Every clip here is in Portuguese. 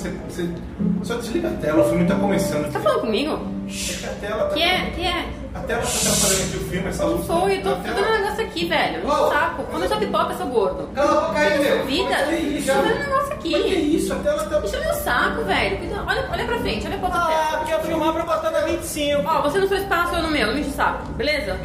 você, você só desliga a tela, o filme tá começando. Tá falando comigo? É que a tela tá. Que é? Que é? A tela tá atrapalhando aqui o filme, essa luz. Foi, eu tô fazendo um negócio aqui, velho. Um saco. Come sua pipoca, seu gordo. Cala a boca aí, meu. Vida, isso? tô fazendo um negócio aqui. Mas que isso? A tela tá. Deixa meu saco, velho. Olha, olha pra frente, olha pra outra Ah, tela. porque eu filmar pra botar na 25. Ó, você no seu espaço, eu no meu, não me enche o saco, beleza?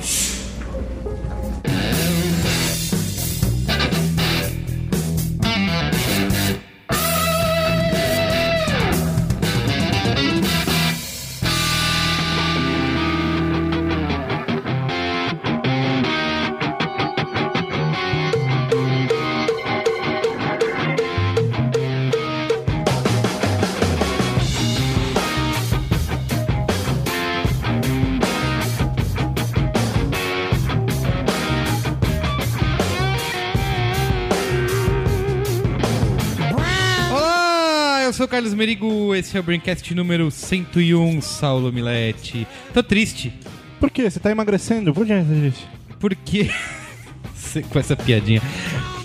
Carlos Merigo, esse é o Braincast número 101, Saulo Milete. Tô triste, Por quê? Você tá emagrecendo? Por que isso? porque... Com essa piadinha.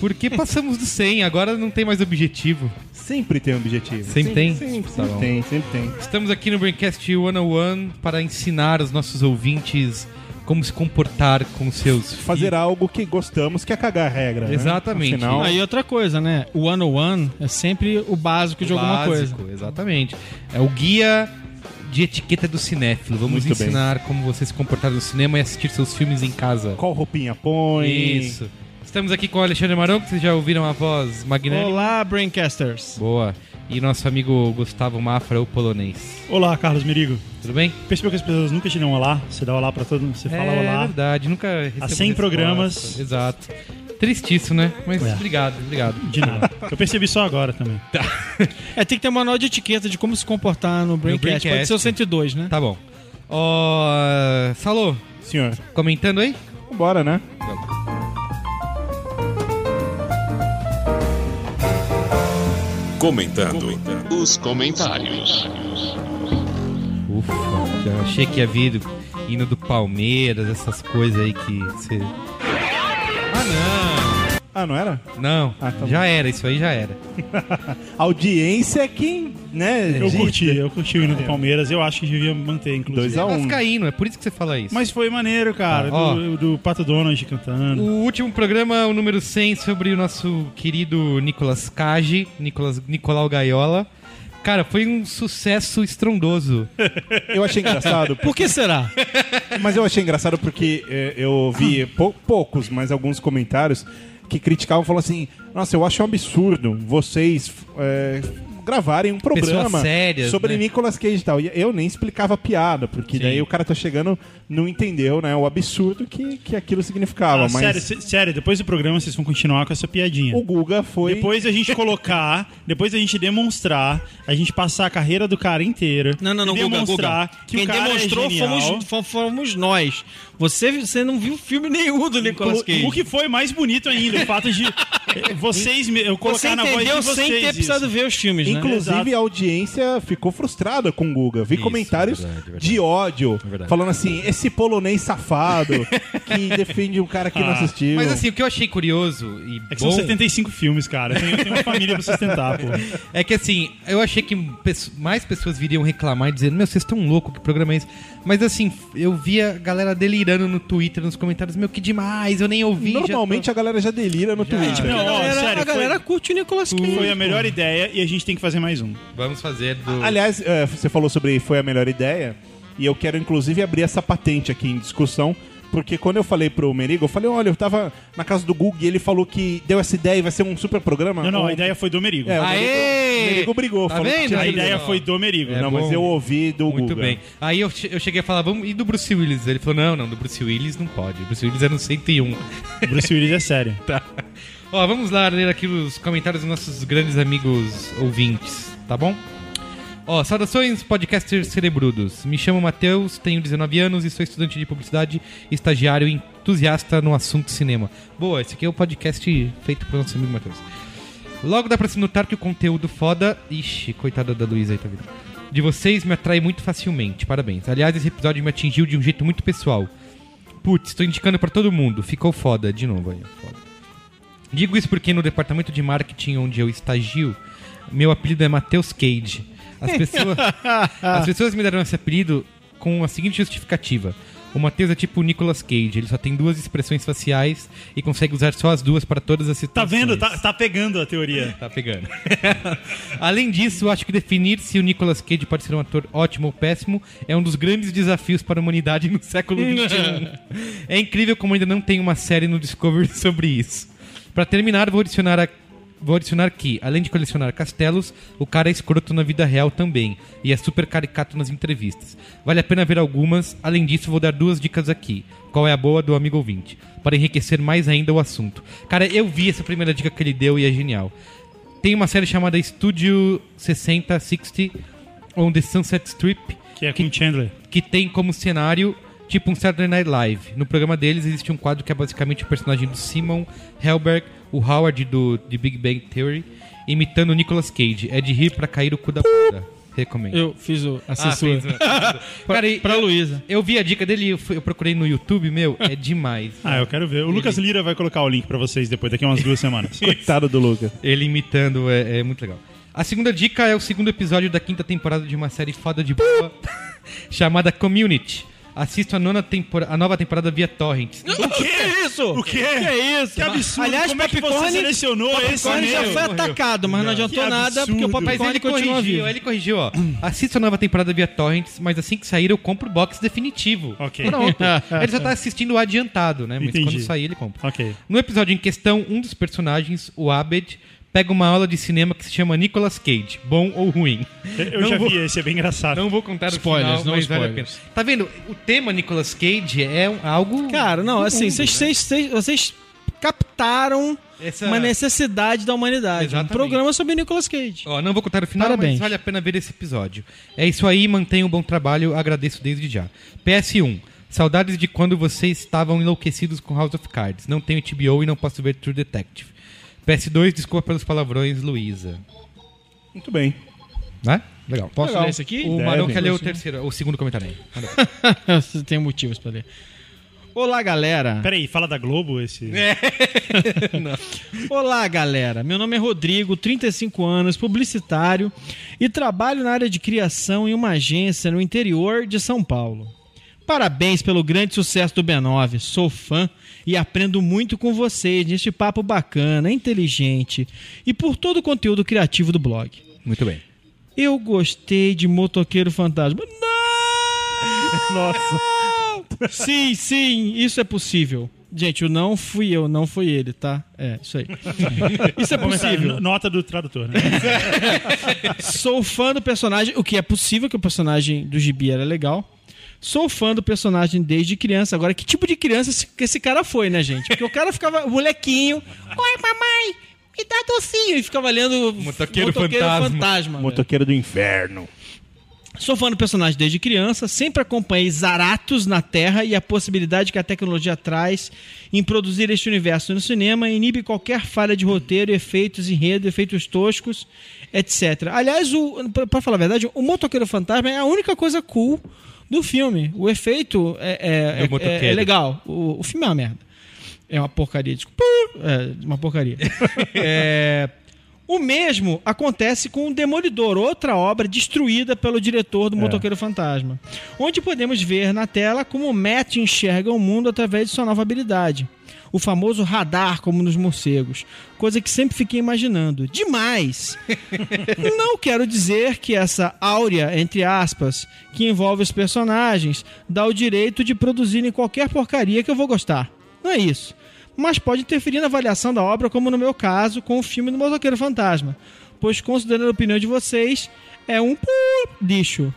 Porque passamos do 100, agora não tem mais objetivo. Sempre tem um objetivo. Sempre tem? Sempre, Tá sempre bom. tem, sempre tem. Estamos aqui no Braincast 101 para ensinar os nossos ouvintes como se comportar com seus Fazer filhos. algo que gostamos, que é cagar a regra. né? Exatamente. Afinal, Aí outra coisa, né? O one on one é sempre o básico de alguma coisa. Básico, Exatamente. É o guia de etiqueta do cinéfilo. Vamos Muito bem. ensinar como você se comportar no cinema e assistir seus filmes em casa. qual roupinha põe? Isso. Estamos aqui com o Alexandre Maron, que vocês já ouviram a voz magnânima. Olá, Braincasters. Boa. E nosso amigo Gustavo Mafra, o polonês. Olá, Carlos Merigo. Tudo bem? Percebeu que as pessoas nunca te dão olá? Você dá olá pra todo mundo, você fala é olá. verdade, nunca Há 100 resposta. programas. Exato. Triste isso, né? Mas É. obrigado, obrigado. De nada. Eu percebi só agora também. É, tem que ter um manual de etiqueta de como se comportar no Braincast. Pode ser o 102, né? Tá bom. Ó, Salô, Senhor, comentando aí? bora, né? Comentando os comentários. Ufa, já achei que ia vir hino do Palmeiras, essas coisas aí que você. Ah, Ah, não era? não! Ah, tá já era, isso aí já era. Audiência é quem, né? Eu dita. curti, eu curti o hino do Palmeiras. Eu acho que devia manter, inclusive. 2 a 1 um. Vascaíno, é por isso que você fala isso. Mas foi maneiro, cara. Ah, do, do Pato Donald cantando. O último programa, o número 100, sobre o nosso querido Nicolas Cage, Nicolas, Nicolau Gaiola. Cara, foi um sucesso estrondoso. Eu achei engraçado, Por que será? mas eu achei engraçado porque é, eu vi pou- poucos, mas alguns comentários que criticavam, falando assim: Nossa, eu acho um absurdo vocês é, gravarem um programa sérias, sobre né? Nicolas Cage e tal. E eu nem explicava a piada, porque Sim. daí o cara tá chegando, não entendeu, né? O absurdo que, que aquilo significava. Ah, mas sério, sé- sério, depois do programa vocês vão continuar com essa piadinha. o Guga foi. Depois a gente colocar, depois a gente demonstrar, a gente passar a carreira do cara inteira. Não, não, não, e Guga, demonstrar Guga. que Quem o cara demonstrou é fomos, fo- fomos nós. Você, você não viu filme nenhum do Nicolas Cage. O que foi mais bonito ainda, o fato de vocês, me- eu Você colocar na voz de entendeu vocês sem ter isso. precisado ver os filmes, né? Inclusive, Exato. a audiência ficou frustrada com o Guga. Vi Isso, comentários verdade, verdade. de ódio, verdade. falando assim: esse polonês safado que defende um cara que não Ah, assistiu. Mas assim, o que eu achei curioso e É que bom... são 75 filmes, cara. Eu tenho, eu tenho uma família pra sustentar, pô. É que assim, eu achei que mais pessoas viriam reclamar e dizendo, meu, vocês estão loucos, que programa é esse? Mas assim, eu via a galera delirando no Twitter, nos comentários, meu, que demais, eu nem ouvi. Normalmente tô- a galera já delira no Já. Twitter. Não, a ó, galera, sério, a galera foi- curte o Nicolas Cage. Foi a melhor ideia e a gente tem que fazer mais um. Vamos fazer do... Aliás, é, você falou sobre foi a melhor ideia, e eu quero inclusive abrir essa patente aqui em discussão. Porque quando eu falei pro Merigo, eu falei, olha, eu tava na casa do Google e ele falou que deu essa ideia e vai ser um super programa. Não, não, Ou- a ideia foi do Merigo. É, o Aê! Merigo, o Merigo brigou. Tá falou que vendo? A ideia foi do Merigo. É não, mas bom. eu ouvi do Muito Guga. bem. Aí eu, che- eu cheguei a falar, vamos, e do Bruce Willis? Ele falou, não, não, do Bruce Willis não pode. O Bruce Willis é no 101. Bruce Willis é sério. Tá. Ó, vamos lá ler aqui os comentários dos nossos grandes amigos ouvintes, tá bom? Ó, saudações podcasters cerebrudos. Me chamo Matheus, tenho 19 anos e sou estudante de publicidade, estagiário e entusiasta no assunto cinema. Boa, esse aqui é o podcast feito pelo nosso amigo Matheus. Logo dá pra se notar que o conteúdo foda. Ixi, coitada da Luísa aí, tá vendo? De vocês me atrai muito facilmente, parabéns. Aliás, esse episódio me atingiu de um jeito muito pessoal. Putz, tô indicando pra todo mundo, ficou foda. De novo aí, foda. Digo isso porque no departamento de marketing onde eu estagio, Meu apelido é Matheus Cage. As pessoas, as pessoas me deram esse apelido com a seguinte justificativa. O Matheus é tipo o Nicolas Cage, ele só tem duas expressões faciais e consegue usar só as duas para todas as Tá situações. vendo? Tá, tá pegando a teoria. Tá pegando. Além disso, acho que definir se o Nicolas Cage pode ser um ator ótimo ou péssimo é um dos grandes desafios para a humanidade no século XXI. é incrível como ainda não tem uma série no Discovery sobre isso. Para terminar, vou adicionar a- Vou adicionar que, além de colecionar castelos, o cara é escroto na vida real também, e é super caricato nas entrevistas. Vale a pena ver algumas, além disso, vou dar duas dicas aqui. Qual é a boa do amigo ouvinte? Para enriquecer mais ainda o assunto. Cara, eu vi essa primeira dica que ele deu e é genial. Tem uma série chamada Studio 6060 on the Sunset Strip, Que é com o Chandler. que tem como cenário tipo um Saturday Night Live. No programa deles existe um quadro que é basicamente o personagem do Simon Helberg, o Howard do de Big Bang Theory, imitando o Nicolas Cage. É de rir pra cair o cu da bunda. Recomendo. Eu fiz o Ah, censura. fez, Cara, e pra eu, Luísa. eu vi a dica dele e eu, fui- eu procurei no YouTube, meu, é demais. Ah, eu quero ver. O Lucas Lira vai colocar o link pra vocês depois, daqui a umas duas semanas. Coitado do Lucas. Ele imitando é, é muito legal. A segunda dica é o segundo episódio da quinta temporada de uma série foda de boa chamada Community. Assisto a, nona a nova temporada via Torrents. O que é isso? O quê? Que é isso? Que absurdo. Aliás, Como é que você Popcorn- selecionou esse Popcorn já e-mail? foi atacado, mas não adiantou Que nada porque o Popcorn ele corrigiu, vivo. ele corrigiu, ó. Assisto a nova temporada via Torrents, mas assim que sair eu compro o box definitivo. Ok. Pronto. ele só tá assistindo o adiantado, né? Mas Entendi. quando sair ele compra. Ok. No episódio em questão, um dos personagens, o Abed, pega uma aula de cinema que se chama Nicolas Cage, bom ou ruim. Eu Não já vou- vi esse, é bem engraçado. Não vou contar Spoilers, o final, não mas vale a pena. spoilers. Tá vendo? O tema Nicolas Cage é algo... Cara, não, assim, vocês, né? vocês, vocês, vocês captaram Essa- uma necessidade da humanidade. Exatamente. Um programa sobre Nicolas Cage. Ó, não vou contar o final, Parabéns. mas vale a pena ver esse episódio. É isso aí, mantenha um bom trabalho, agradeço desde já. PS1. Saudades de quando vocês estavam enlouquecidos com House of Cards. Não tenho TBO e não posso ver True Detective. PS2, desculpa pelos palavrões, Luísa. Muito bem. Né? Legal. Posso Legal. ler esse aqui? O Deve. Marão quer ler o terceiro, o segundo comentário aí. Você tem motivos pra ler. Olá, galera. Peraí, fala da Globo esse. Olá, galera. Meu nome é Rodrigo, 35 anos, publicitário e trabalho na área de criação em uma agência no interior de São Paulo. Parabéns pelo grande sucesso do B9. Sou fã e aprendo muito com vocês neste papo bacana, inteligente e por todo o conteúdo criativo do blog. Muito bem. Eu gostei de Motoqueiro Fantasma. Não! Nossa. Sim, sim, isso é possível. Gente, o não fui eu, não foi ele, tá? É, isso aí. Isso é possível. no- Nota do tradutor, né? Sou fã do personagem, o que é possível, que o personagem do Gibi era legal. Sou fã do personagem desde criança. Agora, que tipo de criança esse, que esse cara foi, né, gente? Porque o cara ficava, molequinho, oi, mamãe, me dá docinho. E ficava lendo Motoqueiro Fantasma. Fantasma velho. Motoqueiro do inferno. Sou fã do personagem desde criança, sempre acompanhei Zaratos na Terra e a possibilidade que a tecnologia traz em produzir este universo no cinema inibe qualquer falha de roteiro, efeitos, enredo, efeitos toscos, etc. Aliás, pra falar a verdade, o Motoqueiro Fantasma é a única coisa cool do filme. O efeito é, é- é- motoqueiro. é legal. O, o filme é uma merda. É uma porcaria, desculpa. É uma porcaria. É, o mesmo acontece com o Demolidor, outra obra destruída pelo diretor do Motoqueiro Fantasma, onde podemos ver na tela como o Matt enxerga o mundo através de sua nova habilidade. O famoso radar, como nos morcegos. Coisa que sempre fiquei imaginando. Demais! Não quero dizer que essa áurea, entre aspas, que envolve os personagens, dá o direito de produzirem qualquer porcaria que eu vou gostar. Não é isso. Mas pode interferir na avaliação da obra, como no meu caso, com o filme do Motoqueiro Fantasma. Pois, considerando a opinião de vocês, é um lixo.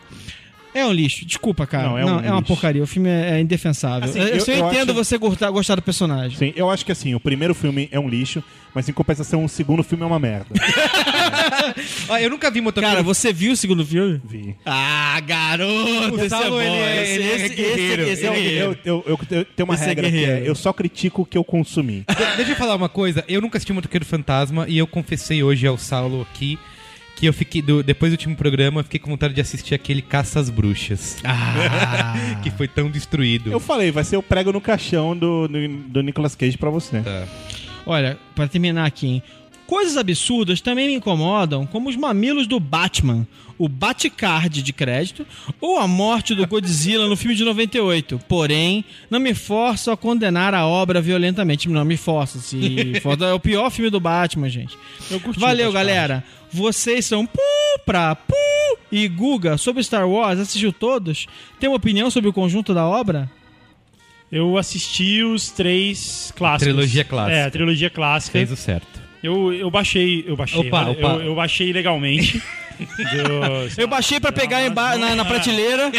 É um lixo, desculpa, cara. Não, Não, é é, um uma lixo. porcaria. O filme é, é indefensável. Assim, eu, eu- eu eu entendo acho- você gostar, gostar do personagem. Sim, eu acho que assim, o primeiro filme é um lixo, mas em compensação o segundo filme é uma merda. Ó, eu nunca vi motoqueiro... Cara, você viu o segundo filme? Vi. Ah, garoto! O esse Saulo, é bom. ele é- esse, ele é esse, guerreiro. esse, esse é Eu, guerreiro. eu, eu, tenho uma Esse é regra que é, eu só critico o que eu consumi. De- Deixa eu falar uma coisa. Eu nunca assisti Motoqueiro Fantasma e eu confessei hoje ao Saulo aqui que eu fiquei, do- depois do último programa, eu fiquei com vontade de assistir aquele Caça às Bruxas. Ah. que foi tão destruído. Eu falei, vai ser o prego no caixão do, do, do Nicolas Cage pra você. Tá. Olha, pra terminar aqui, hein? Coisas absurdas também me incomodam, como os mamilos do Batman, o Batcard de crédito ou a morte do Godzilla no filme de 98. Porém, não me forço a condenar a obra violentamente. Não me forço. Se força- é o pior filme do Batman, gente. Eu curti Valeu, galera. Vocês são pu pra pu e Guga sobre Star Wars. Assistiu todos? Tem uma opinião sobre o conjunto da obra? Eu assisti os três clássicos. Trilogia clássica. É, a trilogia clássica. Fez o certo. Eu, eu baixei, eu baixei, Opa, olha, opa. Eu, eu baixei legalmente. Eu baixei pra pegar emba- na, na prateleira.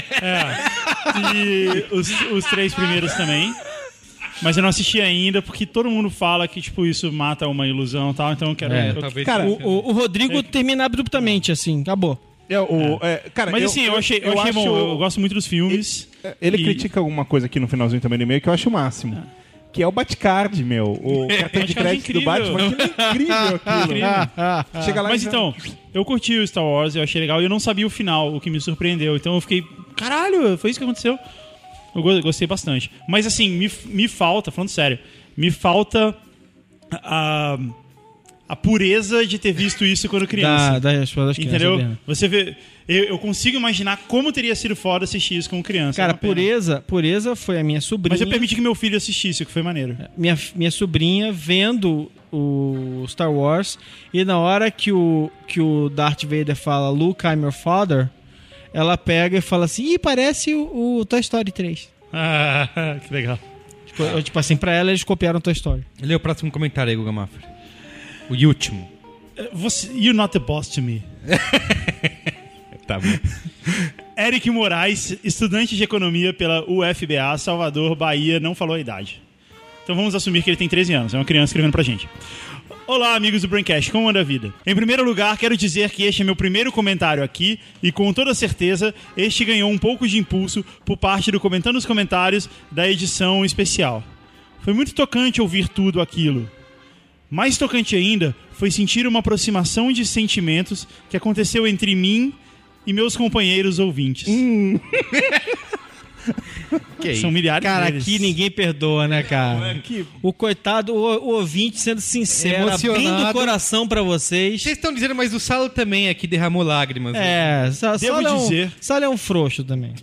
e os, os três primeiros também. Mas eu não assisti ainda, porque todo mundo fala que, tipo, isso mata uma ilusão e tal, então eu quero... É, eu- talvez. Cara, O, o- o Rodrigo termina abruptamente, assim, acabou. É, o, é, cara, Mas assim, eu, achei, eu achei acho- bom, eu gosto muito dos filmes. Ele E- critica alguma coisa aqui no finalzinho também do e-mail que eu acho o máximo. Que é o Batcard, meu. O cartão de crédito do. Batman. Aquilo é incrível aquilo. Chega lá Mas e então, eu curti o Star Wars, eu achei legal, e eu não sabia o final, o que me surpreendeu. Então eu fiquei, caralho, foi isso que aconteceu. Eu go- gostei bastante. Mas assim, me, me falta, falando sério, me falta a, a pureza de ter visto isso quando criança. Da, das, das crianças, Entendeu? né? Você vê. Eu, eu consigo imaginar como teria sido foda assistir isso como criança. Cara, é pena. pureza, pureza foi a minha sobrinha. Mas eu permiti que meu filho assistisse, o que foi maneiro. minha, minha sobrinha vendo o Star Wars e na hora que o, que o Darth Vader fala Luke, I'm your father, ela pega e fala assim, Ih, parece o, o Toy Story 3. Ah, que legal. Tipo, eu- tipo assim, pra ela eles copiaram Toy Story. Lê o próximo comentário aí, Guga Mafra. O último. Você, you're not the boss to me. Tá bom. Eric Moraes, estudante de economia pela UFBA, Salvador, Bahia, não falou a idade. Então vamos assumir que ele tem 13 anos, é uma criança escrevendo pra gente. Olá, amigos do Braincast, como anda a vida? Em primeiro lugar, quero dizer que este é meu primeiro comentário aqui e com toda certeza este ganhou um pouco de impulso por parte do Comentando os Comentários da edição especial. Foi muito tocante ouvir tudo aquilo. Mais tocante ainda foi sentir uma aproximação de sentimentos que aconteceu entre mim e meus companheiros ouvintes. Que São milhares Cara, deles. aqui ninguém perdoa, né, cara? Que- O coitado, o, o ouvinte sendo sincero, Emocionado. abrindo o coração pra vocês. Vocês estão dizendo, mas o Salo também aqui derramou lágrimas. É, só, Devo só é um, dizer- Só é um frouxo também.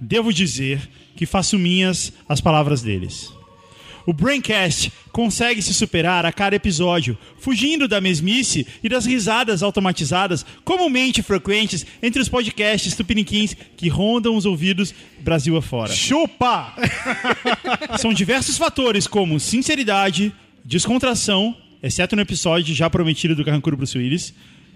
Devo dizer que faço minhas as palavras deles. O Braincast consegue se superar a cada episódio, fugindo da mesmice e das risadas automatizadas comumente frequentes entre os podcasts tupiniquins que rondam os ouvidos Brasil afora. Chupa! São diversos fatores como sinceridade, descontração, exceto no episódio já prometido do Carrancuro Bruce Willis,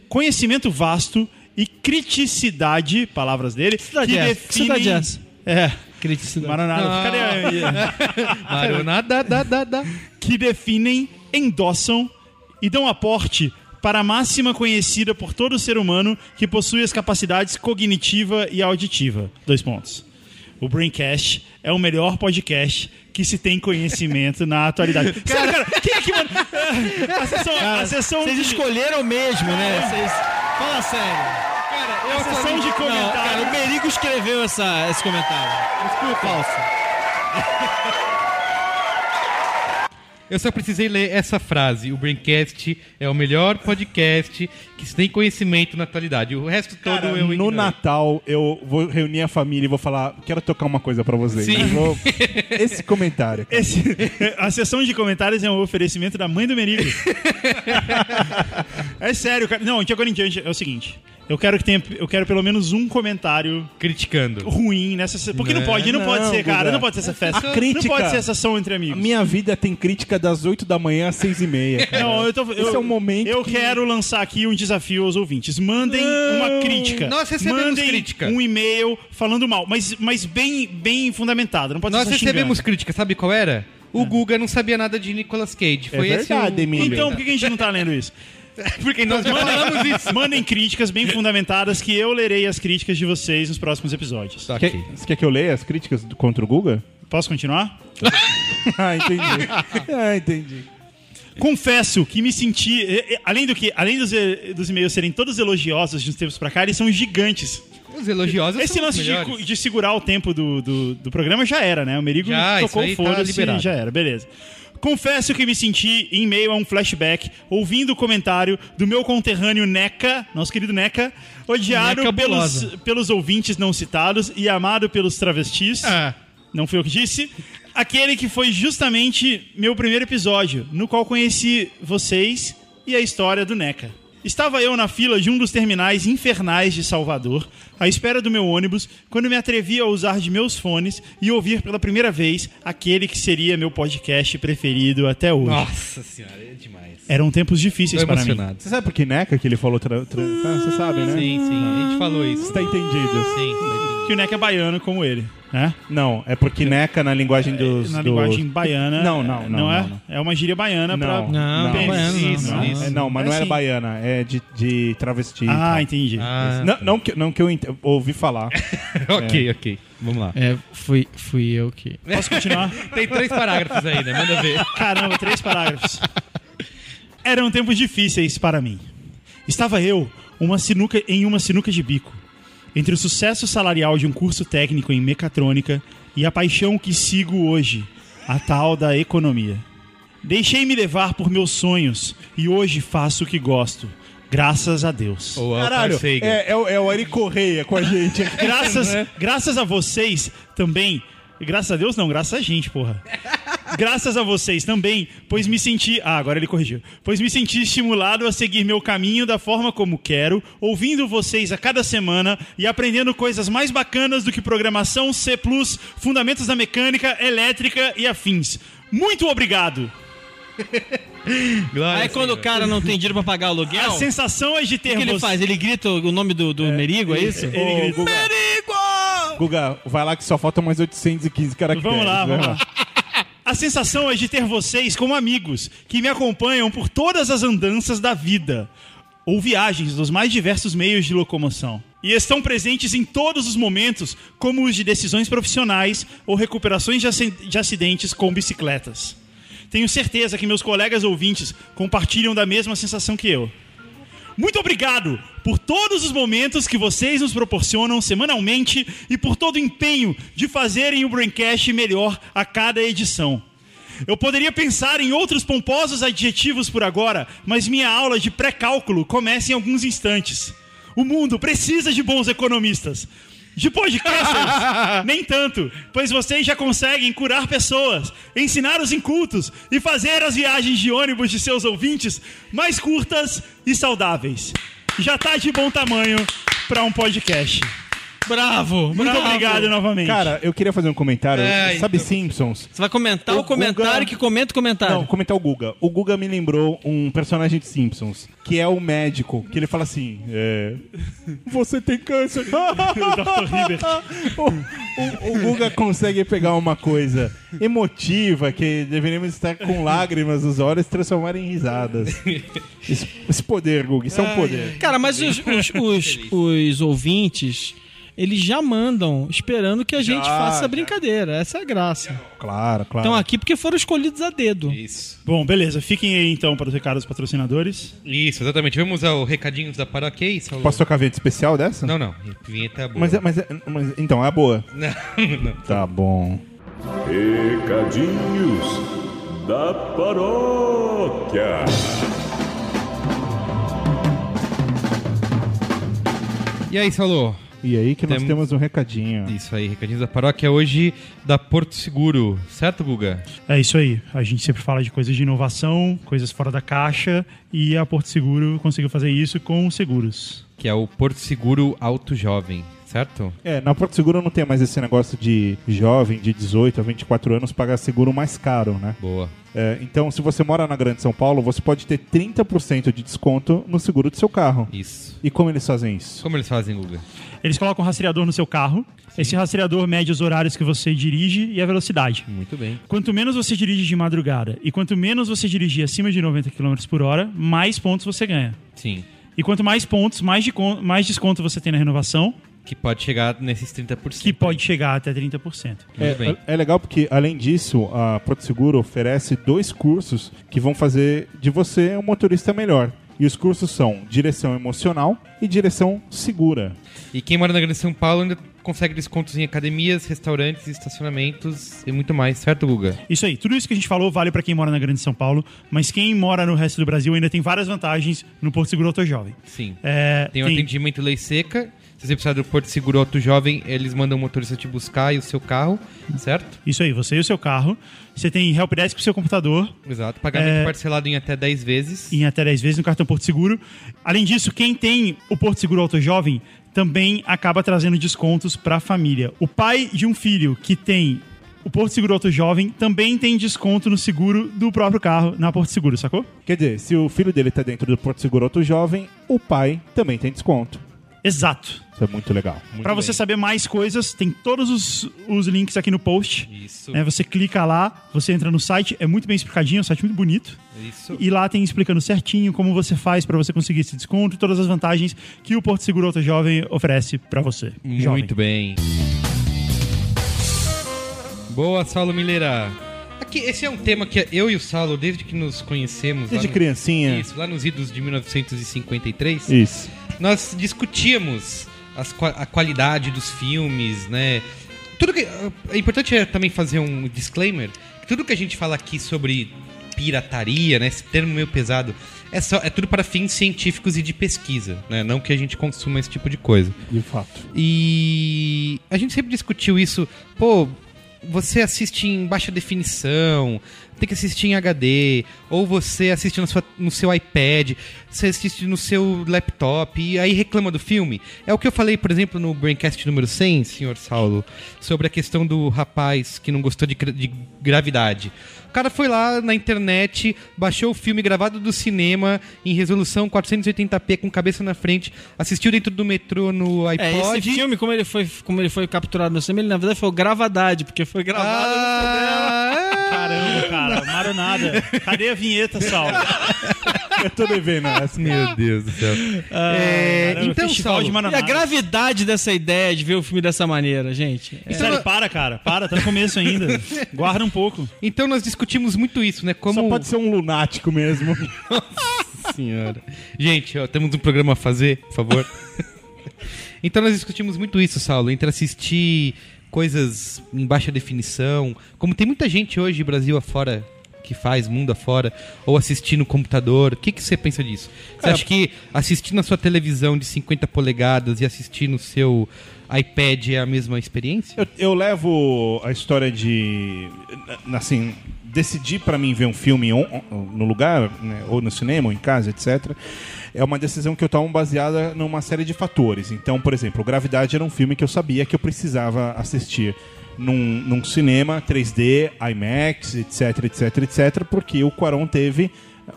conhecimento vasto e criticidade, palavras dele, que é? Que cidade definem... é essa? É, Criticidade. Maranada. Cadê? Maronada, da, da, da. que definem, endossam e dão aporte para a máxima conhecida por todo ser humano que possui as capacidades cognitiva e auditiva. Dois pontos. O Braincast é o melhor podcast que se tem conhecimento na atualidade. Sério, cara, quem é que manda? A sessão, a sessão Vocês escolheram mesmo, né? Vocês... Fala sério. Cara, a sessão de Não, cara, comentários. o Merigo escreveu essa, esse comentário. Desculpa. Falso. Eu só precisei ler essa frase. O Braincast é o melhor podcast que tem conhecimento na atualidade. O resto todo Cara, eu no ignorei. Natal eu vou reunir a família e vou falar, quero tocar uma coisa pra vocês. Sim. Eu vou- Esse comentário. Esse- a sessão de comentários é um oferecimento da mãe do Merigo. é sério, cara. Não, de agora em diante é o seguinte. Eu quero que tenha, eu quero pelo menos um comentário Criticando. ruim nessa Porque não, Não, pode, não, não, pode ser, cara. Guga. Não pode ser essa festa. A crítica- Não pode ser essa ação entre A amigos. minha vida tem crítica das 8 da manhã às 6 e meia. cara. Não, eu tô, eu, Esse é um momento Eu que- quero lançar aqui um desafio aos ouvintes. Mandem uma crítica. Nós recebemos Mandem crítica. um e-mail falando mal, mas, mas bem, bem fundamentado. Não pode Nós recebemos xingando. crítica, sabe qual era? O Guga não sabia nada de Nicolas Cage. Foi É esse verdade, o... Emílio. Então, por que que a gente não tá lendo isso? Porque nós já falamos isso. Mandem críticas bem fundamentadas que eu lerei as críticas de vocês nos próximos episódios. Tá Quer- aqui. Você quer que eu leia as críticas do- contra o Guga? Posso continuar? Ah, entendi. ah, entendi. Confesso que me senti. eh, eh, Além do que, além dos, eh, dos e-mails serem todos elogiosos de uns tempos pra cá, eles são gigantes. Os elogiosos Esse são os lance de, melhores. cu- de segurar o tempo do, do, do programa já era, né? O Merigo Já, tocou isso aí o tá foda-se liberado. já era, beleza. Confesso que me senti em meio a um flashback, ouvindo o comentário do meu conterrâneo Neca, nosso querido Neca, odiado Neca pelos, pelos ouvintes não citados e amado pelos travestis. Ah, Não fui eu que disse. Aquele que foi justamente meu primeiro episódio, no qual conheci vocês e a história do NECA. Estava eu na fila de um dos terminais infernais de Salvador, à espera do meu ônibus, quando me atrevi a usar de meus fones e ouvir pela primeira vez aquele que seria meu podcast preferido até hoje. Nossa senhora, é demais. Eram tempos difíceis para mim. emocionado. Você sabe por que NECA que ele falou? Tra... Tra... Ah, Você sabe, né? Sim, sim, a gente falou isso. Você tá entendido. Sim, tá entendido. Que o NECA é baiano como ele, né? Não, é porque NECA na linguagem dos... Na dos- linguagem baiana. Não, não, não, é? não, não. É uma gíria baiana pra. Não, Não, baiano não, Isso, não. isso. É, não, mas É não era assim. baiana, é de, de travesti. Ah, tal. entendi. Ah, Não, não que, não que eu ent- ouvi falar. ok, ok. Vamos lá. é, fui, fui eu que. Posso continuar? Tem três parágrafos aí, né? Manda ver. Caramba, três parágrafos. Eram tempos difíceis para mim. Estava eu uma sinuca, em uma sinuca de bico, entre o sucesso salarial de um curso técnico em mecatrônica e a paixão que sigo hoje, a tal da economia. Deixei-me levar por meus sonhos e hoje faço o que gosto, graças a Deus. Ou Caralho, é, é, o- é o Ari Correia com a gente. Graças, né? graças a vocês também. Graças a Deus não, graças a gente, porra. Graças a vocês também, pois me senti. Ah, agora ele corrigiu. Pois me senti estimulado a seguir meu caminho da forma como quero, ouvindo vocês a cada semana e aprendendo coisas mais bacanas do que programação, C, fundamentos da mecânica, elétrica e afins. Muito obrigado! Glória Aí quando o Senhor. cara não tem dinheiro pra pagar o aluguel, A o sensação é de ter que, que ele faz? Ele grita o nome do, do Merigo, é isso? Ele grita. Merigo! Guga, vai lá que só faltam mais 815 caracteres. Vamos lá, vai vamos lá. A sensação é de ter vocês como amigos que me acompanham por todas as andanças da vida ou viagens dos mais diversos meios de locomoção. E estão presentes em todos os momentos, como os de decisões profissionais ou recuperações de acidentes com bicicletas. Tenho certeza que meus colegas ouvintes compartilham da mesma sensação que eu. Muito obrigado por todos os momentos que vocês nos proporcionam semanalmente e por todo o empenho de fazerem o Braincast melhor a cada edição. Eu poderia pensar em outros pomposos adjetivos por agora, mas minha aula de pré-cálculo começa em alguns instantes. O mundo precisa de bons economistas. De podcasters, nem tanto, pois vocês já conseguem curar pessoas, ensinar os incultos e fazer as viagens de ônibus de seus ouvintes mais curtas e saudáveis. Já tá de bom tamanho para um podcast. Bravo! Muito bravo. obrigado novamente. Cara, eu queria fazer um comentário. É, Sabe então. Simpsons? Você vai comentar o, O comentário Guga- que comenta o comentário. Não, comentar o Guga. O Guga me lembrou um personagem de Simpsons, que é o médico, que ele fala assim: é, Você tem câncer. Dr. Hibbert. o, o- o Guga consegue pegar uma coisa emotiva que deveríamos estar com lágrimas nos olhos e transformar em risadas. Esse, esse poder, Guga, isso é um poder. Cara, mas os, os, os, os ouvintes, eles já mandam esperando que a gente Já, faça essa já. brincadeira. Essa é a graça. Claro, claro. Estão aqui porque foram escolhidos a dedo. Isso. Bom, beleza. Fiquem aí então para os recados dos patrocinadores. Isso, exatamente. Vamos ao recadinhos da paróquia, é isso? Saulo? Posso tocar vinheta especial dessa? Não, não. Vinheta boa. Mas, é- mas, é- mas então, é boa. Não, não. Tá bom. Recadinhos da paróquia. E aí, Saulo? E aí que nós Temos- um recadinho. Isso aí, recadinhos da paróquia hoje da Porto Seguro, certo, Guga? É isso aí. A gente sempre fala de coisas de inovação, coisas fora da caixa, e a Porto Seguro conseguiu fazer isso com seguros. Que é o Porto Seguro Auto Jovem, certo? É, na Porto Seguro não tem mais esse negócio de jovem de 18 a 24 anos pagar seguro mais caro, né? Boa. É, então, se você mora na Grande São Paulo, você pode ter 30% de desconto no seguro do seu carro. Isso. E como eles fazem isso? Como eles fazem, Guga? Eles colocam um rastreador no seu carro. Esse rastreador mede os horários que você dirige e a velocidade. Muito bem. Quanto menos você dirige de madrugada e quanto menos você dirigir acima de 90 km por hora, mais pontos você ganha. Sim. E quanto mais pontos, mais, de mais desconto você tem na renovação, Que pode chegar nesses 30%. que pode chegar até 30%. Muito bem. É, é legal porque, além disso, a Porto Seguro oferece dois cursos que vão fazer de você um motorista melhor. E os cursos são direção emocional e direção segura. E quem mora na Grande São Paulo ainda consegue descontos em academias, restaurantes, estacionamentos e muito mais, certo, Guga? Isso aí, tudo isso que a gente falou vale pra quem mora na Grande São Paulo, mas quem mora no resto do Brasil ainda tem várias vantagens no Porto Seguro Auto Jovem. Sim. É, Tem o atendimento lei seca. Se você precisar do Porto Seguro Auto Jovem, eles mandam o motorista te buscar e o seu carro, certo? Isso aí, você e o seu carro. Você tem helpdesk pro seu computador Exato. Pagamento É. parcelado em até 10 vezes. em até 10 vezes no cartão Porto Seguro. Além disso, quem tem o Porto Seguro Auto Jovem também acaba trazendo descontos para a família. O pai de um filho que tem o Porto Seguro Auto Jovem também tem desconto no seguro do próprio carro na Porto Seguro, sacou? Quer dizer, se o filho dele tá dentro do Porto Seguro Auto Jovem, o pai também tem desconto. Exato. Isso é muito legal. Para você saber mais coisas, tem todos os, os links aqui no post. Isso. né? Você clica lá, você entra no site, é muito bem explicadinho, é um site muito bonito. Isso. E lá tem explicando certinho como você faz para você conseguir esse desconto e todas as vantagens que o Porto Seguro Auto Jovem oferece para você. jovem. Muito bem. Boa, Saulo Mileira. Aqui, esse é um tema que eu e o Saulo, desde que nos conhecemos... Desde lá no- criancinha. Isso, lá nos idos de 1953, Isso. nós discutíamos as a qualidade dos filmes, né? Tudo que é importante é também fazer um disclaimer. Tudo que a gente fala aqui sobre pirataria, né? Esse termo meio pesado, é só é tudo para fins científicos e de pesquisa, né? Não que a gente consuma esse tipo de coisa. De fato. E a gente sempre discutiu isso. Pô, você assiste em baixa definição, tem que assistir em HD, ou você assiste no, sua- no seu iPad, você assiste no seu laptop e aí reclama do filme. É o que eu falei, por exemplo, no Braincast número 100, senhor Saulo, sobre a questão do rapaz que não gostou de, de gravidade. O cara foi lá na internet, baixou o filme gravado do cinema em resolução 480p com cabeça na frente, assistiu dentro do metrô no É, iPod. esse filme, como ele foi, como ele foi capturado no cinema, ele na verdade foi Gravadade, porque foi gravado Ah, Caramba, cara, maronada. Cadê a vinheta, Saulo? Eu tô devendo essa. Meu Deus do céu. É, Caramba, então, Saulo, de E a gravidade dessa ideia de ver o filme dessa maneira, gente. É. Sério, para, cara. Para, tá no começo ainda. Guarda um pouco. então nós discutimos muito isso, né? Como Só pode ser um lunático mesmo. senhora. Gente, ó, temos um programa a fazer, por favor. então nós discutimos muito isso, Saulo, entre assistir coisas em baixa definição, como tem muita gente hoje, Brasil afora, que faz mundo afora, ou assistir no computador. O que, que você pensa disso? Você acha que assistir na sua televisão de 50 polegadas e assistir no seu iPad é a mesma experiência? Eu, eu levo a história de. Assim, decidir pra mim ver um filme on- on- no lugar, né, ou no cinema, ou em casa, etc. É uma decisão que eu tomo baseada numa série de fatores. Então, por exemplo, Gravidade era um filme que eu sabia que eu precisava assistir num, num cinema 3D, IMAX, etc, etc, etc, porque o Quaron teve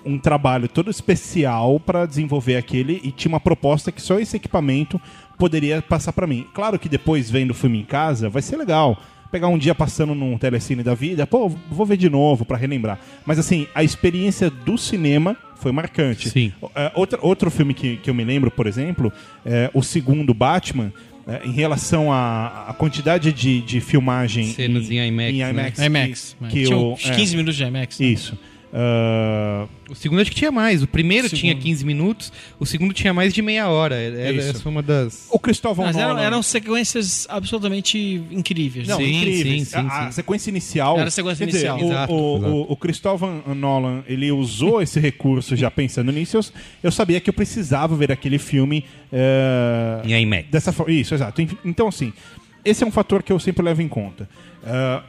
um trabalho todo especial para desenvolver aquele e tinha uma proposta que só esse equipamento poderia passar para mim. Claro que depois vendo o filme em casa vai ser legal. Pegar um dia passando num telecine da vida, pô, vou ver de novo para relembrar. Mas assim, a experiência do cinema foi marcante. Sim. É, outra, outro filme que, que eu me lembro, por exemplo, é o segundo Batman, é, em relação à, à quantidade de, de filmagem Cenas em IMAX, né? IMAX, IMAX. que, né? que Tinha o- uns é, 15 minutos de IMAX. né? Ah, O segundo acho que tinha mais. O primeiro O tinha segundo. 15 minutos, o segundo tinha mais de meia hora. Era, Isso. essa foi uma das. o Cristóvão Mas eram, Nolan... eram sequências absolutamente incríveis. Não, Sim, incríveis. sim, sim, a, a sequência inicial. Era a sequência dizer, inicial. o, Exato, o, exato. o, o Christopher Nolan, ele usou esse recurso já pensando nisso. Eu, eu sabia que eu precisava ver aquele filme. eh, Em IMAX. Dessa forma. Isso, exato. Então, assim, esse é um fator que eu sempre levo em conta. Ah,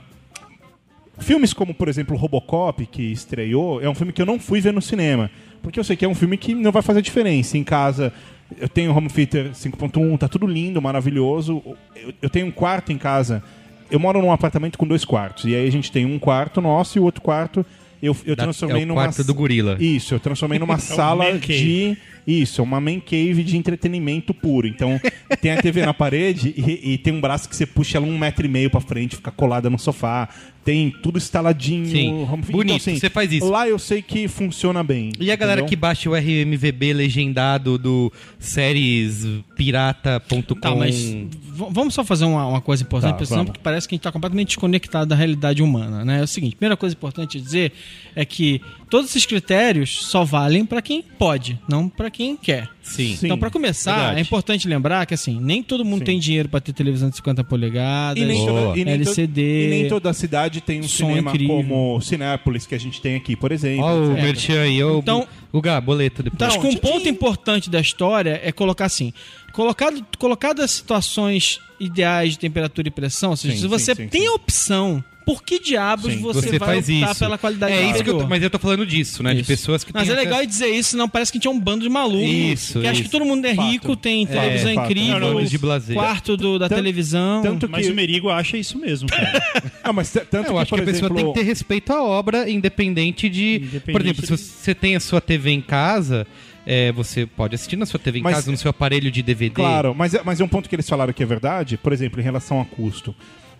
filmes como, por exemplo, Robocop, que estreou, é um filme que eu não fui ver no cinema. Porque eu sei que é um filme que não vai fazer diferença. Em casa, eu tenho home theater 5.1, tá tudo lindo, maravilhoso. Eu, eu tenho um quarto em casa. Eu moro num apartamento com dois quartos. E aí a gente tem um quarto nosso e o outro quarto eu, eu Da- transformei é o numa. quarto do gorila. Isso, eu transformei numa sala man cave. de. Isso, é uma man cave de entretenimento puro. Então, tem a TV na parede e, e tem um braço que você puxa ela um metro e meio pra frente, fica colada no sofá. Tem tudo instaladinho. Sim. home- Então, Bonito, você faz isso. Lá eu sei que funciona bem. E a galera que entendeu? baixa o RMVB legendado do seriespirata.com. Tá, mas vamos só fazer uma, uma coisa importante, Tá, vamos. porque parece que a gente está completamente desconectado da realidade humana, né? É o seguinte, primeira coisa importante a dizer é que todos esses critérios só valem para quem pode, não para quem quer. Sim. Sim. Então, para começar, verdade. é importante lembrar que assim, nem todo mundo Sim. tem dinheiro para ter televisão de 50 polegadas. E nem, toda, e, nem LCD, e nem toda cidade tem um cinema incrível. como Cinépolis, que a gente tem aqui, por exemplo. Ó, o É. Merchan aí, Então- o Gá, boleto Então, depois. acho que um ponto importante da história é colocar assim: colocado, colocadas situações ideais de temperatura e pressão, ou seja, Sim, se você sim, sim, tem sim. a opção, por que diabos Sim, você, você vai faz optar isso. pela qualidade é isso que eu tô, mas eu tô falando disso, né? De Isso. pessoas que Mas é legal acesso- dizer isso, senão parece que a gente é um bando de malucos. Isso, Que acha isso. que todo mundo é Fato. rico, tem televisão fato. incrível, Não, não, de blazer. quarto do- da Tanto- televisão. tanto Mas que- o Merigo acha isso mesmo, cara. Ah, mas tanto Eu que, acho que a pessoa exemplo, tem que ter respeito à obra, independente de. Independente por exemplo, se de- você tem a sua TV em casa, é, você pode assistir na sua TV em Mas- casa, no seu aparelho de DVD. Claro, mas é, mas é um ponto que eles falaram que é verdade, por exemplo, em relação a custo.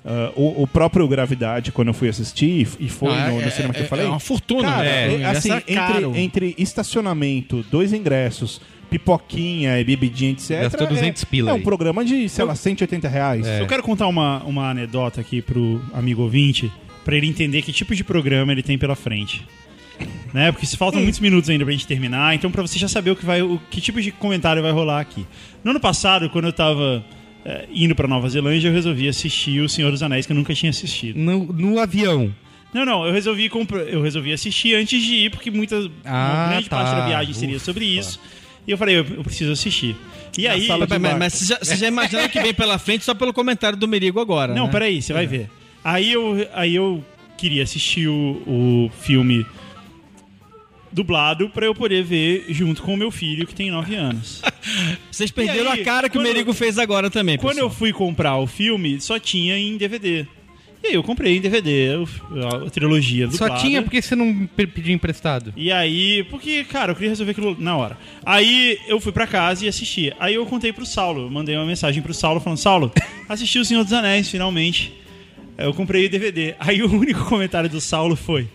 Ah, o, o próprio Gravidade, quando eu fui assistir, e foi Ah, no, no é- cinema que é- eu falei. É uma fortuna, Cara, né? é, assim, é caro. entre, entre estacionamento, dois ingressos, pipoquinha e bebidinha, etc. Gastou 200 é, pila É um programa de, sei lá, 180 reais. Eu quero contar uma, uma anedota aqui pro amigo ouvinte, pra ele entender que tipo de programa ele tem pela frente. Né? Porque se faltam muitos minutos ainda pra gente terminar, então pra você já saber o que vai, o que tipo de comentário vai rolar aqui. No ano passado, quando eu tava eh, indo pra Nova Zelândia, eu resolvi assistir O Senhor dos Anéis, que eu nunca tinha assistido. No, no avião. Não, não, eu resolvi comprar, eu resolvi assistir antes de ir, porque muita Ah, uma grande tá. parte da viagem seria sobre isso. E eu falei, eu, eu preciso assistir. E aí, sala de Mas, mas, você, já, você já imagina o que vem pela frente só pelo comentário do Merigo agora. Não, né? peraí, você vai ver. Aí eu, aí eu queria assistir o, o filme dublado pra eu poder ver junto com o meu filho que tem 9 anos. Vocês perderam aí, a cara que o Merigo fez agora também. Quando eu fui comprar o filme, só tinha em DVD. E aí eu comprei em DVD a, trilogia dublada. Só tinha porque você não pe- pediu emprestado. E aí, porque, cara, eu queria resolver aquilo na hora. Aí eu fui pra casa e assisti. Aí eu contei pro Saulo, eu mandei uma mensagem pro Saulo falando: Saulo, assisti O Senhor dos Anéis finalmente. Eu comprei o DVD. Aí o único comentário do Saulo foi: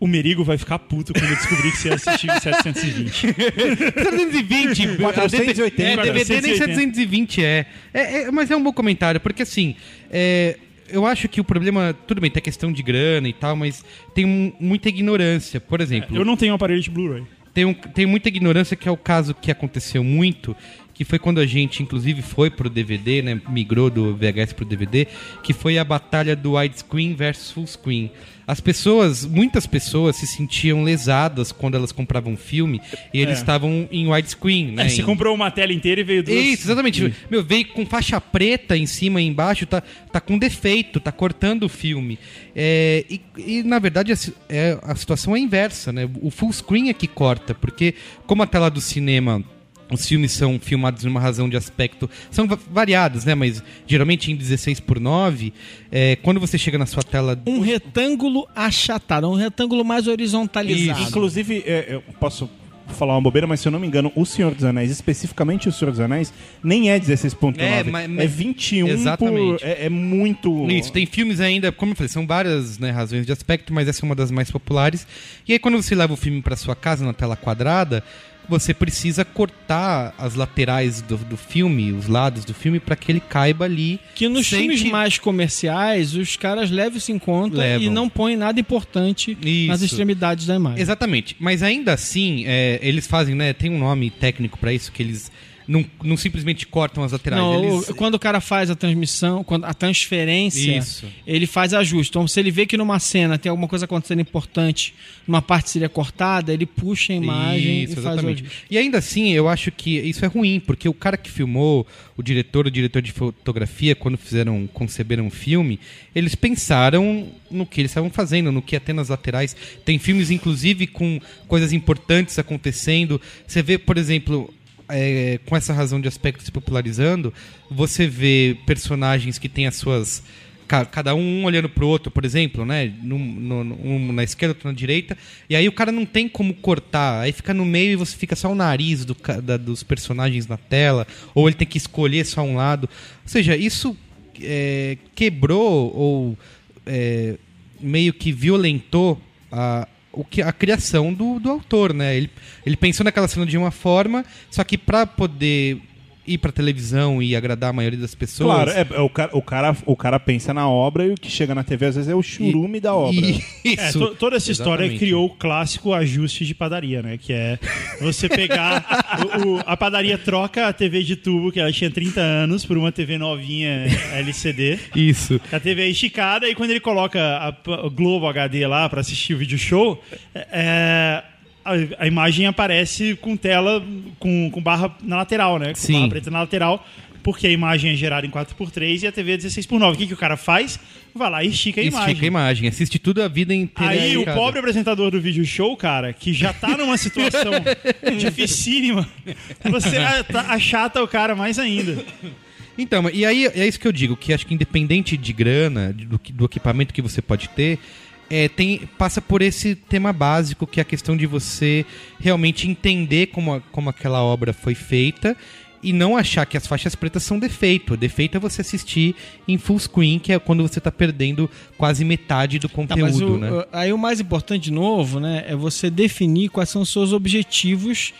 O Merigo vai ficar puto quando eu descobrir que você assistiu em 720. 720. 480. É, DVD nem 720 é. É, é. Mas é um bom comentário, porque assim, é, eu acho que o problema, tudo bem, tem questão de grana e tal, mas tem um- muita ignorância. Por exemplo, Eu não tenho um aparelho de Blu-ray. tem, um- tem muita ignorância que é o caso que aconteceu muito, que foi quando a gente, inclusive, foi pro DVD, né? Migrou do VHS pro DVD, que foi a batalha do widescreen versus full screen. As pessoas, muitas pessoas se sentiam lesadas quando elas compravam um filme e eles É. estavam em widescreen, né? É, você em- comprou uma tela inteira e veio duas. isso, exatamente. Meu, veio com faixa preta em cima e embaixo, tá, tá com defeito, tá cortando o filme. É, e, e, na verdade, a, é, a situação é inversa, né? O full screen é que corta, porque como a tela do cinema. Os filmes são filmados numa razão de aspecto. São va- variados, né? Mas geralmente em 16 por 9 é, quando você chega na sua tela. Um retângulo achatado, um retângulo mais horizontalizado. Inclusive, é, eu posso falar uma bobeira, mas se eu não me engano, o Senhor dos Anéis, especificamente o Senhor dos Anéis, nem é 16.9. É, É, mas- mas- 21 por... Exatamente. É, é muito... Isso, tem filmes ainda, como eu falei, são várias né, razões de aspecto, mas essa é uma das mais populares. E aí, quando você leva o filme para sua casa na tela quadrada, você precisa cortar as laterais do, do filme, os lados do filme, para que ele caiba ali. Que nos filmes que- mais comerciais, os caras levam isso em conta Levam. e não põem nada importante Isso. nas extremidades da imagem. Exatamente. Mas ainda assim, é, eles fazem, né? Tem um nome técnico para isso, que eles não, não simplesmente cortam as laterais. Não, eles... quando o cara faz a transmissão, quando a transferência, Isso. ele faz ajuste. Então, se ele vê que numa cena tem alguma coisa acontecendo importante, uma parte seria cortada, ele puxa a imagem Isso, e faz o exatamente. E ainda assim, eu acho que isso é ruim, porque o cara que filmou, o diretor, o diretor de fotografia, quando fizeram, conceberam um filme, eles pensaram no que eles estavam fazendo, no que ia ter nas laterais. Tem filmes, inclusive, com coisas importantes acontecendo. Você vê, por exemplo, é, com essa razão de aspecto se popularizando, você vê personagens que têm as suas ca- cada um olhando pro outro, por exemplo, né? Um na esquerda, outro na direita. E aí o cara não tem como cortar. Aí fica no meio e você fica só o nariz do, da- dos personagens na tela. Ou ele tem que escolher só um lado. Ou seja, isso é, quebrou ou é, meio que violentou a, o que, a criação do, do autor, né? Ele, ele pensou naquela cena de uma forma, só que pra poder ir pra televisão e agradar a maioria das pessoas. Claro, é, é o, cara, o, cara, o cara pensa na obra e o que chega na TV às vezes é o churume da obra. E- É, Isso. to- toda essa história Exatamente. criou o clássico ajuste de padaria, né? Que é você pegar. o- o- a padaria troca a TV de tubo, que ela tinha 30 anos, por uma TV novinha LCD. Isso. A TV é esticada e quando ele coloca a, o Globo HD lá pra assistir o vídeo show, é, a, a imagem aparece com tela com, com barra na lateral, né? Com Sim. barra preta na lateral, porque a imagem é gerada em 4x3 e a TV é 16x9. O que, que o cara faz? Vai lá e estica a imagem. Estica a imagem. Assiste tudo a vida inteira. Aí o pobre apresentador do vídeo show, cara, que já tá numa situação dificílima, você tá- achata o cara mais ainda. Então, e aí é isso que eu digo, que acho que independente de grana, do, do equipamento que você pode ter, é, tem, passa por esse tema básico, que é a questão de você realmente entender como, a- como aquela obra foi feita e não achar que as faixas pretas são defeito. Defeito é você assistir em full screen, que é quando você tá perdendo quase metade do Tá, conteúdo, mas o- né? aí o mais importante de novo, né, é você definir quais são os seus objetivos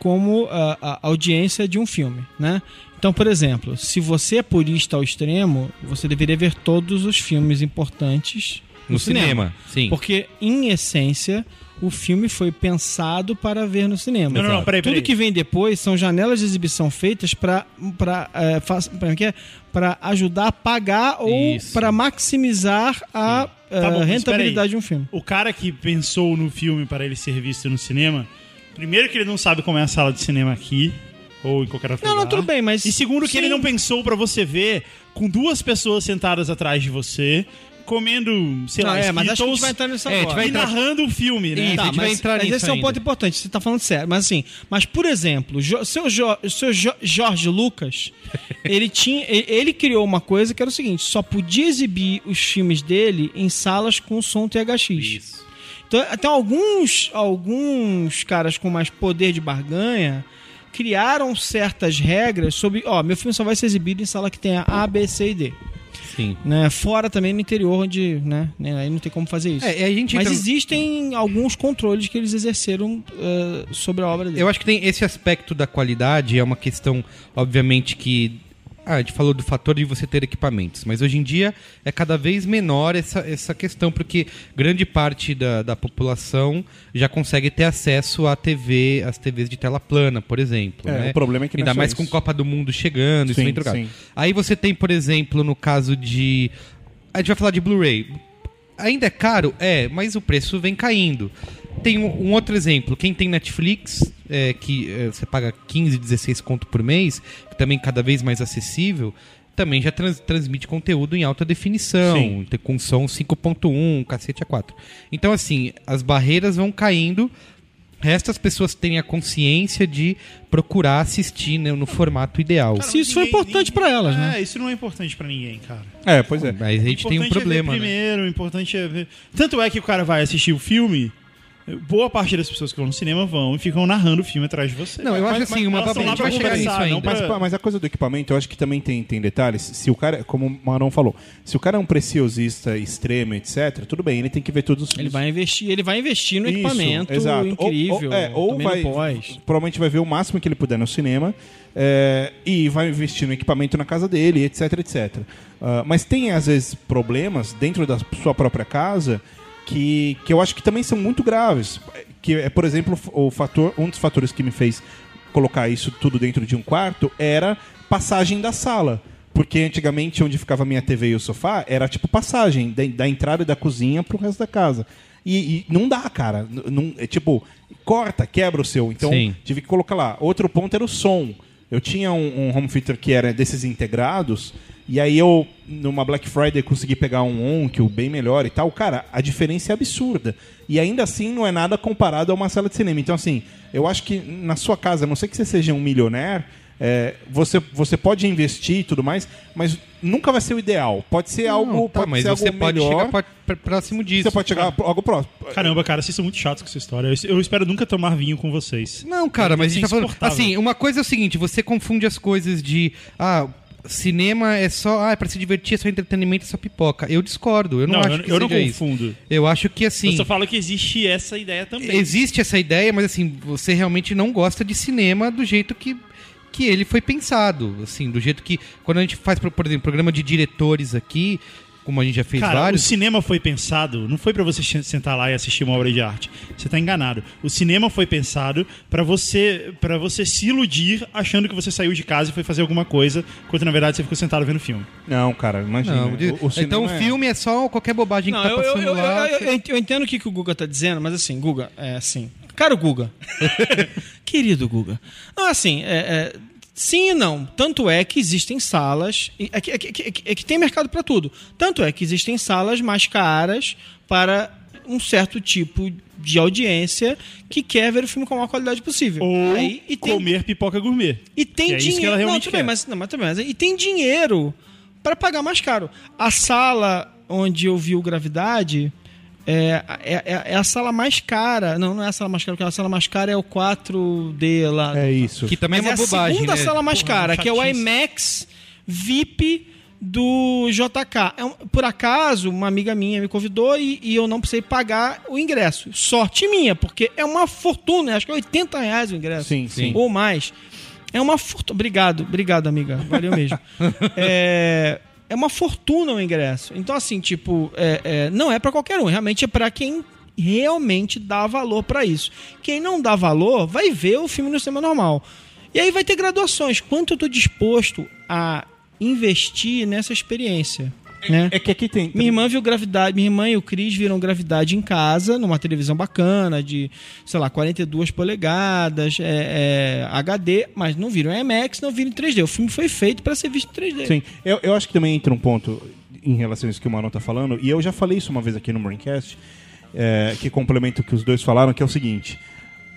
como a, a audiência de um filme, né? Então, por exemplo, se você é purista ao extremo, você deveria ver todos os filmes importantes no, No cinema, sim. Porque, em essência, o filme foi pensado para ver no cinema. Não, não, não, peraí, Tudo peraí. que vem depois são janelas de exibição feitas para para ajudar a pagar ou para maximizar a eh, Tá bom, rentabilidade de um filme. O cara que pensou no filme para ele ser visto no cinema, primeiro que ele não sabe como é a sala de cinema aqui ou em qualquer outro Não, não, lugar. tudo bem, mas- E segundo que Sim. ele não pensou para você ver com duas pessoas sentadas atrás de você, comendo, sei Não, lá, é, mas acho que a gente Skittles vai entrar nisso É, a gente agora. vai e entrar- narrando o filme, né? Isso. Tá, a gente vai mas, entrar mas nisso esse é um ainda. ponto importante, você tá falando sério. Mas assim, mas por exemplo, jo, seu, jo, seu Jo- Jorge Lucas, ele tinha, ele criou uma coisa que era o seguinte: só podia exibir os filmes dele em salas com som THX. Isso. Então, até alguns, alguns caras com mais poder de barganha criaram certas regras sobre, ó, meu filme só vai ser exibido em sala que tenha A, B, C e D. Sim. Né? Fora também no interior, onde, né, aí não tem como fazer isso. É, a gente Mas entra- existem alguns controles que eles exerceram eh, sobre a obra dele. Eu acho que tem esse aspecto da qualidade, é uma questão, obviamente, que. Ah, a gente falou do fator de você ter equipamentos, mas hoje em dia é cada vez menor essa, essa questão, porque grande parte da, da população já consegue ter acesso à TV, às TVs de tela plana, por exemplo. É, né? o problema é que não Ainda é só mais isso. com Copa do Mundo chegando, isso Sim, vem trocado. sim. Aí você tem, por exemplo, no caso de. A gente vai falar de Blu-ray. Ainda é caro? É, mas o preço vem caindo. Tem um, um outro exemplo. Quem tem Netflix, é, que é, você paga 15, 16 conto por mês, que também cada vez mais acessível, também já trans- transmite conteúdo em alta definição, Sim. com som 5.1, cacete A4. Então, assim, as barreiras vão caindo. Resta as pessoas terem a consciência de procurar assistir né, no formato ideal. Se isso foi importante pra elas, né? É, isso não é importante pra ninguém, cara. É, pois é. Mas a gente tem um Importante problema, é ver né? primeiro, o importante é ver. Tanto é que o cara vai assistir o filme, boa parte das pessoas que vão no cinema vão e ficam narrando o filme atrás de você. Não, eu acho Mas- assim, mas uma lá a gente vai pra chegar nisso ainda. Mas, pra- mas a coisa do equipamento, eu acho que também tem, tem detalhes. Se o cara, como o Marão falou, se o cara é um preciosista extremo, etc., tudo bem, ele tem que ver todos os Ele filmes. vai investir, ele vai investir no Isso, equipamento exato. Ou- incrível, Ou, é, ou vai, provavelmente vai ver o máximo que ele puder no cinema é, e vai investir no equipamento na casa dele, etc, etc. Ah, mas tem, às vezes, problemas dentro da sua própria casa que, que eu acho que também são muito graves. Que é, por exemplo, o fator, um dos fatores que me fez colocar isso tudo dentro de um quarto era passagem da sala. Porque antigamente, onde ficava a minha TV e o sofá, era tipo passagem da, da entrada da cozinha pro resto da casa. E, e não dá, cara. Não, é tipo, corta, quebra o seu. Então, Sim. tive que colocar lá. Outro ponto era o som. Eu tinha um, um home theater que era desses integrados, e aí eu, numa Black Friday, consegui pegar um Onkyo bem melhor e tal. Cara, a diferença é absurda. E ainda assim não é nada comparado a uma sala de cinema. Então, assim, eu acho que na sua casa, a não sei que você seja um milionaire, é, você, você pode investir e tudo mais, mas nunca vai ser o ideal. Pode ser algo, Não, tá, pode mas ser você algo pode melhor. chegar pra- pra- próximo disso. Você pode chegar a algo próximo. Caramba, cara, vocês são muito chatos com essa história. Eu, eu espero nunca tomar vinho com vocês. Não, cara, mas a gente tá falando. Assim, uma coisa é o seguinte: você confunde as coisas de. Ah, cinema é só, ah, é pra se divertir, é só entretenimento, é só pipoca. Eu discordo, eu não, Não, acho eu, que eu não seja isso. confundo. Eu acho que assim, Eu só falo que existe essa ideia também. existe essa ideia, mas assim, você realmente não gosta de cinema do jeito que que ele foi pensado, assim, do jeito que quando a gente faz, por exemplo, programa de diretores aqui, como a gente já fez Cara, vários, o cinema foi pensado, não foi pra você sentar lá e assistir uma obra de arte. Você tá enganado. O cinema foi pensado pra você para você se iludir achando que você saiu de casa e foi fazer alguma coisa, quando na verdade você ficou sentado vendo filme. Não, cara, imagina. não, O- o então o é- filme é só qualquer bobagem Não, que tá eu, eu, passando eu, lá. eu- eu- eu entendo o que, que o Guga tá dizendo, mas assim, Guga, é assim. Caro Guga. Querido Guga. Não, assim, é, é, sim e não. Tanto é que existem salas. e- É que, é que- é que- é que tem mercado para tudo. Tanto é que existem salas mais caras para um certo tipo de audiência que quer ver o filme com a maior qualidade possível. Ou Aí, e tem, comer pipoca gourmet. e tem é dinheiro. não, tudo bem, mas, não, mas também, mas- e tem dinheiro para pagar mais caro. A sala onde eu vi o Gravidade é, é, é- é a sala mais cara. Não, não é a sala mais cara, porque a sala mais cara é o 4D lá. É isso. Que também Mas é é uma a bobagem, segunda né? sala mais Porra, cara, que é o. IMAX VIP do JK. É um- por acaso, uma amiga minha me convidou e, e eu não precisei pagar o ingresso. Sorte minha, porque é uma fortuna, acho que é 80 reais o ingresso. Sim, sim. Ou mais. É uma fortuna. Obrigado, obrigado, amiga. Valeu mesmo. é, é uma fortuna o ingresso. Então, assim, tipo, é- é, não é pra qualquer um. Realmente é pra quem realmente dá valor pra isso. Quem não dá valor vai ver o filme no cinema normal. E aí vai ter graduações. Quanto eu tô disposto a investir nessa experiência? Né? É que aqui tem. Minha irmã viu gravidade, minha irmã e o Cris viram gravidade em casa, numa televisão bacana, de, sei lá, 42 polegadas, é, é, HD, mas não viram IMAX, não viram em 3D. O filme foi feito para ser visto em 3D. Sim, eu, eu acho que também entra um ponto em relação a isso que o Mano tá falando, e eu já falei isso uma vez aqui no Braincast, é, que complementa o que os dois falaram, que é o seguinte.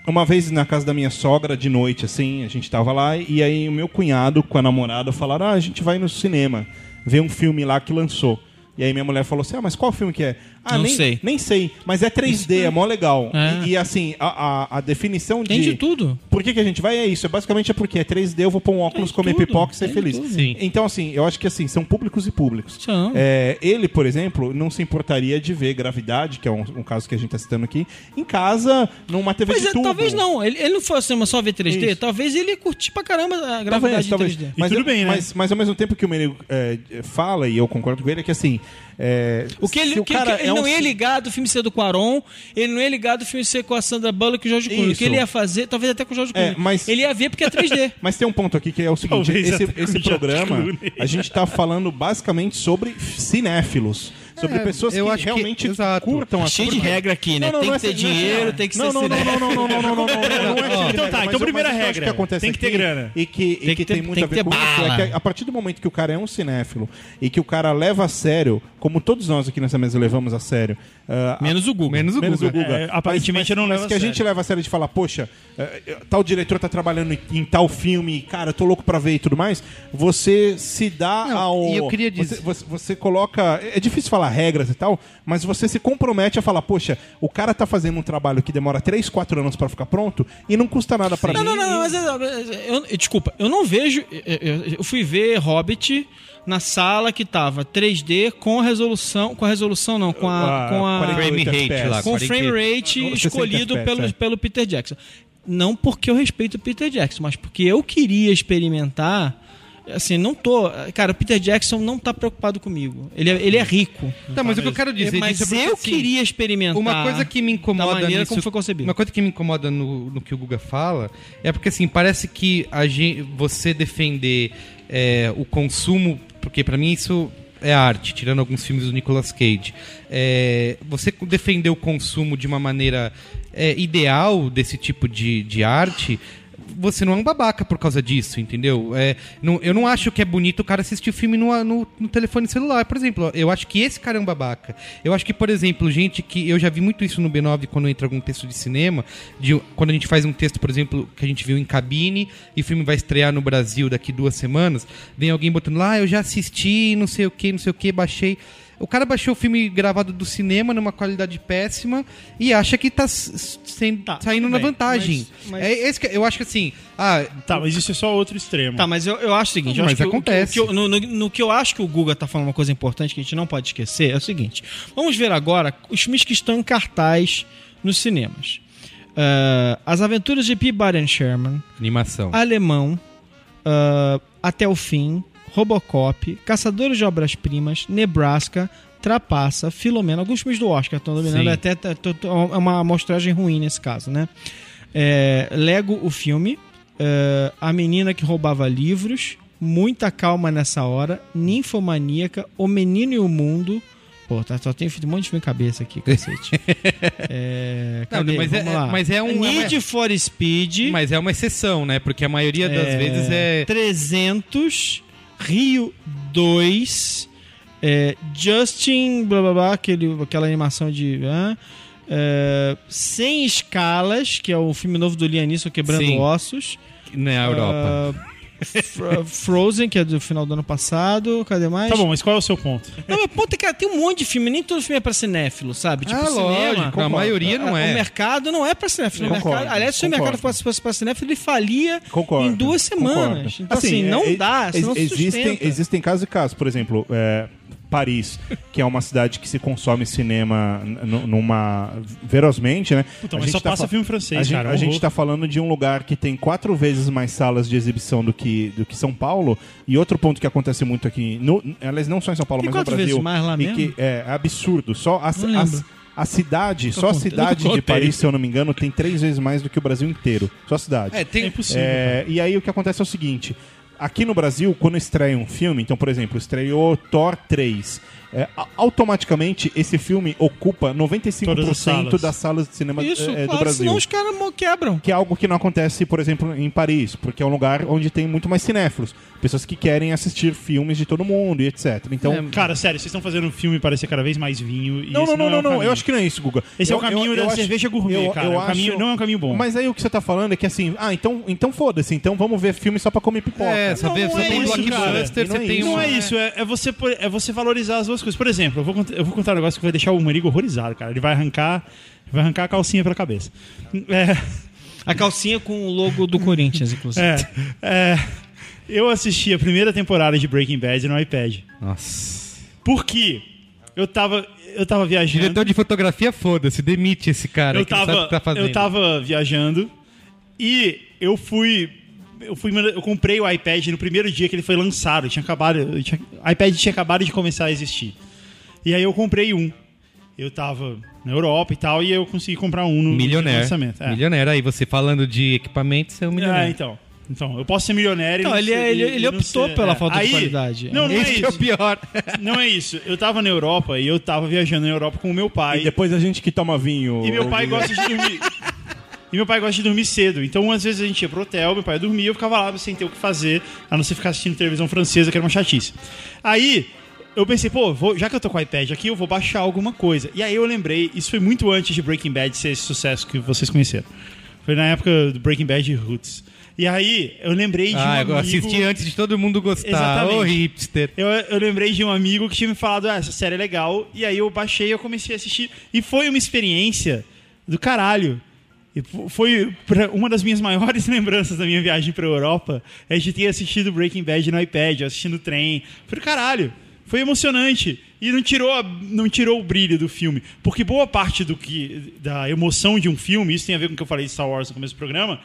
Uma vez na casa da minha sogra, de noite, assim, a gente tava lá, e aí o meu cunhado com a namorada falaram: Ah, a gente vai no cinema ver um filme lá que lançou. E aí minha mulher falou assim: Ah, mas qual filme que é? Ah, Não nem sei. Nem sei, mas é 3D, é mó legal. É. E, e, assim, a, a, a definição Tem de. de tudo. Por que, que a gente vai? É isso. É basicamente é porque é 3D, eu vou pôr um óculos, Tem comer tudo, pipoca e ser tem feliz. Então, assim, eu acho que assim, são públicos e públicos. São. É, ele, por exemplo, não se importaria de ver gravidade, que é um, um caso que a gente está citando aqui, em casa, numa TV Pois de é, tubo. talvez não. Ele, ele não fosse cinema só ver 3D, Isso. talvez ele ia curtir pra caramba a Talvez, gravidade talvez. em 3D. E tudo bem, né? Mas, mas ao mesmo tempo que o Merigo é, fala, e eu concordo com ele, é que assim. É, O que ele, o que- ele é um não ia ci- ligar do filme ser do Quaron, ele não ia ligar do filme ser com a Sandra Bullock e o Jorge Clooney. O que ele ia fazer, talvez até com o Jorge É, Clooney. mas- Ele ia ver porque é 3D. Mas tem um ponto aqui que é o seguinte: Talvez esse, esse programa, a gente tá falando basicamente sobre cinéfilos. Sobre É, pessoas eu que acho que- realmente exato. curtam a Cheio de regra aqui, né? Não, não, tem não que é ter assim, não é dinheiro, assim. tem que não, ser não, não, não, não, não, não, não, não, não, não é de Então tá, então eu- primeira regra, tem que ter grana. E que, Tem muito tem a que ver com isso. bala. É que a partir do momento que o cara é um cinéfilo e que o cara leva a sério, como todos nós aqui nessa mesa levamos a sério. ah, Menos o Google. Menos o. É, aparentemente eu não levo a que a sério. gente leva a sério de falar, poxa, eh, tal diretor tá trabalhando em, tal filme, cara, eu tô louco pra ver e tudo mais. Você se dá ao. e eu queria dizer- você, você coloca. É difícil falar regras e tal, mas você se compromete a falar, poxa, o cara tá fazendo um trabalho que demora 3, 4 anos pra ficar pronto e não custa nada pra Não, mim. não, não, não, mas eu, eu- desculpa, eu não vejo. Eu, eu- fui ver Hobbit na sala que tava 3D com a resolução. Com a resolução, não, com a. Ah, com a 48 Frame rate lá, com o frame 48. rate 60 escolhido FPS, pelo, é. pelo Peter Jackson. Não porque eu respeito o Peter Jackson, mas porque eu queria experimentar. Assim, não tô. Cara, o Peter Jackson não tá preocupado comigo. Ele é, ele é rico. Tá, mas o que eu quero dizer mas disso é porque, eu assim, queria experimentar. Uma coisa que me incomoda da maneira nisso, como foi concebido. Uma coisa que me incomoda no, no que o Guga fala é porque assim, parece que a gente, você defender é, o consumo, porque pra mim isso é arte, tirando alguns filmes do Nicolas Cage. É, você defender o consumo de uma maneira é, ideal desse tipo de, de arte. Você não é um babaca por causa disso, entendeu? É, não- eu não acho que é bonito o cara assistir o filme no, no, no telefone celular, por exemplo. Eu acho que esse cara é um babaca. Eu acho que, por exemplo, gente que. Eu já vi muito isso no B9 quando entra algum texto de cinema. De, quando a gente faz um texto, por exemplo, que a gente viu em cabine e o filme vai estrear no Brasil daqui duas semanas, vem alguém botando lá, ah, eu já assisti, não sei o que, não sei o que, baixei. O cara baixou o filme gravado do cinema numa qualidade péssima e acha que tá, sem- Tá, saindo tudo na bem, vantagem. mas- mas- É esse que, eu acho que assim. Ah, Tá, mas isso é só outro extremo. Tá, mas eu, eu acho o seguinte, eu Mas que acontece. o que no, no- no que eu acho que o Guga tá falando uma coisa importante que a gente não pode esquecer é o seguinte. Vamos ver agora os filmes que estão em cartaz nos cinemas. Ah, As Aventuras de P. Barton Sherman, animação. Alemão, ah, Até o Fim, Robocop, Caçadores de Obras-Primas, Nebraska, Trapaça, Filomena, alguns filmes do Oscar estão dominando, Sim. até até- tô- é uma amostragem ruim nesse caso, né? É, Lego, o filme, é, A Menina que Roubava Livros, Muita Calma Nessa Hora, Ninfomaníaca, O Menino e o Mundo... Pô, tá, só tem um monte de filme cabeça aqui, cacete. É, Não, cadê? mas é- Vamos lá. mas é um- Need é uma- for Speed... Mas é uma exceção, né? Porque a maioria das vezes é. 300, Rio 2, é, Justin, blá blá blá, aquele, aquela animação de. É, Sem Escalas, que é o filme novo do Lianisson Quebrando Sim. Ossos. Na Europa. Ah, Fro- Frozen, que é do final do ano passado. Cadê mais? Tá bom, mas qual é o seu ponto? Não, mas ponto é que tem um monte de filme, nem todo filme é pra cinéfilo, sabe? Tipo, Ah, cinema. lógico, a maioria não O é. mercado não é pra cinéfilo. O Concordo, mercado, aliás, se o mercado fosse fosse pra cinéfilo, ele falia Concordo. em duas semanas. concordo. Então, assim, não é- dá, ex- senão se existem, sustenta. existem casos e casos. Por exemplo, é, Paris, que é uma cidade que se consome cinema numa. verosmente, né? Puta, A mas gente só tá passa filme francês, a gente, cara, A gente tá falando de um lugar que tem quatro vezes mais salas de exibição do que, do que São Paulo. E outro ponto que acontece muito aqui. No, aliás, não só em São Paulo, Tem mas no Brasil. vezes mais lá e mesmo? que é absurdo. Só a, Não a, cidade, só a cidade de. Paris, se eu não me engano, tem três vezes mais do que o Brasil inteiro. Só a cidade. É, tem. É impossível. É, e aí o que acontece é o seguinte: aqui no Brasil, quando estreia um filme, então, por exemplo, estreou Thor 3. É, automaticamente esse filme ocupa Todas as 95% salas. das salas de cinema Isso, é, do claro, Brasil. senão os caras quebram. Que é algo que não acontece, por exemplo, em Paris, porque é um lugar onde tem muito mais cinéfilos. Pessoas que querem assistir filmes de todo mundo e etc. Então. É, Cara, sério, vocês estão fazendo o filme parecer cada vez mais vinho. E não, esse não, não, é não, não, caminho. Eu acho que não é isso, Guga. Esse é Eu- o caminho eu- da eu acho- cerveja gourmet, eu- cara. eu O caminho- acho- não é um caminho bom. Mas aí o que você tá falando é que assim, ah, então, então foda-se, então vamos ver filme só pra comer pipoca. É, só, Não, vê- não é tem isso, cara. Não é isso. Não é isso, é, é você, é você valorizar as duas coisas. Por exemplo, eu vou, cont- eu vou contar um negócio que vai deixar o Marigo horrorizado, cara. Ele vai arrancar, vai arrancar a calcinha pela cabeça. É, A calcinha com o logo do Corinthians, inclusive. é, é, eu assisti a primeira temporada de Breaking Bad no iPad. Nossa. Por quê? Eu tava, eu tava viajando. Diretor de fotografia, foda-se, demite esse cara eu que não sabe o tava, que tá fazendo. eu tava viajando e eu fui. Eu, fui, eu comprei o iPad no primeiro dia que ele foi lançado. Tinha acabado, tinha- o iPad tinha acabado de começar a existir. E aí eu comprei um. Eu tava na Europa e tal, e eu consegui comprar um no, Milionaire. lançamento. É. Milionaire. Aí você falando de equipamentos, você é um É, milionário. então. Então, eu posso ser milionário e Não, não ele, ser- é- ele, e- ele e não optou ser- pela é. falta Aí- de qualidade. Não, não é que é o isso. pior. Não é isso. Eu tava na Europa e eu tava viajando na Europa com o meu pai. E depois a gente que toma vinho. E meu pai Guga. gosta de dormir. E meu pai gosta de dormir cedo. Então, às vezes a gente ia pro hotel, meu pai dormia, eu ficava lá sem ter o que fazer, a não ser ficar assistindo televisão francesa, que era uma chatice. Aí, eu pensei, pô, vou- já que eu tô com o iPad aqui, eu vou baixar alguma coisa. E aí eu lembrei, isso foi muito antes de Breaking Bad ser esse sucesso que vocês conheceram. Foi na época do Breaking Bad e Roots. E aí, eu lembrei de um Ah, amigo... assisti antes de todo mundo gostar. Exatamente. Ô, hipster. Eu, eu lembrei de um amigo que tinha me falado, ah, essa série é legal. E aí eu baixei e eu comecei a assistir. E foi uma experiência do caralho. Foi uma das minhas maiores lembranças da minha viagem pra Europa é de ter assistido Breaking Bad no iPad, assistindo o trem. Do caralho. Foi emocionante. E não tirou, a- não tirou o brilho do filme. Porque boa parte do que, da emoção de um filme, isso tem a ver com o que eu falei de Star Wars no começo do programa,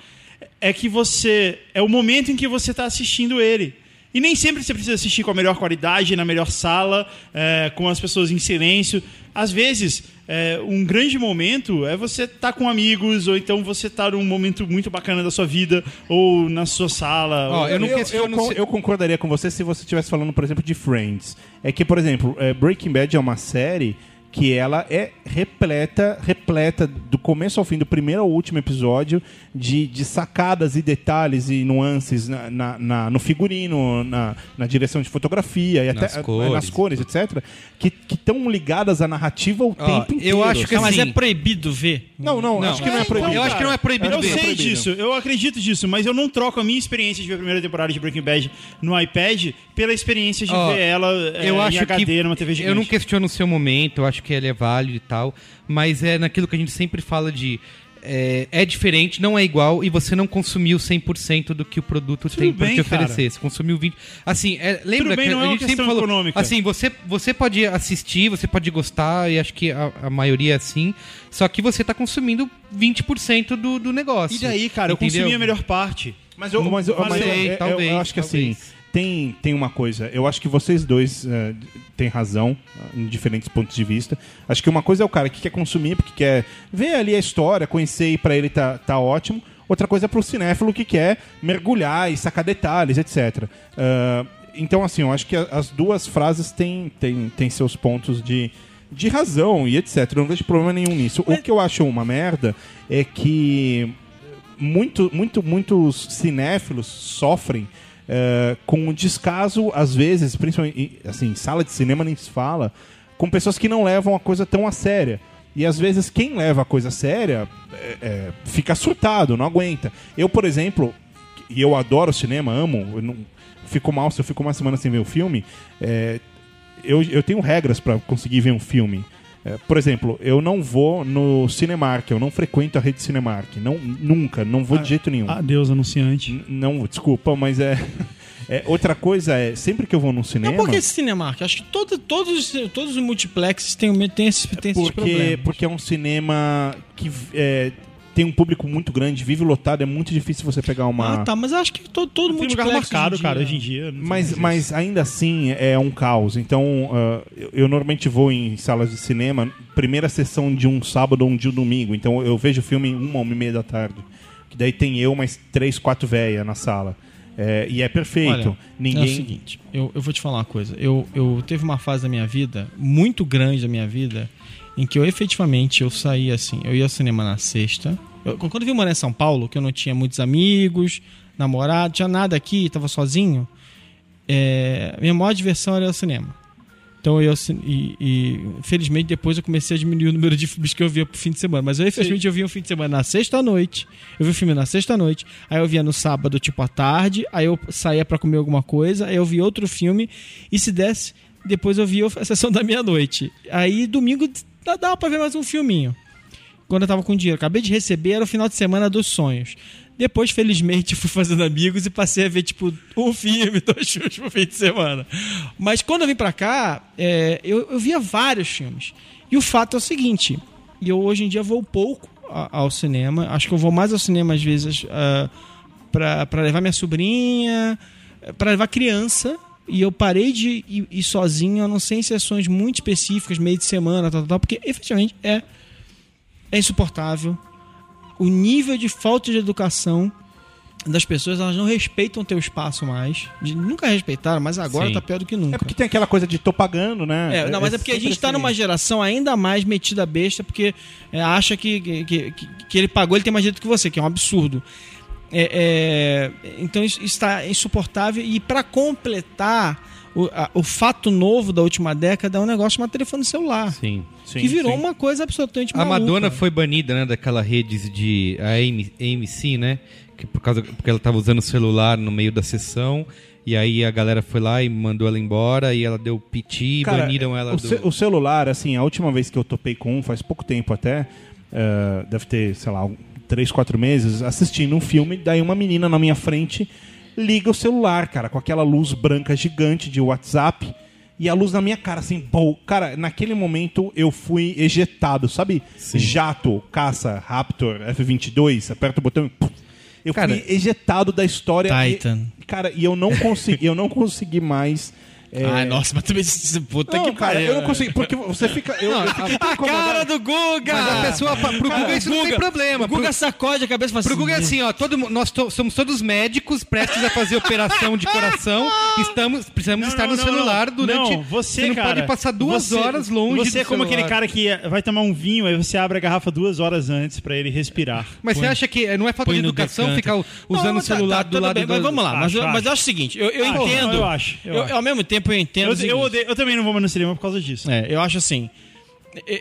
é que você. É o momento em que você está assistindo ele. E nem sempre você precisa assistir com a melhor qualidade, na melhor sala, é, com as pessoas em silêncio. Às vezes, é, um grande momento é você estar com amigos, ou então você estar num momento muito bacana da sua vida, ou na sua sala. Ó, ou- eu não eu, questiono eu, se- eu concordaria com você se você estivesse falando, por exemplo, de Friends. É que, por exemplo, é, Breaking Bad é uma série que ela é repleta, repleta do começo ao fim, do primeiro ao último episódio, de, de sacadas e detalhes e nuances na, na- na- no figurino, na, na direção de fotografia e Nas até cores. nas cores, etc., que estão ligadas à narrativa o Ó, tempo inteiro. eu acho que Ah, mas assim- é proibido ver. Não, não, acho que não é proibido. Eu acho que não é proibido Eu ver. sei proibido. disso, eu acredito disso, mas eu não troco a minha experiência de ver a primeira temporada de Breaking Bad no iPad pela experiência de Ó, ver ela é, eu em acho HD que numa TV gigante. eu não questiono o seu momento, eu acho que ele é válido e tal, mas é naquilo que a gente sempre fala de é, é diferente, não é igual e você não consumiu 100% do que o produto tem pra bem, te cara. oferecer. Você consumiu 20. Assim, é, lembra bem, que não é a gente sempre falou, econômica. assim, você você pode assistir, você pode gostar e acho que a, a maioria é assim, só que você tá consumindo 20% do, do negócio. E daí, cara, eu entendeu? consumi a melhor parte. Mas eu, mas eu, Não mas eu- sei, eu- eu- talvez, eu acho que talvez. assim, tem, tem uma coisa. Eu acho que vocês dois eh, têm razão eh, em diferentes pontos de vista. Acho que uma coisa é o cara que quer consumir, porque quer ver ali a história, conhecer e pra ele tá, tá ótimo. Outra coisa é pro cinéfilo que quer mergulhar e sacar detalhes, etc. Ah, então, assim, eu acho que a- as duas frases têm, têm, têm seus pontos de, de razão e etc. Eu não vejo problema nenhum nisso. O que eu acho uma merda é que muito, muito, muitos cinéfilos sofrem eh, com descaso, às vezes, principalmente assim, sala de cinema nem se fala, com pessoas que não levam a coisa tão a séria. E às vezes quem leva a coisa séria é, é, fica surtado, não aguenta. Eu, por exemplo, e eu adoro cinema, amo, não fico mal se eu fico uma semana sem ver o filme. é, eu, eu tenho regras para conseguir ver um filme. É, por exemplo, eu não vou no Cinemark, eu não frequento a rede Cinemark. Não, nunca, não vou de jeito nenhum. Adeus, anunciante. N- Não, desculpa, mas é, é. Outra coisa é, sempre que eu vou num cinema. Mas por que esse Cinemark? Acho que todo, todos, todos os multiplexes têm, têm, esses, têm esses porque, problemas. porque é um cinema que é, tem um público muito grande, vive lotado, é muito difícil você pegar uma. Ah, tá, mas acho que todo, todo Tem lugar marcado, hoje cara, dia- hoje em dia. Mas, mas ainda assim é um caos. Então, ah, eu, eu normalmente vou em salas de cinema, primeira sessão de um sábado ou um de um domingo. Então eu vejo o filme uma, uma e meia da tarde. Que daí tem eu mais três, quatro véia na sala. É, e é perfeito. Olha, É o Ninguém. seguinte, eu, eu vou te falar uma coisa. Eu, eu teve uma fase da minha vida, muito grande da minha vida, em que eu efetivamente eu saía assim, eu ia ao cinema na sexta. Eu- quando eu vim morar em São Paulo, que eu não tinha muitos amigos, namorado, tinha nada aqui, tava sozinho, é, minha maior diversão era ao cinema. Então eu e, e felizmente depois eu comecei a diminuir o número de filmes que eu via pro fim de semana. Mas eu infelizmente eu via um fim de semana na sexta noite. Eu vi o filme na sexta noite. Aí eu via no sábado, tipo à tarde. Aí eu saía pra comer alguma coisa. Aí eu via outro filme. E se desse, depois eu via a sessão da meia-noite. Aí domingo dava pra ver mais um filminho. Quando eu tava com dinheiro. Acabei de receber, era o final de semana dos sonhos. Depois, felizmente, fui fazendo amigos e passei a ver, tipo, um filme, dois filmes por fim de semana. Mas quando eu vim pra cá, é, eu, eu via vários filmes. E o fato é o seguinte: eu hoje em dia vou pouco ao cinema. Acho que eu vou mais ao cinema, às vezes, ah, pra, pra levar minha sobrinha, pra levar criança. E eu parei de ir, ir sozinho, a não ser em sessões muito específicas, meio de semana, tal, tal, tal, porque efetivamente é, é insuportável. O nível de falta de educação das pessoas, elas não respeitam o teu espaço mais. De- nunca respeitaram, mas agora Sim. tá pior do que nunca. É porque tem aquela coisa de tô pagando, né? É, não, mas é porque a gente tá assim. numa geração ainda mais metida besta, porque é, acha que, que, que, que ele pagou, ele tem mais direito que você, que é um absurdo. É, é, então isso está insuportável. E para completar, o, a- o fato novo da última década é um negócio chamado telefone celular. Sim. Sim, que virou sim. uma coisa absolutamente A maluca. Madonna foi banida, né, daquela rede de a AM AMC, né? Que por causa porque ela tava usando o celular no meio da sessão e aí a galera foi lá e mandou ela embora e ela deu piti e baniram ela o, do ce- o celular, assim, a última vez que eu topei com um, faz pouco tempo até, eh, deve ter, sei lá, três, quatro meses, assistindo um filme, daí uma menina na minha frente liga o celular, cara, com aquela luz branca gigante de WhatsApp e a luz na minha cara, assim, pô, cara, naquele momento eu fui ejetado, sabe? Jato, caça, Raptor, F-22, aperta o botão e... puf, eu Cara, fui ejetado da história. Titan. E, cara, e eu não consegui, eu não consegui mais É, Ai, nossa, mas também. Puta não, que cara, pariu. eu não consigo, porque você fica... Eu, eu fiquei tão A cara do Guga! Mas a pessoa, pro Guga isso não tem problema. O Guga Pro, sacode a cabeça e fala pro Guga é assim. assim, ó, todo, nós to- somos todos médicos, prestes a fazer operação de coração, estamos, precisamos Não, estar não, no não, celular não. durante... Não, você, não cara, pode passar duas você- horas longe Você é como celular. aquele cara que vai tomar um vinho, aí você abre a garrafa duas horas antes pra ele respirar. Mas você acha que não é falta põe de educação ficar usando Não, o celular tá, tá, do lado bem, do... Mas vamos lá, mas, eu, mas acho. eu acho o seguinte, eu, eu Ah, entendo. não, eu eu acho. ao mesmo tempo eu entendo. Eu, eu, odeio- eu também não vou mais no cinema por causa disso. É, eu acho assim.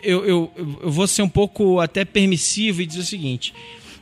Eu, eu, eu vou ser um pouco até permissivo e dizer o seguinte.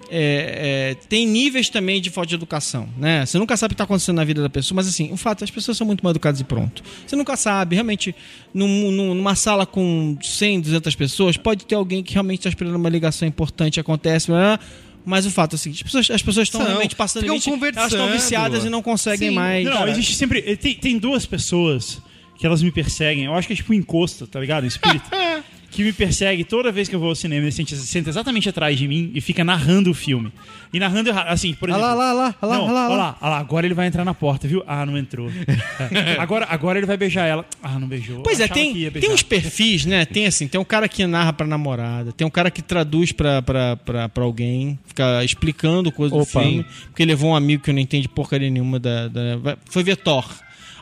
é, é, tem níveis também de falta de educação, né? Você nunca sabe o que está acontecendo na vida da pessoa, mas assim, o fato é que as pessoas são muito mal educadas e pronto. Você nunca sabe, realmente, num- num- numa sala com 100, 200 pessoas, pode ter alguém que realmente está esperando uma ligação importante, acontece, blá, blá, mas o fato é o seguinte, as pessoas, as pessoas estão realmente passando limite, elas estão viciadas e não conseguem Sim. mais. Não, Cara, existe sempre. eh, Tem, tem duas pessoas que elas me perseguem. Eu acho que é tipo um encosto, tá ligado? Um espírito. que me persegue toda vez que eu vou ao cinema. Ele senta, senta exatamente atrás de mim e fica narrando o filme. E narrando. Assim, por Olha exemplo. lá, olha lá, olha lá, Não, olha lá, olha lá. lá, olha lá, agora ele vai entrar na porta, viu? Ah, não entrou. É. Agora, agora ele vai beijar ela. Ah, não beijou. Pois é, tem, tem uns perfis, né? Tem assim, tem um cara que narra pra namorada, tem um cara que traduz pra, pra, pra, pra alguém, fica explicando coisas do filme, porque levou um amigo que eu não entende porcaria nenhuma da. da- foi ver Thor.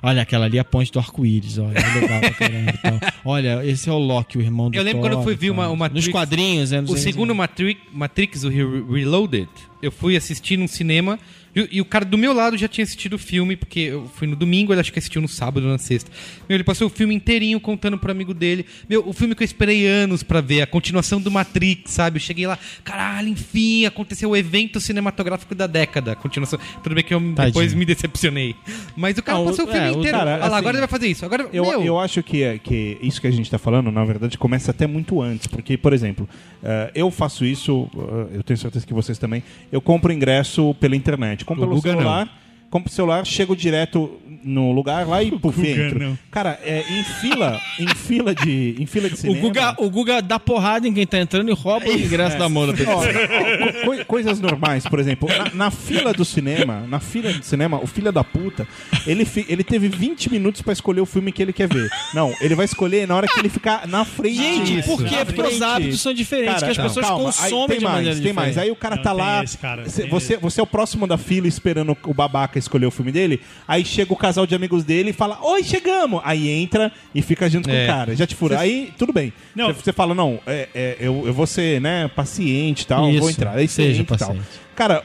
Olha, aquela ali é a ponte do arco-íris, olha, é legal pra caramba e tal. Olha, esse é o Loki, o irmão do Eu lembro Thor quando eu fui ver uma- o Matrix- Nos quadrinhos, né? nos O anos- segundo Matrix, Matrix o Re- Reloaded, eu fui assistir num cinema e, e o cara do meu lado já tinha assistido o filme, porque eu fui no domingo, ele acho que assistiu no sábado ou na sexta. Meu, ele passou o filme inteirinho contando pro amigo dele. Meu, o filme que eu esperei anos pra ver, a continuação do Matrix, sabe? Eu cheguei lá, caralho, enfim, aconteceu o evento cinematográfico da década. a Continuação. Tudo bem que eu depois Tadinho. me decepcionei. Mas o cara Não, o- passou o filme é, o inteiro. cara, Olha lá, assim, agora ele vai fazer isso. Agora, Eu, meu, eu acho que, é- que isso que a gente está falando, na verdade, começa até muito antes. Porque, por exemplo, eh, eu faço isso, eh, eu tenho certeza que vocês também. Eu compro ingresso pela internet. Compro O pelo Guga não. celular. Compro o celular, chego direto no lugar lá e puf, não. Cara, é, em fila, em fila de, em fila de O cinema. Guga, o Guga dá porrada em quem tá entrando e rouba o ingresso da mão da pessoa. Ó, co- coi- coisas normais, por exemplo, na, na fila do cinema, na fila do cinema, o filho da puta, ele, ele teve 20 minutos pra escolher o filme que ele quer ver. Não, ele vai escolher na hora que ele ficar na frente. Gente, Isso, por quê? Porque os hábitos são diferentes, que as não, pessoas calma, consomem tem de mais, maneira tem mais. Aí o cara Não, tá lá, esse, cara, você, esse. você é o próximo da fila esperando o babaca escolher o filme dele, aí chega o casal de amigos dele e fala, oi, chegamos! Aí entra e fica junto com É. o cara. Já te fura. Aí, tudo bem. Não. Você fala, não, é, é, eu, eu vou ser, né, paciente e tal, Isso, vou entrar. Aí seja entra e tal. paciente. Cara,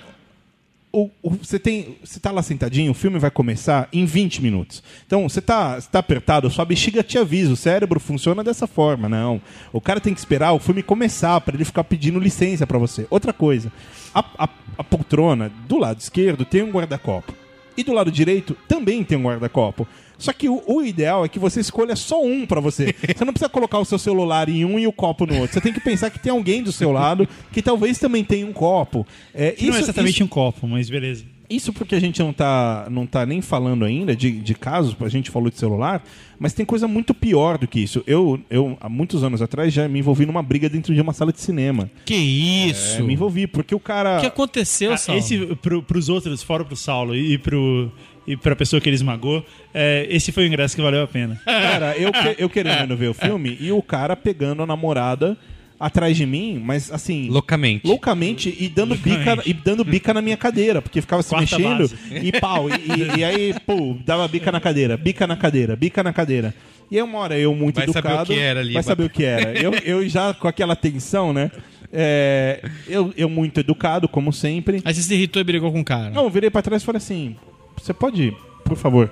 você tem. Você tá lá sentadinho, o filme vai começar em 20 minutos. Então, você tá, tá apertado, sua bexiga te avisa, o cérebro funciona dessa forma, não. O cara tem que esperar o filme começar pra ele ficar pedindo licença pra você. Outra coisa, a, a- a poltrona do lado esquerdo tem um guarda-copo. E do lado direito também tem um guarda-copo. Só que o, o ideal é que você escolha só um pra você. Você não precisa colocar o seu celular em um e o copo no outro. Você tem que pensar que tem alguém do seu lado que talvez também tenha um copo. É, Que não é exatamente um copo, mas beleza. Isso porque a gente não tá, não tá nem falando ainda de, de casos, a gente falou de celular, mas tem coisa muito pior do que isso. Eu, eu, há muitos anos atrás, já me envolvi numa briga dentro de uma sala de cinema. Que isso? É, me envolvi, porque o cara. O que aconteceu, Ah, Saulo? esse, pro, pros outros, fora pro Saulo e pro. E pra pessoa que ele esmagou, é, esse foi o ingresso que valeu a pena. Cara, eu, eu querendo ver o filme e o cara pegando a namorada atrás de mim, mas assim. loucamente. Loucamente e dando, bica, e dando bica na minha cadeira, porque ficava se Quarta mexendo base. e pau. E, e- e aí, pô, dava bica na cadeira, bica na cadeira, bica na cadeira. E aí uma hora eu, muito Vai saber educado. o que era ali, Vai saber o que era. Eu, eu já com aquela tensão, né? É, eu, eu muito educado, como sempre. Aí você se irritou e brigou com o cara. Não, eu virei pra trás e falei assim: você pode, por favor,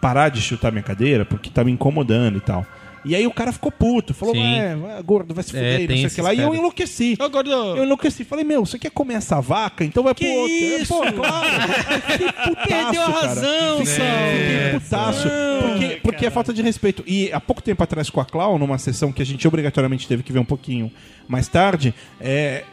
parar de chutar minha cadeira, porque tá me incomodando e tal. E aí o cara ficou puto, falou, é, vai, gordo, vai se É, fuder, não tem sei o que lá. E eu enlouqueci. Ô, gordo. Eu enlouqueci. Falei, meu, você quer comer essa vaca? Então vai pro outro. isso? Pô, claro. Fiquei putaço, Perdeu a cara. razão, Fiquei, fiquei putaço. Porque, porque é falta de respeito. E há pouco tempo atrás com a Clau, numa sessão que a gente obrigatoriamente teve que ver um pouquinho mais tarde, é,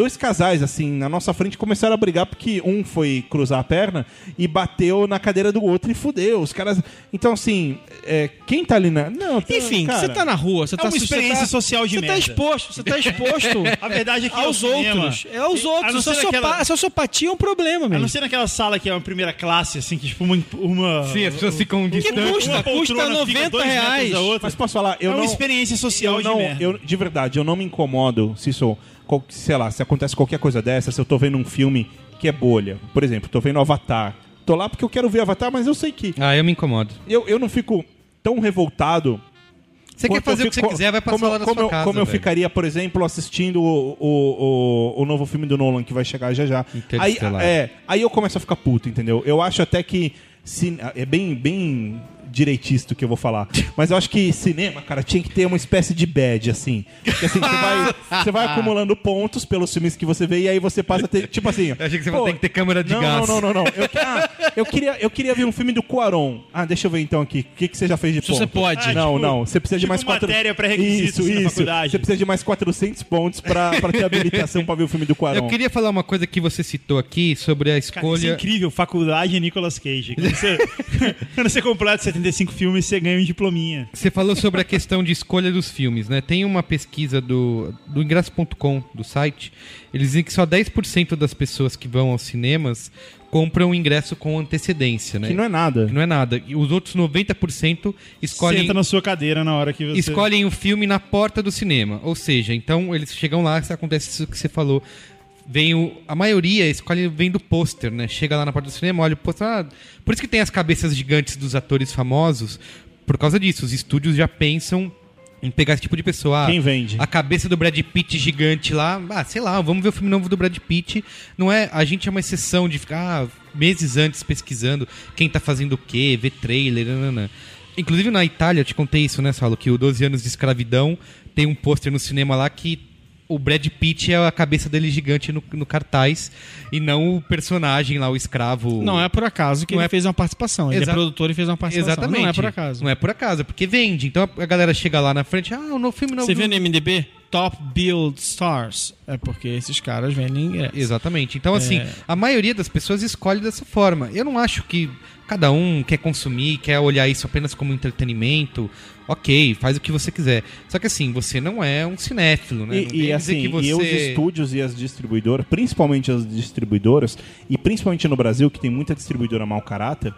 dois casais, assim, na nossa frente começaram a brigar porque um foi cruzar a perna e bateu na cadeira do outro e fudeu. Os caras. Então, assim, é, quem tá ali na. Não, tá- Enfim, cara, você tá na rua, você tá uma experiência tá- social de Você tá merda. exposto, você tá exposto A verdade é que aos é o cinema. outros. É aos A outros. A naquela- sociopa- a sociopatia é um problema, A mesmo. não ser naquela sala que é uma primeira classe, assim, que tipo uma. uma Sim, as pessoas ficam Que distantes. custa? uma Custa poltrona fica 90 dois metros reais. Mas posso falar, eu é uma não. experiência social eu não, de merda. eu, de verdade, eu não me incomodo se isso, qual- sei lá, se acontece qualquer coisa dessa, se eu tô vendo um filme que é bolha. Por exemplo, tô vendo Avatar. Tô lá porque eu quero ver Avatar, mas eu sei que. Ah, eu me incomodo. Eu, eu não fico tão revoltado. Você quer fazer eu o que você fico- quiser, vai passar como, eu- lá na como sua eu, casa. Como eu velho. ficaria, por exemplo, assistindo o, o, o, o novo filme do Nolan que vai chegar já já. Aí, é, aí eu começo a ficar puto, entendeu? Eu acho até que. cin- É bem, bem direitista o que eu vou falar. Mas eu acho que cinema, cara, tinha que ter uma espécie de badge, assim. Que assim, você vai, você vai acumulando pontos pelos filmes que você vê e aí você passa a ter. Tipo assim. Eu achei que você pô, tem que ter câmera de não, gás. Não, não, não, não. Eu, ah, eu, queria, eu queria ver um filme do Cuaron. Ah, deixa eu ver então aqui. O que, que você já fez de ponto? você pode. Ah, não, tipo- não. Você precisa de tipo mais quatro... matéria Isso, na isso. faculdade. Você precisa de mais 400 pontos pra, pra ter habilitação pra ver o filme do Cuarón. Eu queria falar uma coisa que você citou aqui sobre a Cara, isso é escolha. incrível, faculdade Nicolas Cage. Quando você, quando você completa 75 filmes, você ganha um diplominha. Você falou sobre a questão de escolha dos filmes, né? Tem uma pesquisa do, do ingresso.com, do site. Eles dizem que só 10% das pessoas que vão aos cinemas compram o ingresso com antecedência, né? Que não é nada. Que não é nada. E os outros 90% escolhem, Senta na sua cadeira na hora que você... escolhem o filme na porta do cinema. Ou seja, então eles chegam lá, se acontece isso que você falou. Vem o, a maioria escolhe vem do pôster, né? Chega lá na porta do cinema, olha o pôster. Ah, por isso que tem as cabeças gigantes dos atores famosos. Por causa disso, os estúdios já pensam em pegar esse tipo de pessoa. Ah, Quem vende? A cabeça do Brad Pitt gigante lá. Ah, sei lá, vamos ver o filme novo do Brad Pitt. Não é, a gente é uma exceção de ficar ah, meses antes pesquisando quem tá fazendo o quê, ver trailer, nanana. Inclusive na Itália, eu te contei isso, né, Saulo? Que o 12 anos de escravidão tem um pôster no cinema lá que o Brad Pitt é a cabeça dele gigante no, no cartaz e não o personagem lá, o escravo. Não é por acaso que Não ele é- fez uma participação. Ele Exa- é produtor e fez uma participação. Exatamente. Não é por acaso. Não é por acaso, é porque vende. Então a galera chega lá na frente, ah, o novo filme novo. Você viu no MDB? Top Build Stars. É porque esses caras vendem. Exatamente. Então, assim, É. a maioria das pessoas escolhe dessa forma. Eu não acho que cada um quer consumir, quer olhar isso apenas como entretenimento. Ok, faz o que você quiser. Só que assim, você não é um cinéfilo, né? E, e, assim, você... e os estúdios e as distribuidoras, principalmente as distribuidoras, e principalmente no Brasil, que tem muita distribuidora mau caráter,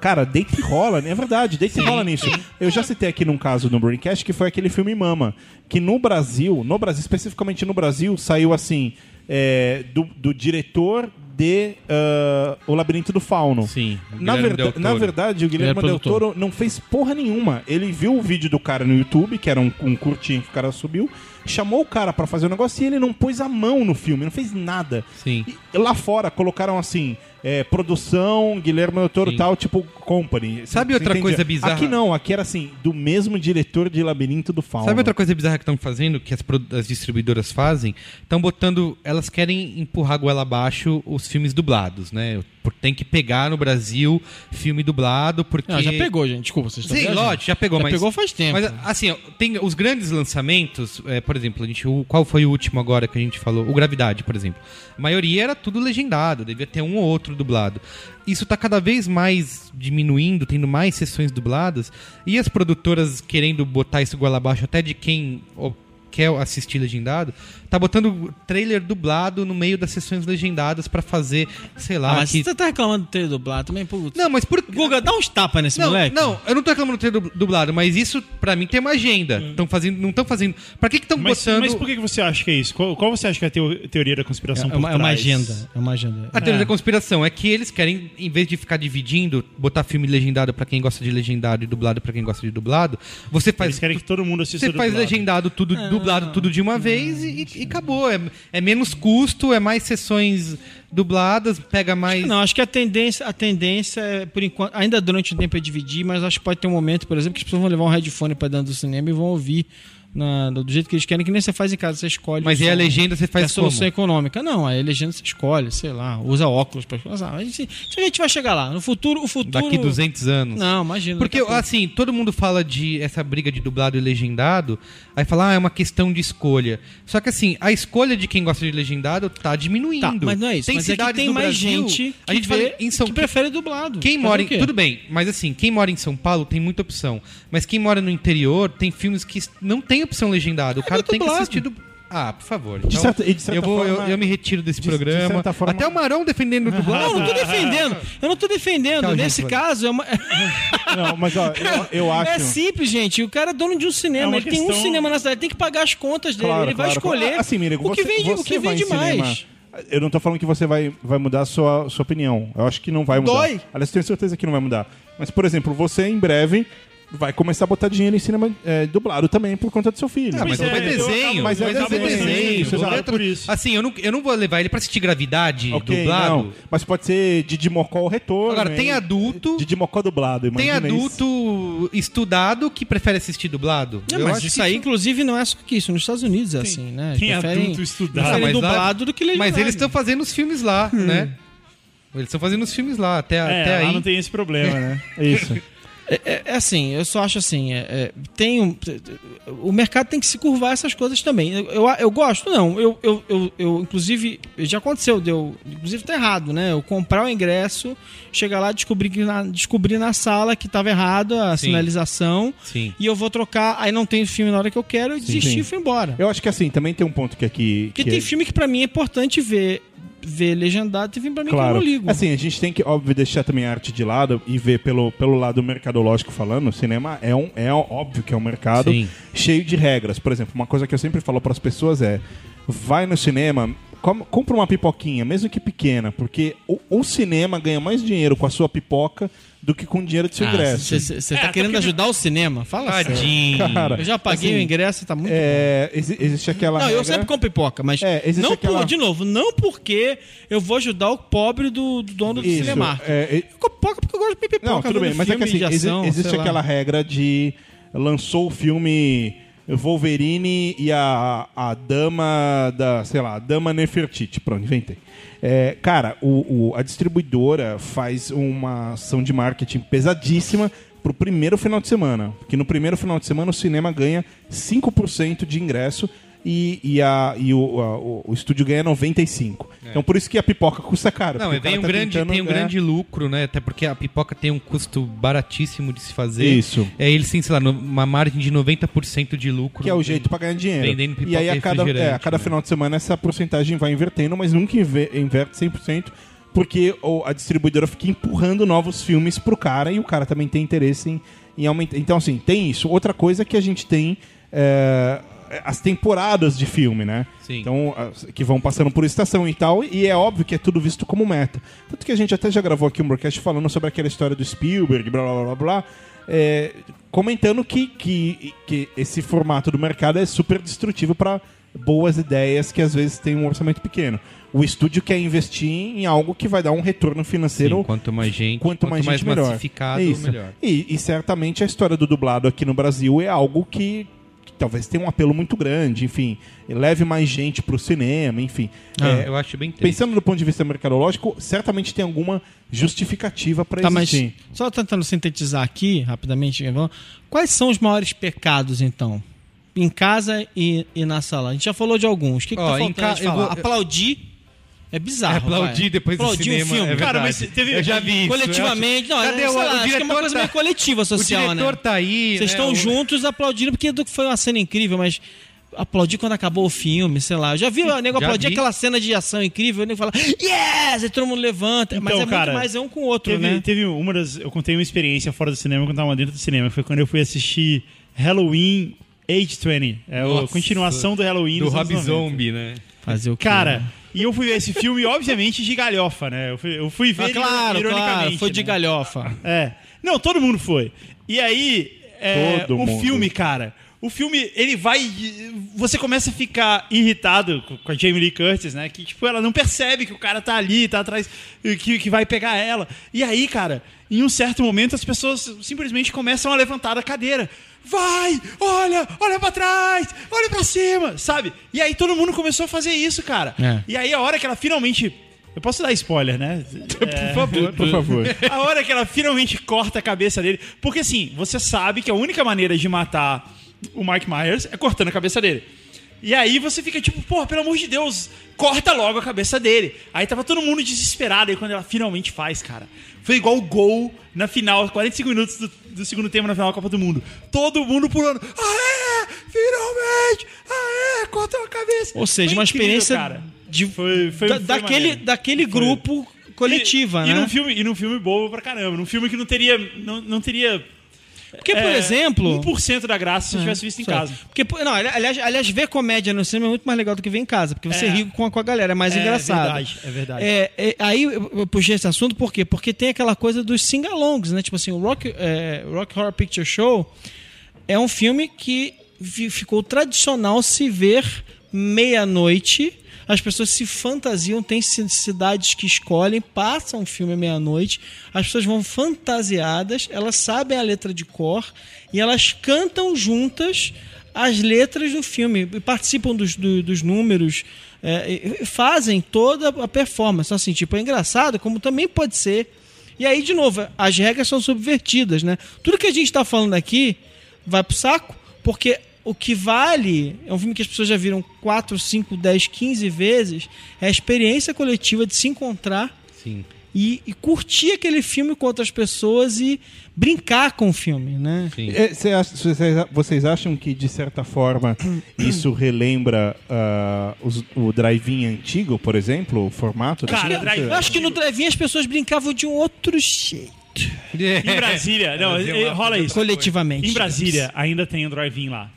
cara, deita e rola, né? é verdade, deita e rola nisso. Eu já citei aqui num caso no Braincast que foi aquele filme Mama, que no Brasil, no Brasil, especificamente no Brasil, saiu assim, é, do, do diretor de ah, O Labirinto do Fauno. Sim, Na, Guilherme verda- na verdade, o Guilherme é Del. Toro não fez porra nenhuma. Ele viu o vídeo do cara no YouTube, que era um, um curtinho que o cara subiu, chamou o cara pra fazer o negócio e ele não pôs a mão no filme, não fez nada. Sim. E lá fora colocaram assim, é, produção, Guilherme Del Toro tal, tipo company. Sabe outra entende? coisa bizarra? Aqui não, aqui era assim, do mesmo diretor de Labirinto do Fauno. Sabe outra coisa bizarra que estão fazendo, que as, as distribuidoras fazem? Estão botando. Elas querem empurrar goela abaixo os filmes dublados, né? Tem que pegar no Brasil filme dublado, porque. Não, já pegou, gente. Desculpa, vocês estão Sim, viajando. lógico, já pegou, Já mas. pegou faz tempo. Mas assim, tem os grandes lançamentos, é, por exemplo, a gente, o, qual foi o último agora que a gente falou? O Gravidade, por exemplo. A maioria era tudo legendado, devia ter um ou outro dublado. Isso tá cada vez mais diminuindo, tendo mais sessões dubladas, e as produtoras querendo botar isso goela abaixo até de quem quer assistir legendado, tá botando trailer dublado no meio das sessões legendadas pra fazer, sei lá, Ah, mas que... você tá reclamando do ter dublado também, putz. Não, mas por Guga, dá uns tapas nesse não, moleque. não, eu não tô reclamando ter dub- dublado, mas isso pra mim tem uma agenda. Tão fazendo, não estão fazendo. Pra que estão botando mas por que que você acha que é isso? Qual, qual você acha que é a teo- teoria da conspiração É por uma, é uma agenda. É uma agenda. a teoria É. da conspiração? É que eles querem, em vez de ficar dividindo, botar filme legendado pra quem gosta de legendado e dublado pra quem gosta de dublado, você faz Eles querem que todo mundo assista você faz dublado. legendado tudo, dublado tudo de uma vez e, e acabou. É, é menos custo, é mais sessões dubladas, pega mais. Não, acho que a tendência, a tendência é, por enquanto, ainda durante o tempo é dividir, mas acho que pode ter um momento, por exemplo, que as pessoas vão levar um headphone pra dentro do cinema e vão ouvir na- do jeito que eles querem, que nem você faz em casa, você escolhe. Mas e a legenda você é a faz como? solução econômica. Não, a legenda você escolhe, sei lá, usa óculos pra usar. A gente, a gente vai chegar lá. No futuro, o futuro. Daqui 200 anos. Não, imagina. Porque, assim, todo mundo fala de essa briga de dublado e legendado, aí fala, ah, é uma questão de escolha. Só que, assim, a escolha de quem gosta de legendado tá diminuindo. Tá, mas não é isso. Tem mas é que cidades tem no mais Brasil- gente que, a gente vê- em São que prefere dublado. Quem mora em. Tudo bem, mas assim, quem mora em São Paulo tem muita opção. Mas quem mora no interior tem filmes que não tem opção legendado. O cara tem que assistir do. Ah, por favor. Então, certa- e de certa eu, vou, eu- forma- eu, me retiro desse de- de programa. certa forma- Até o Marão defendendo o dublado. Não, não tô defendendo. Eu não tô defendendo. Nesse gente, caso, é uma. Não, mas ó, eu, eu acho. É simples, gente. O cara é dono de um É cinema. uma ele tem um questão- cinema na cidade, ele tem que pagar as contas dele. Claro, ele vai claro, escolher claro. Assim, Mirigo, o que você- vende, o que vende mais. Eu não tô falando que você vai, vai mudar a sua, sua opinião. Eu acho que não vai mudar. Dói. Aliás, tenho certeza que não vai mudar. Mas, por exemplo, você em breve vai começar a botar dinheiro em cinema é, dublado também por conta do seu filho. Ah, mas não é, é desenho. mas é desenho, desenho. isso, é por. Assim, eu não, eu não vou levar ele pra assistir Gravidade Ok, dublado. não. Mas pode ser Didi Mocó o retorno. Agora, tem adulto. Didi Mocó dublado, Tem imagina isso. adulto estudado que prefere assistir dublado. Não, Eu mas acho isso aí, inclusive, não é só que isso. Nos Estados Unidos é assim, né? tem Preferem- adulto estudado. preferem mas lá- dublado do que legendado. Mas eles estão fazendo os filmes lá, né? Eles estão fazendo os filmes lá. Até, É, até lá aí. não tem esse problema, né? Isso. É, é- é assim, eu só acho assim, é- é, tem um- o mercado tem que se curvar essas coisas também. Eu, eu, eu gosto, não. Eu, eu, eu, eu, inclusive, já aconteceu, deu, inclusive tá errado, né? Eu comprar o ingresso, chegar lá, descobrir, que na, descobrir na sala que tava errado a Sim. sinalização Sim. e eu vou trocar, aí não tem filme na hora que eu quero, eu desisti sim. e fui embora. Eu acho que assim, também tem um ponto que aqui. Porque que tem é- filme que pra mim é importante ver, ver legendado, tem filme pra mim que eu Claro. não ligo. Assim, a gente tem que, óbvio, deixar também a arte de lado e ver pelo, pelo lado mercadológico falando. O cinema é, um, é óbvio que é um mercado Sim. cheio de regras. Por exemplo, uma coisa que eu sempre falo para as pessoas é: vai no cinema, com- compra uma pipoquinha, mesmo que pequena, porque o, o cinema ganha mais dinheiro com a sua pipoca do que com o dinheiro do seu ingresso. Você tá querendo ajudar o cinema? Fala sério. Tadinho. Cara, Eu já paguei assim, o ingresso, tá muito bom. É, exi- existe aquela. Não, eu regra- sempre compro pipoca, mas É, não aquela- por, de novo, não porque eu vou ajudar o pobre do, do dono do Isso, cinema. é, é- Eu compro pipoca porque eu gosto de pipoca. Não, tudo bem, mas é que assim, ação, existe aquela regra de lançou o filme Wolverine e a, a dama da, sei lá, a dama Nefertiti, pronto, inventei. É, cara, o, o- a distribuidora faz uma ação de marketing pesadíssima pro primeiro final de semana, porque no primeiro final de semana o cinema ganha 5% de ingresso e, e, a, e o, a- o, o estúdio ganha 95%. Então por isso que a pipoca custa caro. Não, tem um, tá grande, tem um é, grande lucro, né? Até porque a pipoca tem um custo baratíssimo de se fazer. Isso. É, eles têm, sei lá, uma margem de 90% de lucro. Que é o jeito pra ganhar dinheiro. Vendendo pipoca e aí a cada, é, a cada né? final de semana essa porcentagem vai invertendo, mas nunca inve- inverte 100%, porque a distribuidora fica empurrando novos filmes pro cara e o cara também tem interesse em, em aumentar. Então, assim, tem isso. Outra coisa é que a gente tem é, as temporadas de filme, né? Sim. Então, as- que vão passando por estação e tal, e é óbvio que é tudo visto como meta. Tanto que a gente até já gravou aqui um broadcast falando sobre aquela história do Spielberg, blá blá blá blá, é, comentando que, que, que esse formato do mercado é super destrutivo para boas ideias que às vezes têm um orçamento pequeno. O estúdio quer investir em algo que vai dar um retorno financeiro Sim, quanto mais gente, quanto mais gente melhor. massificado, Isso. melhor. E, e certamente a história do dublado aqui no Brasil é algo que talvez tenha um apelo muito grande, enfim, leve mais gente pro cinema, enfim. Ah, É, eu acho bem triste. pensando do ponto de vista mercadológico, certamente tem alguma justificativa para Tá, mas existir. só tentando sintetizar aqui, rapidamente, Ivan, quais são os maiores pecados, então? Em casa e, e na sala. A gente já falou de alguns. O que, que Ó, tá faltando a gente ca- eu falar? vou- Aplaudir é bizarro. É, aplaudir vai. depois do Aplaudir cinema, um filme. é. Cara, mas teve- eu já vi isso. Coletivamente, não, Cadê é, o- sei o lá, acho que é uma diretor coisa tá- meio coletiva social, o diretor né? tá aí, Vocês né, estão o- juntos aplaudindo, porque foi uma cena incrível, mas aplaudir quando acabou o filme, sei lá. Eu já vi o nego aplaudir vi. aquela cena de ação incrível, o nego fala, yes! E todo mundo levanta. mas Então, é cara, muito mais é um com o outro, Teve, né? teve uma das. Eu contei uma experiência fora do cinema quando tava dentro do cinema. Foi quando eu fui assistir Halloween Age 20. É a Nossa. continuação do Halloween do Rob 90. Zombie, né? Fazer o quê, Cara, né? E eu fui ver esse filme, obviamente, de galhofa, né? Eu fui, eu fui ver Ah, ele claro, ironicamente. claro, foi de né? galhofa. É. Não, todo mundo foi. E aí, é, Todo o mundo. filme, cara, o filme, ele vai. Você começa a ficar irritado com- a Jamie Lee Curtis, né? Que, tipo, ela não percebe que o cara tá ali, tá atrás, que, que vai pegar ela. E aí, cara, em um certo momento, as pessoas simplesmente começam a levantar da cadeira. Vai! Olha! Olha pra trás! Olha pra cima! Sabe? E aí todo mundo começou a fazer isso, cara. É. E aí a hora que ela finalmente. Eu posso dar spoiler, né? Por favor, por favor. A hora que ela finalmente corta a cabeça dele. Porque assim, você sabe que a única maneira de matar o Mike Myers é cortando a cabeça dele. E aí você fica tipo, pô, pelo amor de Deus, corta logo a cabeça dele. Aí tava todo mundo desesperado. Aí quando ela finalmente faz, cara, foi igual o gol na final, 45 minutos do, do segundo tempo na final da Copa do Mundo. Todo mundo pulando. Aê! Finalmente! Aê! Cortou a cabeça! Ou seja, Foi uma incrível, experiência cara. de, Foi, foi, da- foi daquele, maneiro. daquele grupo coletiva, e, E né? num filme, e num filme bobo pra caramba. Num filme que não teria. Não, não teria. Porque, por é, exemplo... 1% da graça se você tivesse visto em casa. Porque, não, aliás, aliás, ver comédia no cinema é muito mais legal do que ver em casa, porque você É. ri com a, com a galera, é mais É engraçado. verdade, é verdade. É, é, aí eu, eu puxei esse assunto por quê? Porque tem aquela coisa dos sing-alongs, né? Tipo assim, o Rock, é, Rock Horror Picture Show é um filme que ficou tradicional se ver meia-noite. As pessoas se fantasiam, tem ci- cidades que escolhem, passam o filme meia-noite, as pessoas vão fantasiadas, elas sabem a letra de cor e elas cantam juntas as letras do filme participam dos, do- dos números, é, fazem toda a performance. Então, assim, tipo, é engraçado, como também pode ser. E aí, de novo, as regras são subvertidas, né? Tudo que a gente está falando aqui vai pro saco, porque o que vale é um filme que as pessoas já viram 4, 5, 10, 15 vezes, é a experiência coletiva de se encontrar Sim. e, e curtir aquele filme com outras pessoas e brincar com o filme, né? Sim. É, cê acha- vocês, acham que, de certa forma, isso relembra ah, os- o drive-in antigo, por exemplo? O formato? Cara, Eu acho que no drive-in as pessoas brincavam de um outro jeito, Em Brasília, não, rola isso. coletivamente. Em Brasília, ainda tem um drive-in lá.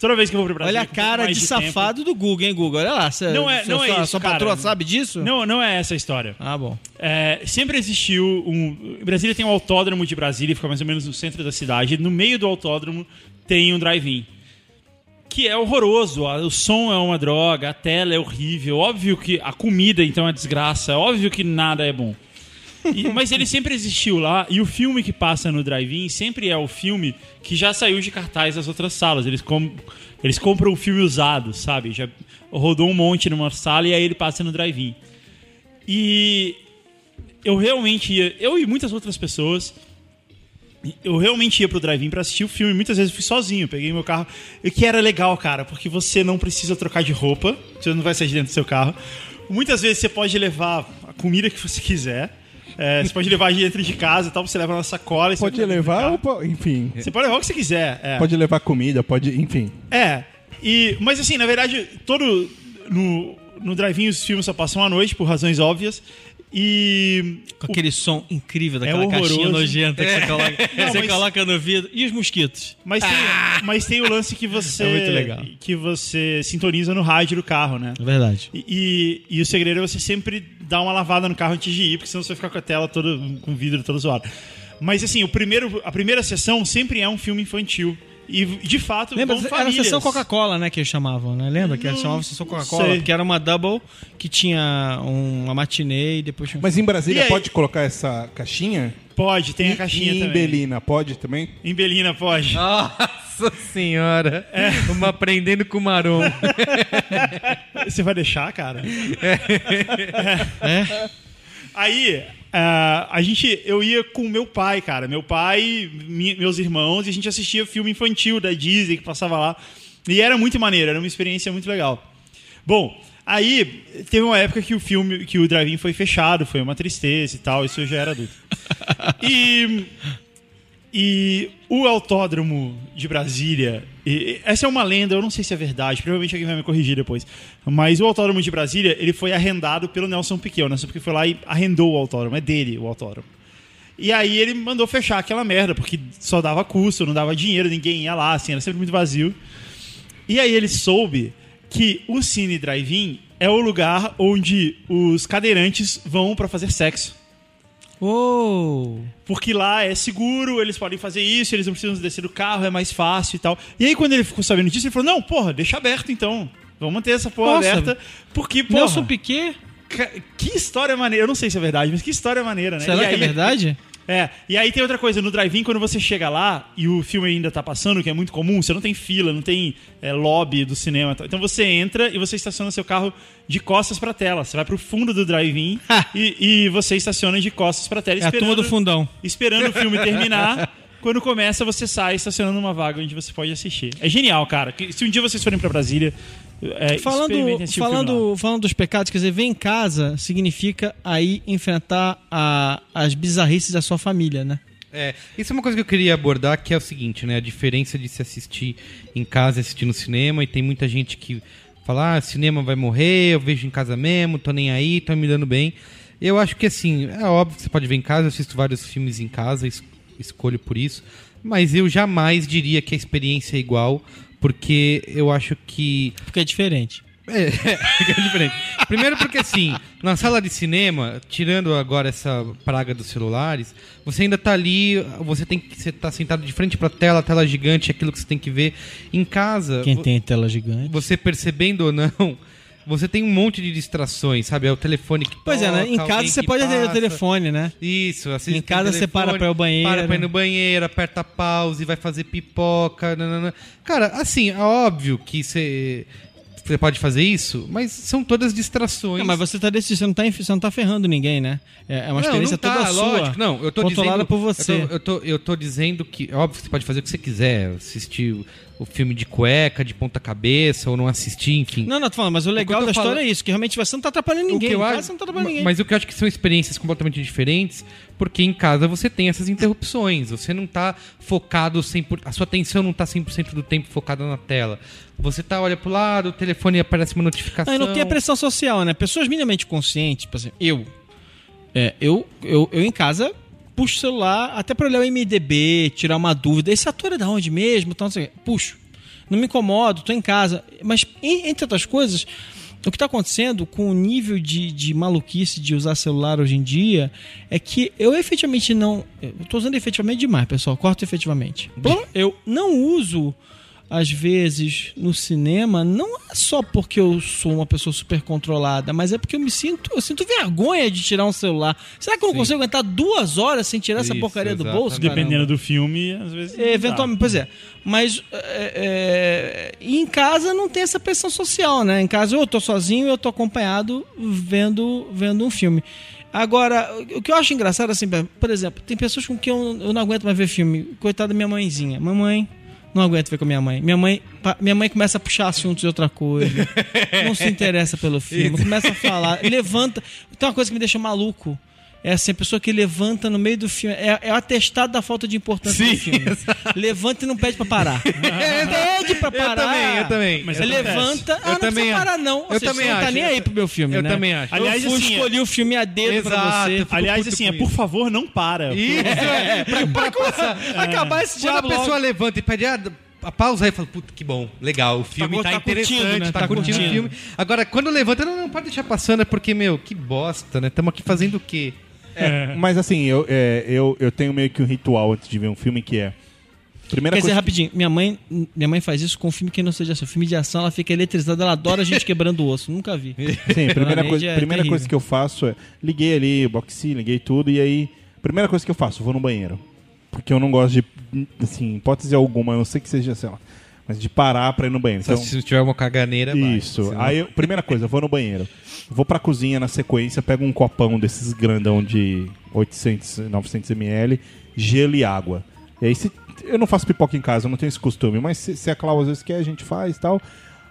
Toda vez que eu vou pro Brasília. Olha a cara de, tempo- safado do Google, hein, Google? Olha lá. Cê, Não é- não é sua, isso, Sua cara. patroa sabe disso? Não, não é essa a história. Ah, bom. É, sempre existiu um. Brasília tem um autódromo de Brasília, fica mais ou menos no centro da cidade. No meio do autódromo tem um drive-in. Que é horroroso. O som é uma droga, a tela é horrível. Óbvio que a comida, então, é desgraça. Óbvio que nada é bom. E- mas ele sempre existiu lá. E o filme que passa no drive-in sempre é o filme que já saiu de cartaz das outras salas. Eles, com- eles compram o filme usado, sabe? Já rodou um monte numa sala e aí ele passa no drive-in. E eu realmente ia, eu e muitas outras pessoas, eu realmente ia pro drive-in pra assistir o filme. Muitas vezes eu fui sozinho, peguei meu carro. E que era legal, cara, porque você não precisa trocar de roupa, você não vai sair de dentro do seu carro. Muitas vezes você pode levar a comida que você quiser. É, você pode levar de dentro de casa e tal, você leva na sacola. você Pode levar, ou enfim. Você pode levar o que você quiser. é. Pode levar comida, pode, enfim. É. E, mas assim, na verdade, todo. No, no drive-in os filmes só passam à noite, por razões óbvias. E. Com aquele som incrível daquela É caixinha nojenta que você coloca, Não, você mas- coloca no vidro. E os mosquitos? Mas tem, mas tem o lance que você. É muito legal. Que você sintoniza no rádio do carro, né? É verdade. E, e, e o segredo é você sempre dar uma lavada no carro antes de ir, porque senão você vai ficar com a tela toda, com o vidro todo zoado. Mas assim, o primeiro, a primeira sessão sempre é um filme infantil. E de fato, Lembra? com Era a famílias. sessão Coca-Cola, né? Que eles chamavam, né? Lembra? Que eles chamavam sessão Coca-Cola? sei. Porque era uma double que tinha um- uma matinê e depois tinha Mas em Brasília aí? pode colocar essa caixinha? Pode, tem E- a caixinha e em também. Belina, pode também? Em Belina pode. Nossa senhora. Vamos aprendendo com o Marom. Você vai deixar, cara? É? Aí, ah, a gente, eu ia com meu pai, cara. Meu pai, meus irmãos, e a gente assistia filme infantil da Disney que passava lá. E era muito maneiro, era uma experiência muito legal. Bom, aí teve uma época que o filme, que o drive-in foi fechado, foi uma tristeza e tal, isso eu já era adulto. E e o autódromo de Brasília, essa é uma lenda, eu não sei se é verdade, provavelmente alguém vai me corrigir depois. Mas o autódromo de Brasília, ele foi arrendado pelo Nelson Piquet. O Nelson Piquet foi lá e arrendou o autódromo, é dele o autódromo. E aí ele mandou fechar aquela merda, porque só dava custo, não dava dinheiro, ninguém ia lá, assim, era sempre muito vazio. E aí ele soube que o Cine Drive-In é o lugar onde os cadeirantes vão pra fazer sexo. Uou! Porque lá é seguro, eles podem fazer isso, eles não precisam descer do carro, é mais fácil e tal. E aí, quando ele ficou sabendo disso, ele falou: Não, porra, deixa aberto então. Vamos manter essa porra Nossa. aberta. Porque, porra. Nelson Piquet? Que história maneira. Eu não sei se é verdade, mas que história maneira, né? Será E que é aí- verdade? É, e aí tem outra coisa, no drive-in, quando você chega lá e o filme ainda tá passando, que é muito comum, você não tem fila, não tem é, lobby do cinema. Então você entra e você estaciona seu carro de costas pra tela. Você vai pro fundo do drive-in e, e você estaciona de costas pra tela. É a turma do fundão. Esperando o filme terminar. Quando começa, você sai estacionando numa vaga onde você pode assistir. É genial, cara. Se um dia vocês forem pra Brasília, é, Falando, falando, falando dos pecados, quer dizer, ver em casa significa aí enfrentar a- as bizarrices da sua família, né? É, isso é uma coisa que eu queria abordar, que é o seguinte, né? A diferença de se assistir em casa e assistir no cinema, e tem muita gente que fala, ah, cinema vai morrer, eu vejo em casa mesmo, tô nem aí, tô me dando bem. Eu acho que assim, é óbvio que você pode ver em casa, eu assisto vários filmes em casa, es- escolho por isso, mas eu jamais diria que a experiência é igual, porque eu acho que Porque é diferente. é, fica diferente. Primeiro porque assim, na sala de cinema, tirando agora essa praga dos celulares, você ainda tá ali, você tem que você tá sentado de frente pra tela, tela gigante, é aquilo que você tem que ver. Em casa, Quem tem tela gigante. você percebendo ou não, você tem um monte de distrações, sabe? É o telefone que Pois é, né? Em toca, casa você pode atender o telefone, né? Isso, assiste Em casa o você para ir ao banheiro. Para pra ir no banheiro, aperta pause, vai fazer pipoca. nanana. Cara, assim, é óbvio que você. Você pode fazer isso, mas são todas distrações. Não, mas você tá decidindo, você não tá, você não tá ferrando ninguém, né? É é uma experiência não, não tá, toda sua. lógico. Não, eu tô controlada dizendo, por você. Eu tô, eu, tô, eu tô dizendo que, é óbvio você pode fazer o que você quiser, assistir o, o filme de cueca, de ponta cabeça, ou não assistir, enfim. Não, não, tô falando, mas o legal eu da história é isso, que realmente você não tá atrapalhando O ninguém. que eu acho- não tá atrapalhando ninguém. Mas o que eu acho que são experiências completamente diferentes, porque em casa você tem essas interrupções, você não tá focado 100%, a sua atenção não tá 100% do tempo focada na tela. Você tá, olha pro lado, o telefone aparece uma notificação. Aí não tem a pressão social, né? Pessoas minimamente conscientes, por exemplo, eu, é, eu, eu, eu em casa puxo o celular até pra olhar o MDB, tirar uma dúvida. Esse ator é da onde mesmo? Então, quê. puxo. Não me incomodo, tô em casa. Mas, en- entre outras coisas, o que está acontecendo com o nível de, de maluquice de usar celular hoje em dia é que eu efetivamente não. Eu tô usando efetivamente demais, pessoal. Corto efetivamente. Eu não uso às vezes no cinema não é só porque eu sou uma pessoa super controlada, mas é porque eu me sinto, eu sinto vergonha de tirar um celular. Será que eu não consigo aguentar duas horas sem tirar essa Isso, porcaria do bolso? Dependendo caramba? do filme, às vezes. É, dá. eventualmente, pois é. Mas é, é, em casa não tem essa pressão social, né? Em casa eu tô sozinho, eu tô acompanhado vendo, vendo um filme. Agora, o que eu acho engraçado, assim, por exemplo, tem pessoas com quem eu, eu não aguento mais ver filme. Coitada da minha mãezinha. Mamãe, não aguento ver com a minha mãe. Minha mãe, minha mãe começa a puxar assuntos de outra coisa. não se interessa pelo filme. Começa a falar, levanta. Tem uma coisa que me deixa maluco. É assim, a pessoa que levanta no meio do filme. É, é o atestado da falta de importância Sim, do filme. Levanta e não pede pra parar. pede pra Eu parar. também, eu também. Mas Você acontece. levanta, ah, Eu não também precisa parar não. Ou Eu seja, também você não tá acho. nem aí pro meu filme, Eu né? também acho. Aliás, eu fui, assim, escolhi o filme a dedo pra Exato. você. fico Aliás, assim, é por favor, não para. Isso, é, pra, pra começar. Acabar esse Quando diabo a pessoa logo. levanta e pede ah, a pausa aí, fala, puta, que bom, legal, o filme tá, tá curtindo, interessante, né? tá, Tá curtindo, curtindo. o filme. Agora, quando levanta, não, não pode deixar passando, é porque, meu, que bosta, né? Estamos aqui fazendo o quê? Mas assim, eu, é, eu, eu tenho meio que um ritual antes de ver um filme que é. Primeira Quer dizer, coisa. rapidinho, minha mãe, minha mãe faz isso com um filme que não seja ação. Filme de ação, ela fica eletrizada, ela adora a gente quebrando o osso. Nunca vi. Sim, a primeira, coisa, é primeira terrível. coisa que eu faço é. Liguei ali, boxi, liguei tudo, e aí. Primeira coisa que eu faço, vou no banheiro. Porque eu não gosto de. Assim, hipótese alguma, a não sei que seja, sei lá. Mas de parar pra ir no banheiro. Só Então, se tiver uma caganeira, vai. Isso. Senão- Aí, eu- primeira coisa, eu vou no banheiro. Vou pra cozinha na sequência, pego um copão desses grandão de 800, 900 ml, gelo e água. E aí, se, eu não faço pipoca em casa, eu não tenho esse costume, mas se, se a Cláudia às vezes quer, a gente faz e tal.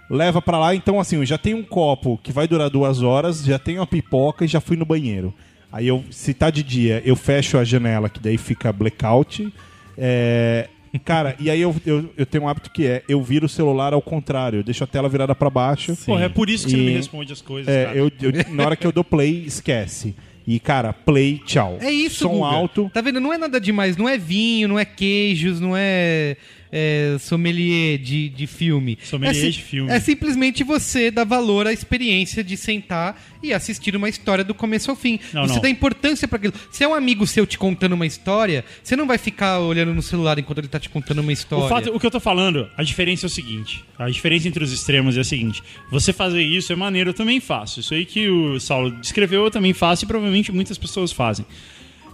Leva pra lá, então assim, eu já tenho um copo que vai durar duas horas, já tenho a pipoca e já fui no banheiro. Aí eu, se tá de dia, eu fecho a janela, que daí fica blackout. É, Cara, e aí eu, eu, eu tenho um hábito que é, eu viro o celular ao contrário, eu deixo a tela virada pra baixo. Porra, é por isso que você não me E- responde as coisas, É, cara. eu, eu- na hora que eu dou play, esquece. E, cara, play, tchau. É isso, Som Guga. alto. Tá vendo? Não é nada demais. Não é vinho, não é queijos, não é é, sommelier de, de filme. Sommelier é, de filme. É simplesmente você dar valor à experiência de sentar e assistir uma história do começo ao fim. Não, você não. dá importância para aquilo. Se é um amigo seu te contando uma história, você não vai ficar olhando no celular enquanto ele tá te contando uma história. O, fato, o que eu tô falando, a diferença é o seguinte: a diferença entre os extremos é a seguinte: você fazer isso é maneiro, eu também faço. Isso aí que o Saulo descreveu, eu também faço e provavelmente muitas pessoas fazem.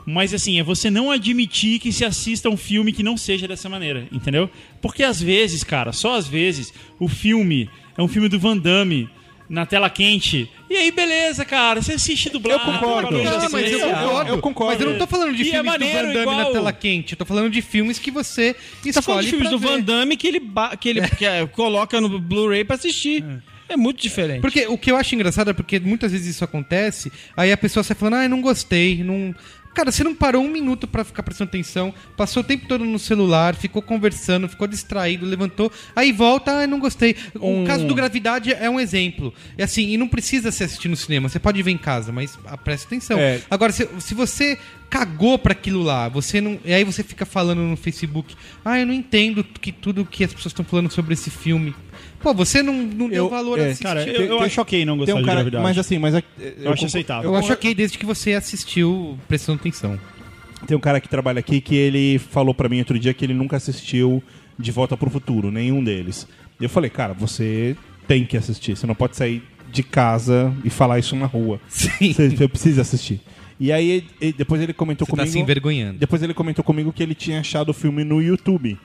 Mas assim, é você não admitir que se assista um filme que não seja dessa maneira, entendeu? Porque às vezes, cara, só às vezes, o filme é um filme do Van Damme na tela quente. E aí, beleza, cara, você assiste dublado. Eu concordo. Não, mas eu concordo. Eu concordo. Mas eu não tô falando de E é filmes do maneiro Van Damme igual- na tela quente. Eu tô falando de filmes que você Tá falando escolhe de filmes do ver. Van Damme que ele, ba- que ele que, é, coloca no Blu-ray pra assistir. É. muito diferente. Porque o que eu acho engraçado é porque muitas vezes isso acontece, aí a pessoa sai falando, ah, não gostei, não. Cara, você não parou um minuto pra ficar prestando atenção, passou o tempo todo no celular, ficou conversando, ficou distraído, levantou, aí volta, ah, não gostei. O caso do Gravidade é um exemplo. É assim, e não precisa se assistir no cinema, você pode ver em casa, mas ah, presta atenção. É. Agora, se, se você cagou pra aquilo lá, você não. E aí você fica falando no Facebook, ah, eu não entendo que tudo que as pessoas estão falando sobre esse filme. Pô, você não, não deu Eu- valor é, a assistir. Cara, eu, eu acho ok não gostar um de cara, gravidade. mas assim, mas é- eu, acho aceitável. Eu acho ok desde que você assistiu prestando atenção. Tem um cara que trabalha aqui que ele falou pra mim outro dia que ele nunca assistiu De Volta pro Futuro, nenhum deles. E eu falei, cara, você tem que assistir. Você não pode sair de casa e falar isso na rua. Sim. Você, você precisa assistir. E aí e depois ele comentou Você tá comigo. se envergonhando. Depois ele comentou comigo que ele tinha achado o filme no YouTube.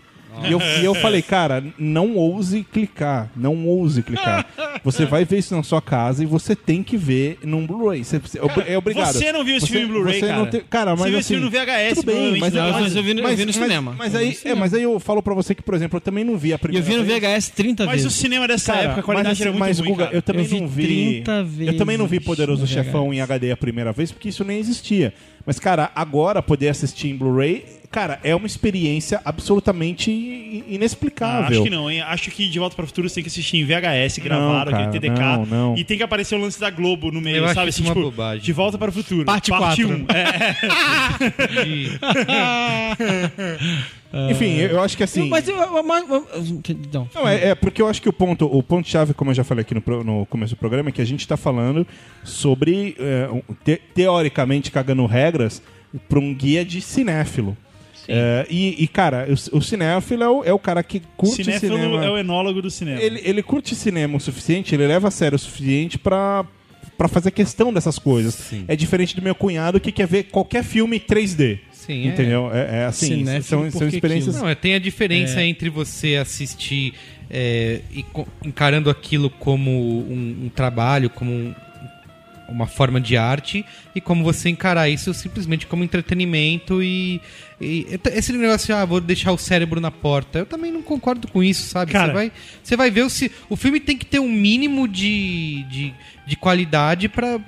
E eu, e eu falei, cara, não ouse clicar. Não ouse clicar. Você vai ver isso na sua casa e você tem que ver num Blu-ray. Você- você- é obrigado. você não viu esse Você- filme em Blu-ray, você não cara. tem- cara, Você mas viu esse assim, filme no VHS, tudo bem, provavelmente, mas, não, mas, mas eu vi no- eu vi no mas- cinema. Mas, aí, é, mas aí eu falo pra você que, por exemplo, eu também não vi a E eu primeira vi no vez. VHS 30 Mas o vezes. cinema dessa Cara, época, a qualidade mas, era muito mas, ruim, Guga, cara. eu também Eu vi não vi. 30 eu também não vi vezes Poderoso no Chefão em HD a primeira vez, porque isso nem existia. Mas, cara, agora poder assistir em Blu-ray, cara, é uma experiência absolutamente i- Ah, inexplicável. acho que não, hein? Acho que De Volta para o Futuro você tem que assistir em VHS, gravado, cara, aquele TDK. não, não. E tem que aparecer o lance da Globo no meio, Eu sabe? isso Assim, uma tipo, bobagem. De Volta para o Futuro. Parte quatro. 1. É, De- Enfim, eu acho que assim. Mas eu, eu- não. Não, é, é porque eu acho que o ponto, o ponto chave, como eu já falei aqui no, no começo do programa, é que a gente está falando sobre é, te- teoricamente cagando regras para um guia de cinéfilo. É, e, e, cara, o, o cinéfilo é o, é o cara que curte Cinéfilo cinema. é o enólogo do cinema. ele, ele curte cinema o suficiente, ele leva a sério o suficiente pra, pra fazer questão dessas coisas. Sim. É diferente do meu cunhado que quer ver qualquer filme 3D. Sim, é. Entendeu? É, é assim, Cinéfilo são, são experiências. Não, é, tem a diferença entre você assistir é, e encarando aquilo como um, um trabalho, como um- uma forma de arte, e como você encarar isso simplesmente como entretenimento e. e esse negócio, ah, vou deixar o cérebro na porta. Eu também não concordo com isso, sabe? Cara. Você vai, você vai ver o, se, o filme tem que ter um mínimo de, de, de qualidade pra,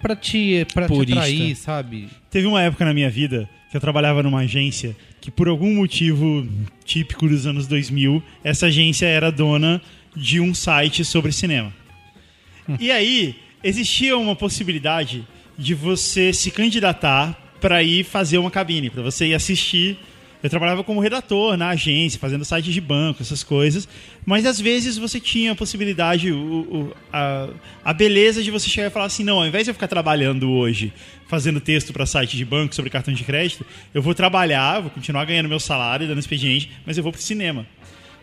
pra te, pra te atrair, sabe? Teve uma época na minha vida que eu trabalhava numa agência que, por algum motivo típico dos anos 2000, essa agência era dona de um site sobre cinema. E aí, existia uma possibilidade de você se candidatar para ir fazer uma cabine, para você ir assistir. Eu trabalhava como redator na agência, fazendo site de banco, essas coisas. Mas às vezes você tinha a possibilidade, o, o- a, a beleza de você chegar e falar assim: não, ao invés de eu ficar trabalhando hoje, fazendo texto para site de banco sobre cartão de crédito, eu vou trabalhar, vou continuar ganhando meu salário, dando expediente, mas eu vou pro cinema.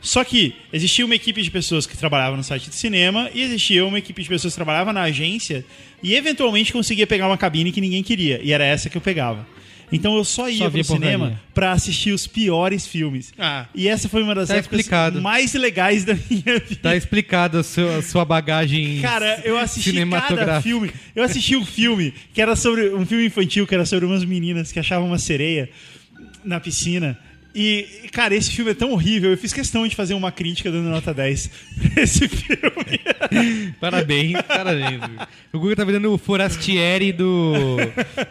Só que existia uma equipe de pessoas que trabalhavam no site de cinema e existia uma equipe de pessoas que trabalhava na agência e eventualmente conseguia pegar uma cabine que ninguém queria. E era essa que eu pegava. Então eu só ia Só pro cinema pra assistir os piores filmes. Ah. E essa foi uma das Tá épocas explicado. mais legais da minha vida. Tá explicado a sua, a sua bagagem Cara, eu assisti cada filme. Eu assisti um filme que era sobre um filme infantil que era sobre umas meninas que achavam uma sereia na piscina. E, cara, esse filme é tão horrível. Eu fiz questão de fazer uma crítica dando nota 10 pra esse filme. Parabéns, parabéns. O Google tá virando o Forastieri do.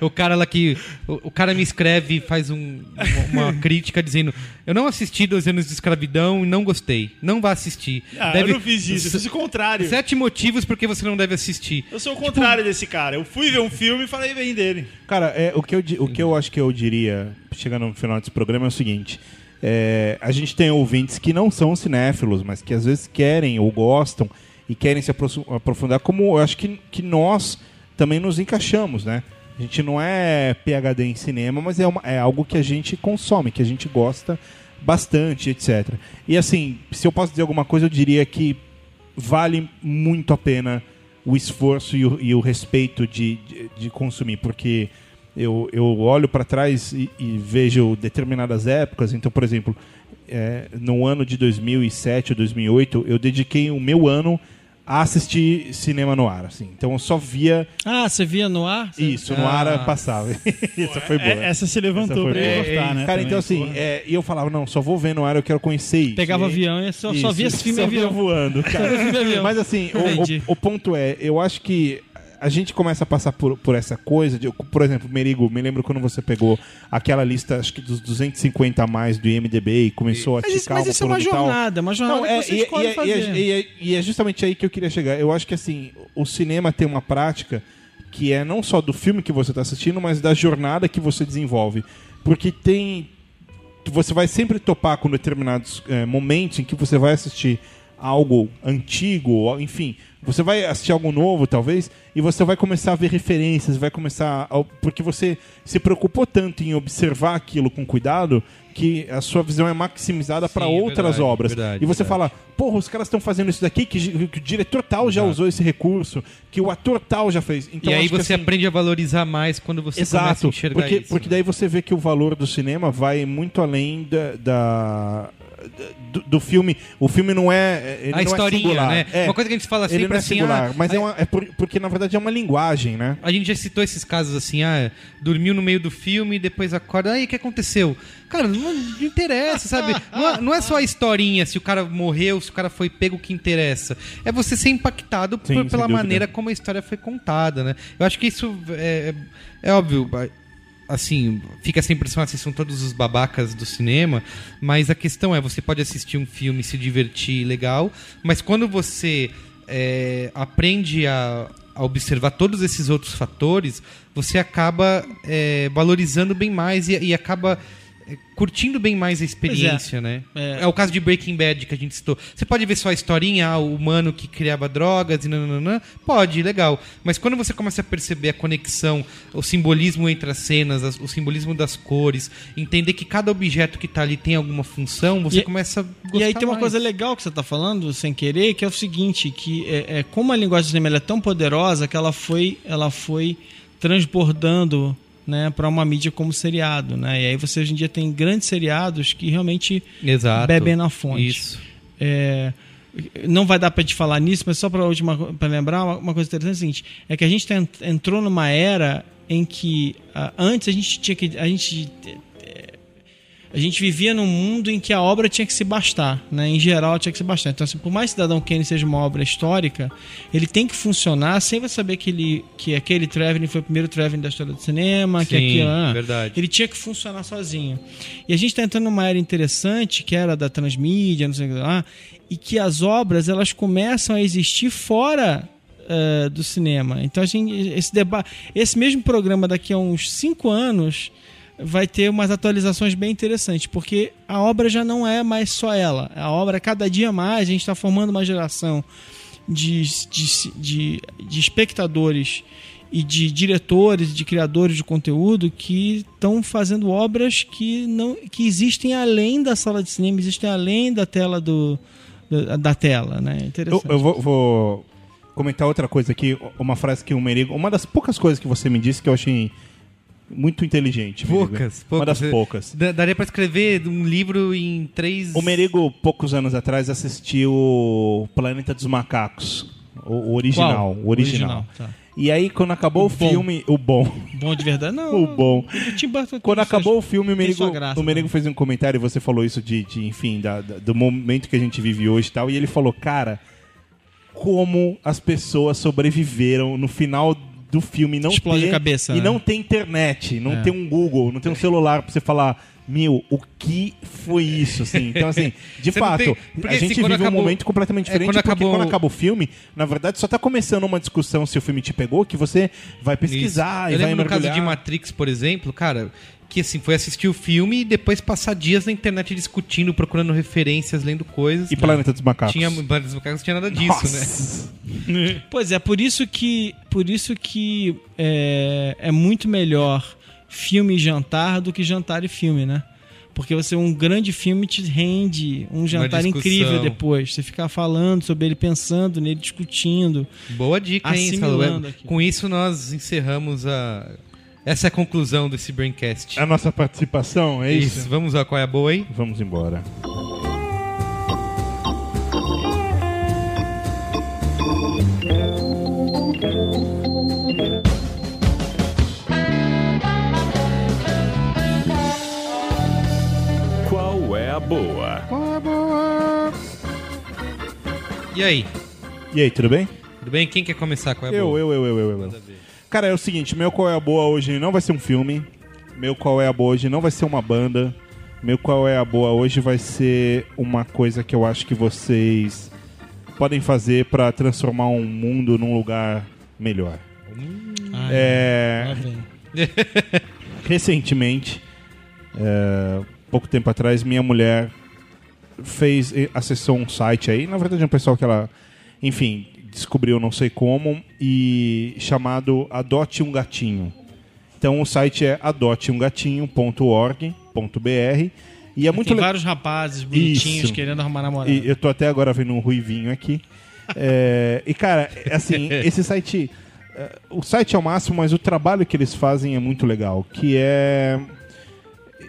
O cara lá que. O, o cara me escreve, faz um- uma crítica dizendo: Eu não assisti 12 anos de escravidão e não gostei. Não vá assistir. Ah, eu não fiz isso, eu fiz o contrário. Sete motivos porque você não deve assistir. Eu sou o contrário desse cara. Eu fui ver um filme e falei bem dele. Cara, é, o, que eu, o que eu acho que eu diria, chegando no final desse programa, é o seguinte: é, a gente tem ouvintes que não são cinéfilos, mas que às vezes querem ou gostam e querem se aprofundar, como eu acho que, que nós também nos encaixamos, né? A gente não é PhD em cinema, mas é, uma- é algo que a gente consome, que a gente gosta bastante, etc. E assim, se eu posso dizer alguma coisa, eu diria que vale muito a pena o esforço e o, e o respeito de, de, de consumir, porque eu, eu olho para trás e, e vejo determinadas épocas. Então, por exemplo, é, no ano de 2007 ou 2008, eu dediquei o meu ano a assistir cinema no ar. Assim. Então, eu só via Ah, você via no ar? Você- isso, no Ah. ar passava. Isso foi boa. É, essa se levantou Essa pra eu cortar, né? Cara, também. então assim, é, e eu falava, não, só vou ver no ar, eu quero conhecer isso. Pegava E avião e só, só via esse filme só avião. voando, cara. Mas assim, o- o, o ponto é, eu acho que a gente começa a passar por, por essa coisa, de, por exemplo, Merigo, me lembro quando você pegou aquela lista, acho que dos 250 a mais do IMDB e começou a Mas isso, esticar mas isso é uma e jornada, uma jornada Não, é, que você e, escolhe e- e- fazer. e- e- e é justamente aí que eu queria chegar. Eu acho que assim, o cinema tem uma prática que é não só do filme que você está assistindo, mas da jornada que você desenvolve. Porque tem. Você vai sempre topar com determinados eh, momentos em que você vai assistir algo antigo, enfim, você vai assistir algo novo, talvez, e você vai começar a ver referências, vai começar. a- porque você se preocupou tanto em observar aquilo com cuidado que a sua visão é maximizada para Sim, outras verdade, obras. verdade, e você verdade. fala, porra, os caras estão fazendo isso daqui, que, que o diretor tal já Exato. usou esse recurso, que o ator tal já fez. Então, e aí você assim, aprende a valorizar mais quando você começa a Exato, enxergar porque, isso. porque daí você vê que o valor do cinema vai muito além da, da- do, do filme. O filme não é. Ele a não historinha, é né? É, Uma coisa que a gente fala ele sempre não é assim, singular, ah, mas é, uma, é por- porque na verdade é uma linguagem, né? A gente já citou esses casos assim, ah, dormiu no meio do filme, depois acorda, aí o que aconteceu? Cara, não, não interessa, sabe? Não é, não é só a historinha, se o cara morreu, se o cara foi pego, o que interessa. É você ser impactado Sim, por- pela maneira como a história foi contada, né? Eu acho que isso é, é óbvio. Assim, fica essa impressão assim, são todos os babacas do cinema, mas a questão é, você pode assistir um filme, se divertir, legal, mas quando você é, aprende a, a observar todos esses outros fatores, você acaba é, valorizando bem mais e, e acaba curtindo bem mais a experiência, né? É. É. o caso de Breaking Bad que a gente citou. Você pode ver só a historinha, ah, o humano que criava drogas e nananã. Pode, legal. Mas quando você começa a perceber a conexão, o simbolismo entre as cenas, as- o simbolismo das cores, entender que cada objeto que tá ali tem alguma função, você E- começa a gostar E aí tem uma mais. coisa legal que você está falando, sem querer, que é o seguinte, que é, é como a linguagem do cinema é tão poderosa que ela foi, ela foi transbordando né, para uma mídia como seriado. Né? E aí você hoje em dia tem grandes seriados que realmente Exato. bebem na fonte. Isso. É, não vai dar para te falar nisso, mas só para última para lembrar uma, uma coisa interessante é seguinte, é que a gente tá ent- entrou numa era em que ah, antes a gente tinha que a gente a gente vivia num mundo em que a obra tinha que se bastar, né? Em geral tinha que se bastar. Então, assim, por mais que Cidadão Kane seja uma obra histórica, ele tem que funcionar sem você saber que, ele, que aquele traveling foi o primeiro traveling da história do cinema, que Sim, aquilo, ah, verdade. ele tinha que funcionar sozinho. E a gente está entrando numa era interessante, que era da transmídia, não sei o que lá, e que as obras elas começam a existir fora eh, do cinema. Então a gente, esse debate, esse mesmo programa daqui a uns cinco anos vai ter umas atualizações bem interessantes, porque a obra já não é mais só ela. A obra, cada dia mais, a gente está formando uma geração de, de, de, de espectadores e de diretores, de criadores de conteúdo que estão fazendo obras que não que existem além da sala de cinema, existem além da tela do da, tela, né? Eu, Interessante. eu vou, vou comentar outra coisa aqui, uma frase que o Merigo. Uma das poucas coisas que você me disse que eu achei muito inteligente. Merigo. Poucas, poucas. Uma das poucas. Da- Daria pra escrever um livro em três. O Merigo, poucos anos atrás, assistiu Planeta dos Macacos. O, o original. Qual? O original. tá. E aí, quando acabou o, O filme. O bom. Bom de verdade, não. O bom. o Quando acabou o filme, o Merigo, graça, o Merigo né? fez um comentário e você falou isso de, de, enfim, da- da- do momento que a gente vive hoje e tal. E ele falou, cara, como as pessoas sobreviveram no final do filme não Explode ter, a cabeça, e né? não tem internet, não É. tem um Google, não tem um celular pra você falar, meu, o que foi isso, assim? Então, assim, de Você fato, tem- a gente assim, quando vive um acabou- momento completamente É, diferente, quando porque acabou- quando acaba o filme, na verdade, só tá começando uma discussão se o filme te pegou, que você vai pesquisar Isso. e Eu vai lembro no caso mergulhar. de Matrix, por exemplo, cara, que assim, foi assistir o filme e depois passar dias na internet discutindo, procurando referências, lendo coisas. E Planeta dos Macacos. Tinha, Planeta dos Macacos não tinha nada disso, né? Pois é, por isso que, por isso que é, é muito melhor filme e jantar do que jantar e filme, né? Porque você um grande filme te rende um jantar incrível depois. Você ficar falando sobre ele, pensando nele, discutindo. Boa dica, hein. Com isso, nós encerramos a. Essa é a conclusão desse Braincast. A nossa participação, é isso? Isso, vamos lá, qual é a boa aí? Vamos embora. Qual é a boa? E aí? E aí, tudo bem? Tudo bem? Quem quer começar? Qual é a Eu, boa? eu, eu, eu, eu, eu. Cara, é o seguinte, meu qual é a boa hoje não vai ser um filme. Meu qual é a boa hoje não vai ser uma banda. Meu qual é a boa hoje vai ser uma coisa que eu acho que vocês podem fazer pra transformar um mundo num lugar melhor. Ai, É, recentemente, é, pouco tempo atrás, minha mulher fez, acessou um site aí, na verdade é um pessoal que ela, enfim, descobriu não sei como, e chamado Adote um Gatinho. Então o site é adoteumgatinho.org.br e é muito Tem le- vários rapazes bonitinhos Isso. querendo arrumar namorado. e eu tô até agora vendo um ruivinho aqui. É, e, cara, assim, esse site. é, O site é o máximo, mas o trabalho que eles fazem é muito legal. Que é.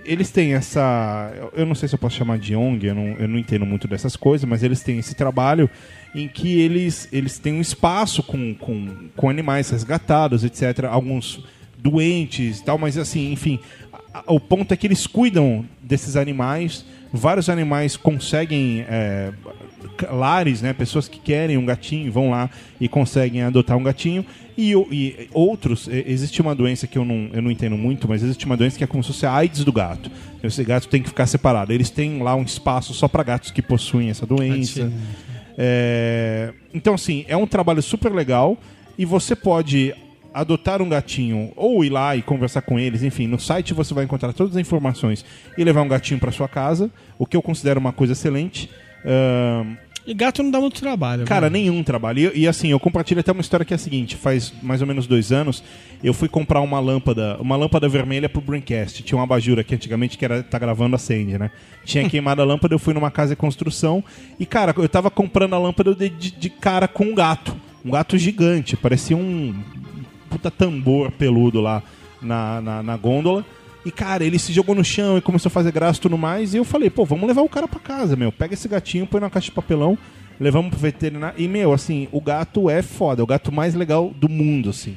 Eles têm essa. Eu não sei se eu posso chamar de ONG, eu não, eu não entendo muito dessas coisas, mas eles têm esse trabalho em que eles, eles têm um espaço com, com, com animais resgatados, etc. Alguns doentes e tal, mas assim, enfim. a- a- O ponto é que eles cuidam desses animais. Vários animais conseguem é, lares, né? Pessoas que querem um gatinho vão lá e conseguem adotar um gatinho. E, e outros, existe uma doença que eu não, eu não entendo muito, mas existe uma doença que é como se fosse a AIDS do gato. Esse gato tem que ficar separado. Eles têm lá um espaço só para gatos que possuem essa doença. É, Então, assim, é um trabalho super legal e você pode adotar um gatinho ou ir lá e conversar com eles, enfim, no site você vai encontrar todas as informações e levar um gatinho para sua casa, o que eu considero uma coisa excelente. Ahn, E gato não dá muito trabalho. Cara, né? nenhum trabalho. E, e, assim, eu compartilho até uma história que é a seguinte: faz mais ou menos dois anos, eu fui comprar uma lâmpada, uma lâmpada vermelha pro Braincast. Tinha uma abajur aqui antigamente que era tá gravando acende, né? Tinha queimado a lâmpada, eu fui numa casa de construção e, cara, eu tava comprando a lâmpada de, de, de cara com um gato. Um gato gigante, parecia um puta tambor peludo lá na, na, na gôndola. E, cara, ele se jogou no chão e começou a fazer graça e tudo mais. E eu falei, pô, vamos levar o cara pra casa, meu. Pega esse gatinho, põe na caixa de papelão, levamos pro veterinário. E, meu, assim, o gato é foda, é o gato mais legal do mundo, assim.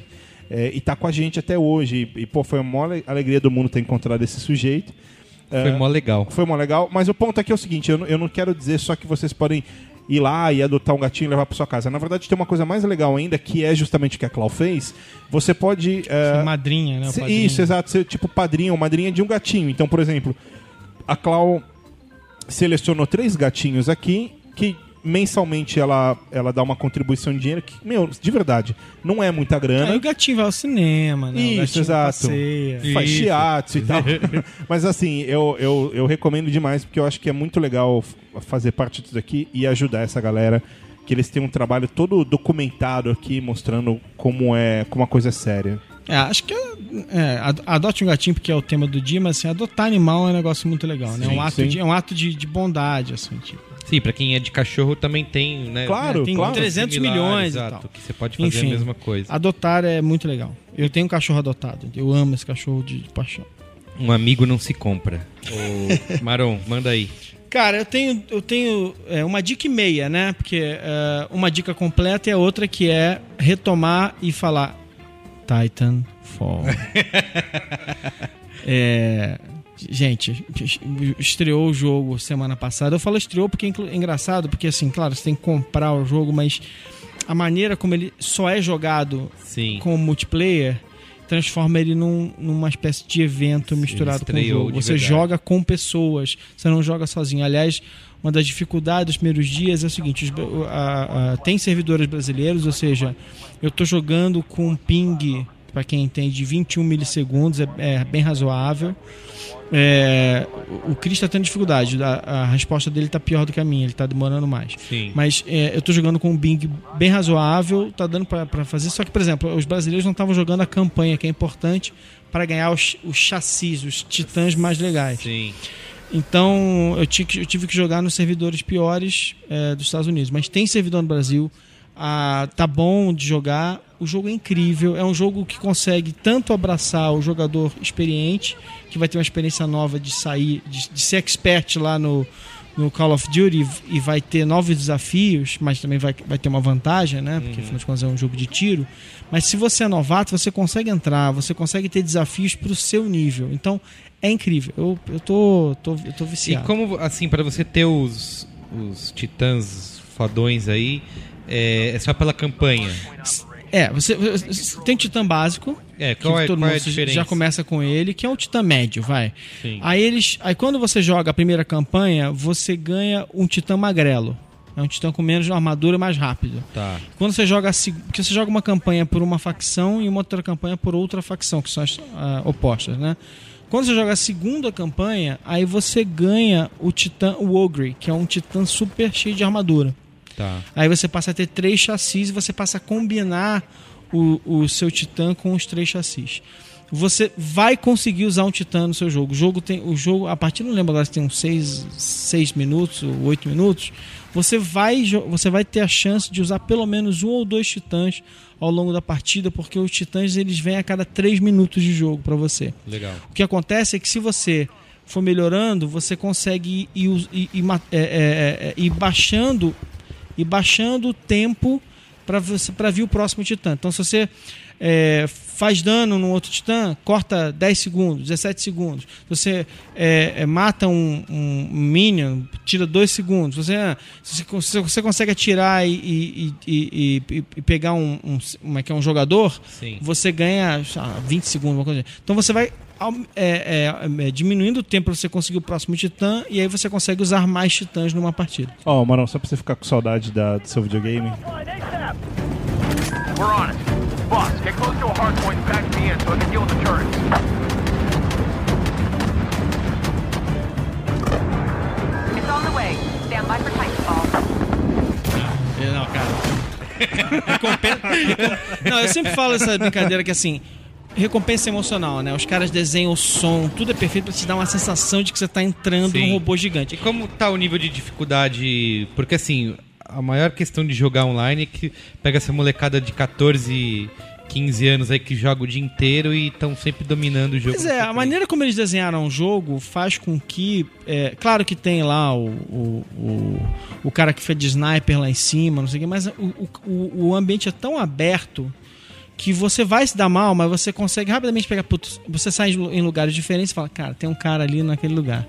É, e tá com a gente até hoje. E, e, pô, foi a maior alegria do mundo ter encontrado esse sujeito. Foi É, mó legal. foi mó legal, mas o ponto aqui é o seguinte: eu, eu não quero dizer só que vocês podem ir lá e adotar um gatinho e levar para sua casa. Na verdade, tem uma coisa mais legal ainda, que é justamente o que a Clau fez. Você pode. Ser madrinha, né? ser- isso, exato, ser tipo padrinho ou madrinha de um gatinho. Então, por exemplo, a Clau selecionou três gatinhos aqui que mensalmente ela, ela dá uma contribuição de dinheiro que, meu, de verdade, não é muita grana. Aí o gatinho vai ao cinema, né? Isso, exato. passeia. faz Isso. shiatsu e tal. Mas assim, eu, eu, eu recomendo demais porque eu acho que é muito legal fazer parte disso aqui e ajudar essa galera. Que eles têm um trabalho todo documentado aqui, mostrando como é como a coisa é séria. É, acho que é, é, ad- adote um gatinho porque é o tema do dia, mas assim, adotar animal é um negócio muito legal, né? É Sim, um ato, sim. de, é um ato de, de bondade, assim, tipo. Sim, pra quem é de cachorro também tem, né? Claro, É, tem claro. 300 similar, milhões e exato, tal. que você pode fazer Enfim. a mesma coisa. Adotar é muito legal. Eu tenho um cachorro adotado. Eu amo esse cachorro de, de paixão. Um amigo não se compra. Ô, Maron, manda aí. Cara, eu tenho, eu tenho é, uma dica e meia, né? Porque é, uma dica completa e a outra que é retomar e falar Titanfall. é, gente, estreou o jogo semana passada. Eu falo estreou porque é é engraçado, porque assim, claro, você tem que comprar o jogo, mas a maneira como ele só é jogado Sim. com multiplayer transforma ele num- numa espécie de evento misturado com o jogo. Você verdade. joga com pessoas, você não joga sozinho. Aliás, uma das dificuldades dos primeiros dias é o seguinte: os- a- a- tem servidores brasileiros, ou seja, eu tô jogando com um ping para quem entende, de 21 milissegundos, é, é bem razoável. É, o- Chris está tendo dificuldade, a, a resposta dele está pior do que a minha, ele está demorando mais. Sim. Mas é, eu estou jogando com um Bing bem razoável, tá dando para fazer. Só que, por exemplo, os brasileiros não estavam jogando a campanha, que é importante para ganhar os, os chassis, os titãs mais legais. Sim. Então eu, tinha que- eu tive que jogar nos servidores piores é, dos Estados Unidos. Mas tem servidor no Brasil. Ah, tá bom de jogar. O jogo é incrível. É um jogo que consegue tanto abraçar o jogador experiente, que vai ter uma experiência nova de sair, de, de ser expert lá no, no Call of Duty e vai ter novos desafios, mas também vai, vai ter uma vantagem, né? Porque afinal de contas é um jogo de tiro. Mas se você é novato, você consegue entrar, você consegue ter desafios pro seu nível. Então é incrível. Eu, eu, tô, tô, eu tô E viciado. como, assim, pra você ter os, os titãs fodões aí, é, é só pela campanha. É, você, você tem o Titã básico. É, que qual é, todo qual é a mundo diferença? já começa com ele, que é o Titã médio, vai. Sim. Aí eles. Aí quando você joga a primeira campanha, você ganha um Titã magrelo. É um Titã com menos armadura e mais rápido. Tá. Quando você joga porque você joga uma campanha por uma facção e uma outra campanha por outra facção, que são as ah, opostas, né? Quando você joga a segunda campanha, aí você ganha o Titã o Ogre, que é um Titã super cheio de armadura. Tá. Aí você passa a ter três chassis e você passa a combinar o, o seu titã com os três chassis. Você vai conseguir usar um titã no seu jogo. O jogo tem. O jogo, a partir não lembro agora se tem uns 6 seis minutos ou 8 minutos. Você vai, você vai ter a chance de usar pelo menos um ou dois titãs ao longo da partida, porque os titãs eles vêm a cada 3 minutos de jogo para você. Legal. O que acontece é que se você for melhorando, você consegue ir, ir- ir é, é, é, é, ir baixando e baixando o tempo para você para vir o próximo titã. Então, se você é, faz dano no outro titã, corta 10 segundos, 17 segundos. Se você é, é, mata um, um minion, tira 2 segundos. Você, se você, se você consegue atirar e, e, e- e- pegar um, um, como é que é, um jogador, Sim. você ganha lá, 20 segundos, uma coisa assim. Então você vai é, é, é, diminuindo o tempo para você conseguir o próximo titã e aí você consegue usar mais titãs numa partida. Ó, Marão, só pra você ficar com saudade da, do seu videogame. We're on it. Boss, get close to a hard point and back me in so I can deal with the turrets. É, Não, cara. Recom- Não, eu sempre falo essa brincadeira que assim. Recompensa emocional, né? Os caras desenham o som, tudo é perfeito pra te dar uma sensação de que você tá entrando Sim. num robô gigante. E como tá o nível de dificuldade? Porque assim, a maior questão de jogar online é que pega essa molecada de 14, 15 anos aí que joga o dia inteiro e estão sempre dominando o jogo. Pois é, a maneira como eles desenharam o jogo faz com que. é, claro que tem lá o, o, o, o cara que fez de sniper lá em cima, não sei o quê, mas o, o- o ambiente é tão aberto que você vai se dar mal, mas você consegue rapidamente pegar. Putz, você sai em lugares diferentes e fala, cara, tem um cara ali naquele lugar.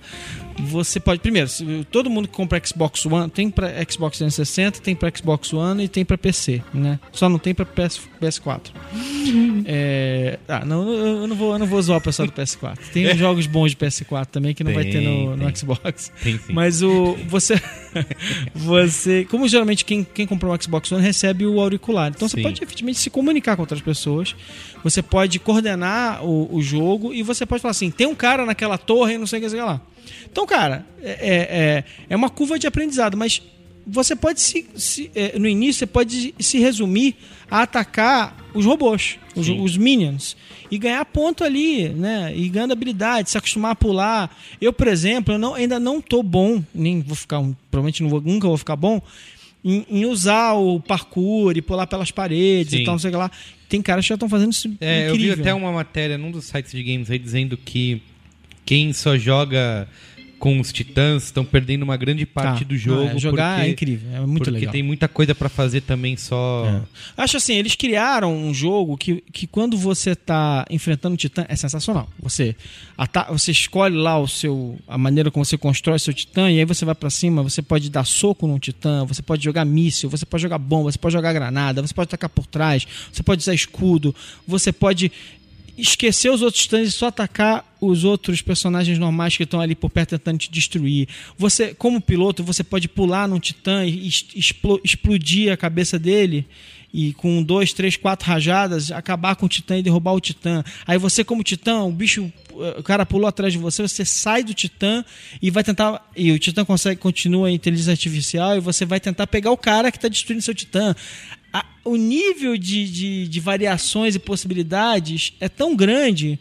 Você pode. Primeiro, todo mundo que compra Xbox One tem pra Xbox 360, tem pra Xbox One e tem pra PC, né? Só não tem pra PS, PS4. É, ah, não, eu não vou, eu não vou zoar o pessoal do PS4. Tem jogos bons de PS4 também que não vai ter no, Tem, no tem. Xbox. Tem sim. Mas o você você, como geralmente quem, quem comprou um Xbox One recebe o auricular. Então Sim. você pode efetivamente se comunicar com outras pessoas. Você pode coordenar o, o jogo e você pode falar assim: tem um cara naquela torre, não sei o que sei lá. Então, cara, é, é, é uma curva de aprendizado, mas você pode se, se- é, no início você pode se resumir a atacar os robôs, os, os minions e ganhar ponto ali, né? E ganhando habilidade, se acostumar a pular. Eu, por exemplo, eu não- ainda não tô bom, nem vou ficar, provavelmente vou, nunca vou ficar bom em, em usar o parkour e pular pelas paredes Sim. e tal, não sei o que lá. Tem caras que já estão fazendo isso É, eu vi incrível. até uma matéria num dos sites de games aí dizendo que quem só joga com os titãs estão perdendo uma grande parte Tá. do jogo. É, jogar porque, é incrível, é muito porque legal. tem muita coisa pra fazer também só. É. Acho assim, eles criaram um jogo que, que quando você tá enfrentando um titã é sensacional. Você você escolhe lá o seu a maneira como você constrói seu titã e aí você vai pra cima, você pode dar soco num titã, você pode jogar míssil, você pode jogar bomba, você pode jogar granada, você pode atacar por trás, você pode usar escudo, você pode esquecer os outros titãs e só atacar os outros personagens normais que estão ali por perto tentando te destruir. Você, como piloto, você pode pular num titã e explodir a cabeça dele e com dois, três, quatro rajadas acabar com o titã e derrubar o titã. Aí você, como titã, o bicho, eh, o cara pulou atrás de você, você sai do titã e vai tentar. E o titã consegue, continua a inteligência artificial e você vai tentar pegar o cara que está destruindo seu titã. A- o nível de, de, de variações e possibilidades é tão grande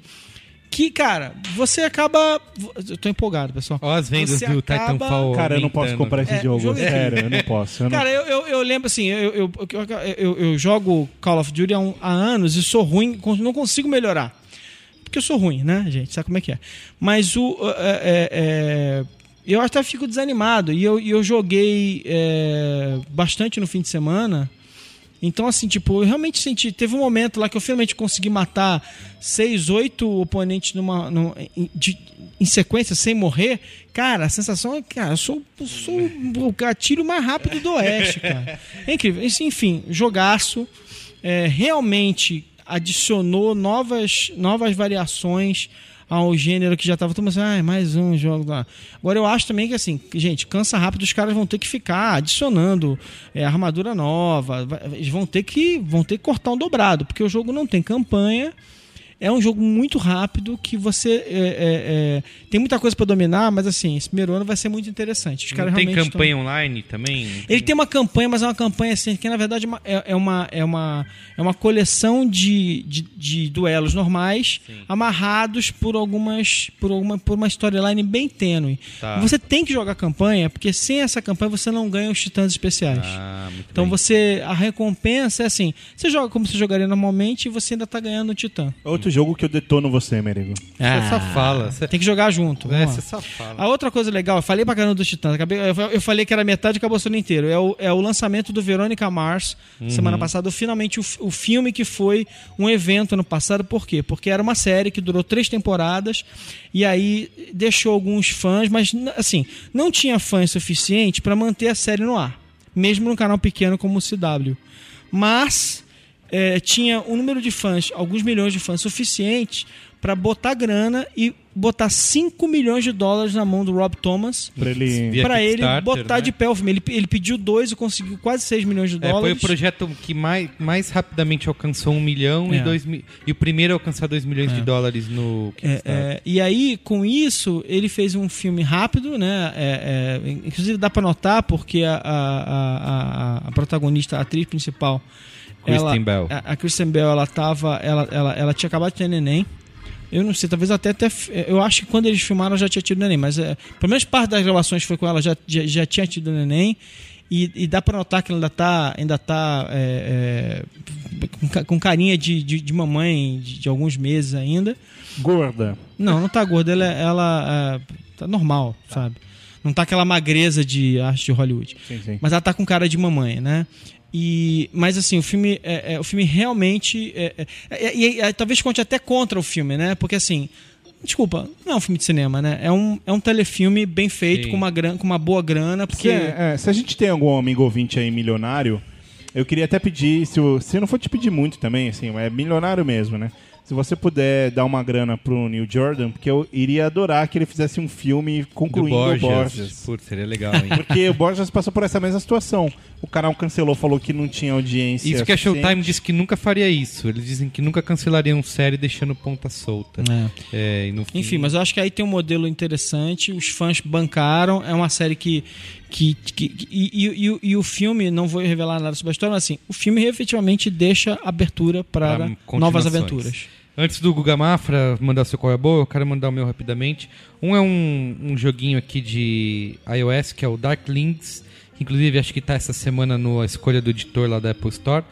que, cara, você acaba. Eu tô empolgado, pessoal. Ó, as vendas Você do acaba- Titanfall. Cara, eu não posso comprar esse É, jogo. jogo é Sério, eu não posso. Eu não- Cara, eu, eu, eu lembro assim, eu, eu, eu, eu- eu jogo Call of Duty há, um- há anos e sou ruim, não consigo melhorar. Porque eu sou ruim, né, gente? Sabe como é que é? Mas o. é, é, é, eu até fico desanimado. E eu, e eu joguei é, bastante no fim de semana. Então, assim, tipo, eu realmente senti. Teve um momento lá que eu finalmente consegui matar seis, oito oponentes numa, numa- em, de- em sequência, sem morrer. Cara, a sensação é que, cara, eu sou, sou o gatilho mais rápido do Oeste, cara. É incrível. Enfim, jogaço. É, realmente adicionou novas, novas variações ao gênero que já estava todo assim, ah, mais um jogo lá. Agora eu acho também que assim, gente, cansa rápido, os caras vão ter que ficar adicionando é, armadura nova, eles vão ter que vão ter que cortar um dobrado, porque o jogo não tem campanha. É um jogo muito rápido que você é, é, é, tem muita coisa para dominar, mas assim, esse primeiro ano vai ser muito interessante. Os caras tem tão- campanha online também? ele tem uma campanha, mas é uma campanha assim, que na verdade é uma, é, é uma, é uma, é uma coleção de, de, de duelos normais amarrados por algumas. por, alguma, por uma storyline bem tênue. Tá. Você tem que jogar campanha, porque sem essa campanha você não ganha os titãs especiais. Ah, muito então bem. você. A recompensa é assim: você joga como você jogaria normalmente e você ainda tá ganhando o titã. Outro jogo que eu detono você, Merigo. Ah, Você só fala. Você... Tem que jogar junto. É, você só fala. A outra coisa legal, eu falei pra caramba dos Titãs, eu falei que era metade e acabou sendo inteiro. É o, é o lançamento do Verônica Mars, semana passada, finalmente o, o filme que foi um evento ano passado. Por quê? Porque era uma série que durou três temporadas e aí deixou alguns fãs, mas assim, não tinha fãs suficiente pra manter a série no ar, mesmo num canal pequeno como o CW. Mas é, tinha um número de fãs, alguns milhões de fãs suficientes para botar grana e botar 5 milhões de dólares na mão do Rob Thomas Pra ele. Para ele Kickstarter, botar né? de pé o filme. Ele, ele pediu dois e conseguiu quase 6 milhões de É, foi dólares. o projeto que mais, mais rapidamente alcançou um milhão e, É. dois, mi- e o primeiro a alcançar dois milhões de dólares no É, Kickstarter. é, e aí, com isso, ele fez um filme rápido, né? É, é, inclusive dá pra notar porque a, a, a, a- a protagonista, a atriz principal, Kristen ela, Bell. A, a Kristen Bell, ela tava, ela, ela, ela tinha acabado de ter neném. Eu não sei, talvez até, até eu acho que quando eles filmaram ela já tinha tido neném, mas é, pelo menos parte das gravações foi com ela já, já, já tinha tido neném. E, e dá pra notar que ela ainda tá, ainda tá é, é, com, ca- com carinha de, de, de mamãe de, de alguns meses ainda. Gorda. Não, não tá gorda, ela, ela é, tá normal, sabe? Não tá aquela magreza de arte de Hollywood. Sim, sim. Mas ela tá com cara de mamãe, né? E, mas assim, o filme, é, é, o filme realmente. É, é, é, e- e- talvez conte até contra o filme, né? Porque assim. Desculpa, não é um filme de cinema, né? É um, é um telefilme bem feito, Sim. com uma, gran, com uma boa grana, porque. Se, é, se a gente tem algum amigo ouvinte aí milionário, eu queria até pedir, se, o- se eu não for te pedir muito também, assim, é milionário mesmo, né? Se você puder dar uma grana pro Neil Jordan, porque eu iria adorar que ele fizesse um filme Do concluindo o Borges. Borges. Putz, seria legal, hein? Porque o Borges passou por essa mesma situação. O canal cancelou, falou que não tinha audiência. Isso que a suficiente. Showtime disse que nunca faria isso. Eles dizem que nunca cancelariam série deixando ponta solta. É, e no fim- Enfim, mas eu acho que aí tem um modelo interessante, os fãs bancaram, é uma série que. Que, que- que- e, e- e- o filme, não vou revelar nada sobre a história, mas assim, o filme efetivamente deixa abertura para novas aventuras. Antes do Guga Mafra mandar seu qual é boa, eu quero mandar o meu rapidamente. Um é um, um joguinho aqui de iOS, que é o Dark Links, que inclusive acho que tá essa semana na escolha do editor lá da Apple Store.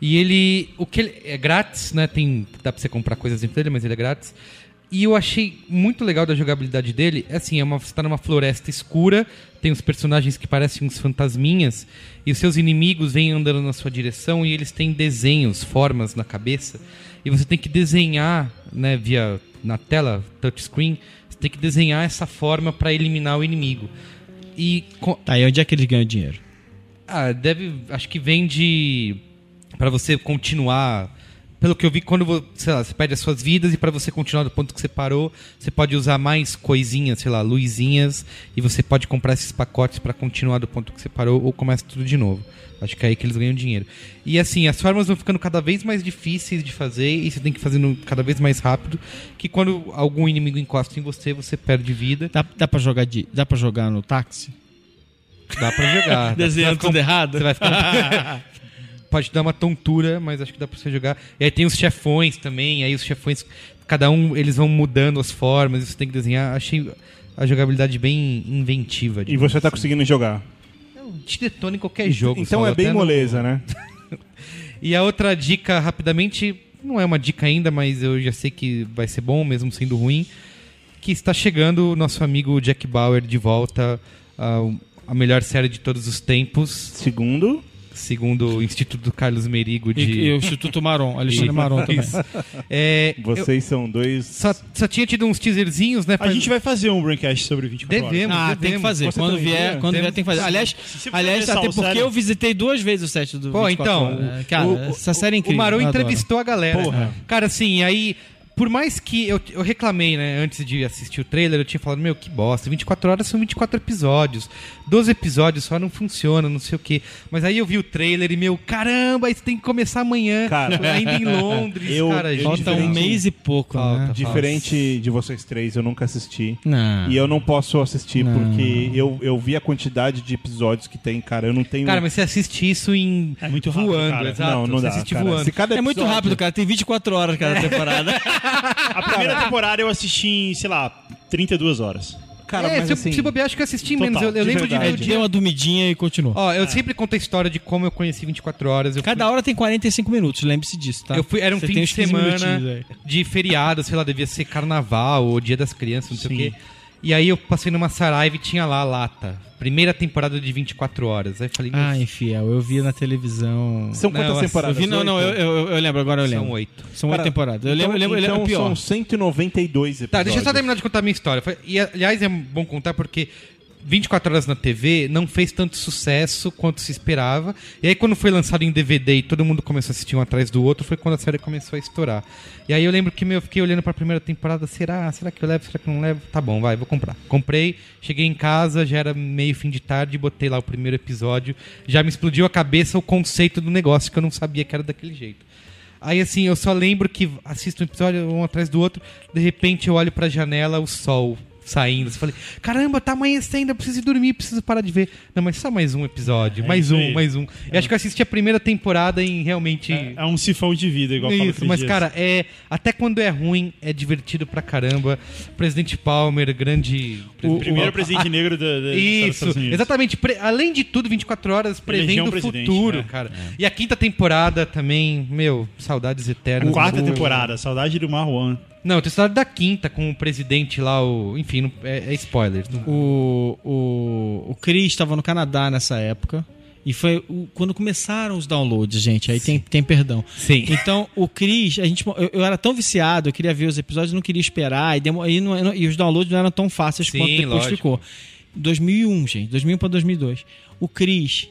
E ele, o que ele é grátis, né? Tem, dá pra você comprar coisas dentro dele, mas ele é grátis. E eu achei muito legal da jogabilidade dele, é assim, é uma, você tá numa floresta escura, tem os personagens que parecem uns fantasminhas, e os seus inimigos vêm andando na sua direção e eles têm desenhos, formas na cabeça, e você tem que desenhar, né, via na tela touchscreen, você tem que desenhar essa forma para eliminar o inimigo. E co- Tá, e onde é que eles ganham dinheiro? ah, deve. Acho que vem de. Pra você continuar. Pelo que eu vi, quando vo- sei lá, você perde as suas vidas e pra você continuar do ponto que você parou, você pode usar mais coisinhas, sei lá, luzinhas, e você pode comprar esses pacotes pra continuar do ponto que você parou ou começa tudo de novo. Acho que é aí que eles ganham dinheiro. E assim, as formas vão ficando cada vez mais difíceis de fazer e você tem que fazer cada vez mais rápido. Que quando algum inimigo encosta em você, você perde vida. Dá, dá, pra jogar de, dá pra jogar no táxi? Dá pra jogar. Desenhando você tudo errado? Você vai ficar. Pode dar uma tontura, mas acho que dá pra você jogar. E aí tem os chefões também, aí os chefões, cada um, eles vão mudando as formas, você tem que desenhar. Achei a jogabilidade bem inventiva. E você tá assim. conseguindo jogar. Te detona em qualquer jogo. Então Saulo, é bem moleza, né? E a outra dica, rapidamente, não é uma dica ainda, mas eu já sei que vai ser bom, mesmo sendo ruim, que está chegando o nosso amigo Jack Bauer de volta, a, a melhor série de todos os tempos, Segundo, segundo o Instituto Carlos Merigo de... E, e o Instituto Maron, Alexandre Maron também. É, eu vocês são dois. só, só tinha tido uns teaserzinhos, né? A gente vai fazer um Braincast sobre 24 horas. Devemos, Ah, tem devemos. que fazer. Você Quando vier, quando vier tem que fazer. Aliás, aliás começar até porque sério- eu visitei duas vezes o set do Pô, 24 então, horas, né? Cara, o- essa série é incrível. O Marão eu adoro. entrevistou a galera. Porra. Cara, assim, aí. Por mais que eu, eu reclamei, né, antes de assistir o trailer, eu tinha falado, meu, que bosta, 24 horas são 24 episódios. 12 episódios só não funciona, não sei o quê. Mas aí eu vi o trailer e, meu, caramba, isso tem que começar amanhã. Cara, ainda em Londres, eu- cara. eu gente, Falta um mês e pouco, Falta. né? Diferente de vocês três, eu nunca assisti. Não. E eu não posso assistir Não. porque eu, eu vi a quantidade de episódios que tem, cara. Eu não tenho. Cara, mas você assiste isso em. É muito rápido, voando, cara. exato. não, não você dá. assiste cara. voando. Se cada É muito episódio- rápido, cara. Tem 24 horas cada temporada. A primeira temporada eu assisti em, sei lá, 32 horas. Cara, é, mas se, eu- assim, se bobear, acho que eu assisti total, menos. Eu, eu de lembro de ver o verdade. Deu dia. uma dormidinha e continuou. Ó, eu sempre conto a história de como eu conheci 24 horas. Eu Cada hora tem 45 minutos, lembre-se disso, tá? Eu fui, era um Você fim de uns 15 semana de feriado, sei lá, devia ser carnaval ou dia das crianças, não sei o Sim. quê. E aí eu passei numa Saraiva e tinha lá a lata. Primeira temporada de 24 horas. Aí falei, Ah, infiel, eu vi na televisão. São Não, quantas temporadas? Eu vi, não, não, eu, eu, eu lembro, agora eu são lembro. oito. São oito temporadas. Eu então, lembro, eu lembro, eu lembro então pior. são 192 episódios. Tá, deixa eu só terminar de contar a minha história. E, aliás, é bom contar porque 24 horas na TV não fez tanto sucesso quanto se esperava. E aí, quando foi lançado em DVD e todo mundo começou a assistir um atrás do outro, foi quando a série começou a estourar. E aí eu lembro que meu, eu fiquei olhando pra primeira temporada, será? Será que eu levo? Será que eu não levo? Tá bom, vai, vou comprar. Comprei, cheguei em casa, já era meio fim de tarde, botei lá o primeiro episódio. Já me explodiu a cabeça o conceito do negócio, que eu não sabia que era daquele jeito. Aí assim, eu só lembro que assisto um episódio um atrás do outro, de repente eu olho pra janela, o sol saindo. Eu falei, caramba, tá amanhecendo, eu preciso ir dormir, preciso parar de ver. Não, mas só mais um episódio, É mais um, aí. mais um. Eu acho que eu assisti a primeira temporada em realmente. É um sifão de vida, igual Isso, mas Dias. cara, é até quando é ruim, é divertido pra caramba. Presidente Palmer, grande. O primeiro a- presidente negro da, da, dos isso, Estados Unidos. exatamente. Pre- além de tudo, 24 horas prevendo o futuro, é. cara. E a quinta temporada também, meu, saudades eternas. A quarta temporada, saudade do Marwan. Não, tem saudade da quinta com o presidente lá, o. Enfim, não- é, é spoiler. O, o, o Chris estava no Canadá nessa época. E foi o- quando começaram os downloads, gente. Aí tem, tem perdão. Sim. Então, o Chris, a gente, eu, eu era tão viciado, eu queria ver os episódios, não queria esperar. E, demo- e não- e os downloads não eram tão fáceis Sim, quanto depois lógico. ficou. 2001, gente. 2001 para 2002. O Chris.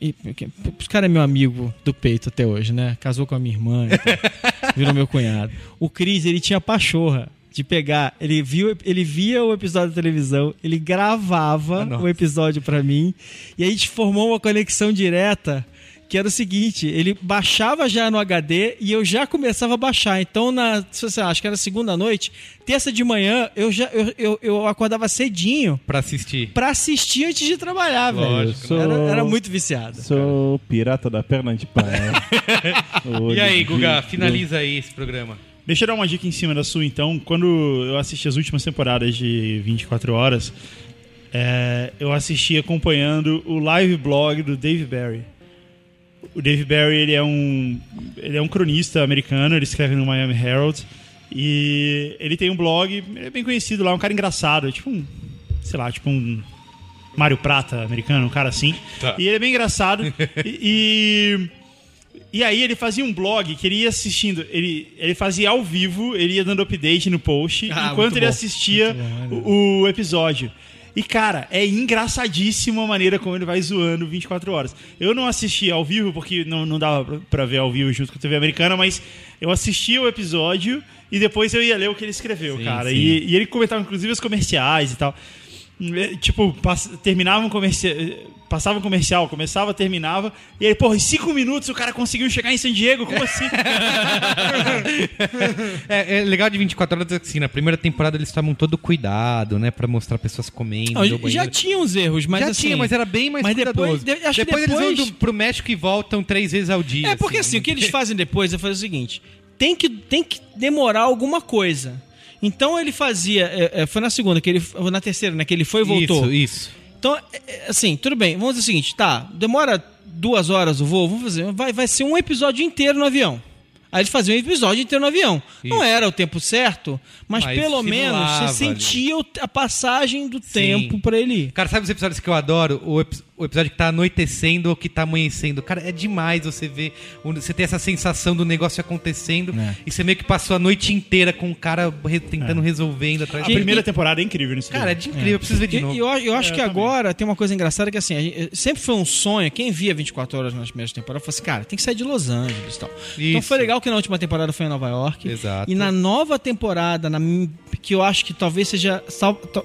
Esse cara é meu amigo do peito até hoje, né? Casou com a minha irmã, e tal. virou meu cunhado. O Chris, ele tinha pachorra de pegar, ele viu, ele via o episódio da televisão, ele gravava Ah, o episódio pra mim, e aí a gente formou uma conexão direta que era o seguinte, ele baixava já no HD e eu já começava a baixar. Então, na, se você acha que era segunda noite, terça de manhã, eu já eu, eu, eu acordava cedinho Pra assistir. pra assistir antes de trabalhar, velho. Lógico? Era, Sou- era muito viciado. Sou pirata da perna de pau. E aí, Guga, finaliza aí esse programa. Deixa eu dar uma dica em cima da sua, então. Quando eu assisti as últimas temporadas de 24 Horas, é, eu assisti acompanhando o live blog do Dave Barry. O Dave Barry, ele é um, ele é um cronista americano, ele escreve no Miami Herald. E ele tem um blog, ele é bem conhecido lá, um cara engraçado, tipo um, sei lá, tipo um Mário Prata americano, um cara assim. E ele é bem engraçado. e, e e aí ele fazia um blog que ele ia assistindo, ele, ele fazia ao vivo, ele ia dando update no post, Ah, enquanto ele bom. assistia bom, o, o episódio. E, cara, é engraçadíssimo a maneira como ele vai zoando 24 horas. Eu não assisti ao vivo, porque não, não dava pra- ver ao vivo junto com a TV americana, mas eu assistia o episódio e depois eu ia ler o que ele escreveu, Sim, cara. sim. E, e ele comentava, inclusive, os comerciais e tal. É, Tipo, pass- terminava um comercial. Passava um comercial, começava, terminava. E aí, porra, em cinco minutos o cara conseguiu chegar em San Diego? Como assim? É, é legal de 24 horas assim, na primeira temporada eles tomam todo cuidado, né? Pra mostrar pessoas comendo. Não, no já banheiro. tinha uns erros, mas já assim, tinha, mas era bem mais mas depois- cuidadoso. de- acho que depois, eles depois- vão do, pro México e voltam três vezes ao dia. É porque assim, o que eles fazem depois é fazer o seguinte: tem que, tem que demorar alguma coisa. Então ele fazia. é, é, foi na segunda, que ele. ou Na terceira, né? Que ele foi e voltou. Isso, isso. Então, é, é, assim, tudo bem. Vamos dizer o seguinte: tá, demora duas horas o voo, vamos fazer. Vai, vai ser um episódio inteiro no avião. Aí eles faziam um episódio inteiro no avião. Não Isso. era o tempo certo, mas, Mas pelo menos você ali. sentia o- a passagem do Sim. tempo pra ele ir. Cara, sabe os episódios que eu adoro? O, o episódio que tá anoitecendo ou que tá amanhecendo. Cara, é demais você ver. Você ter essa sensação do negócio acontecendo É. e você meio que passou a noite inteira com o cara re- tentando resolver indo atrás A primeira temporada é incrível nisso. Cara, é daí. incrível, eu preciso ver de E- novo. e eu, eu acho É, que eu agora tem uma coisa engraçada que assim, a gente- sempre foi um sonho, quem via 24 horas nas primeiras temporadas, falou assim, cara, tem que sair de Los Angeles e tal. Então Isso. foi legal que na última temporada foi em Nova York. Exato. E na nova temporada, na, que eu acho que talvez seja,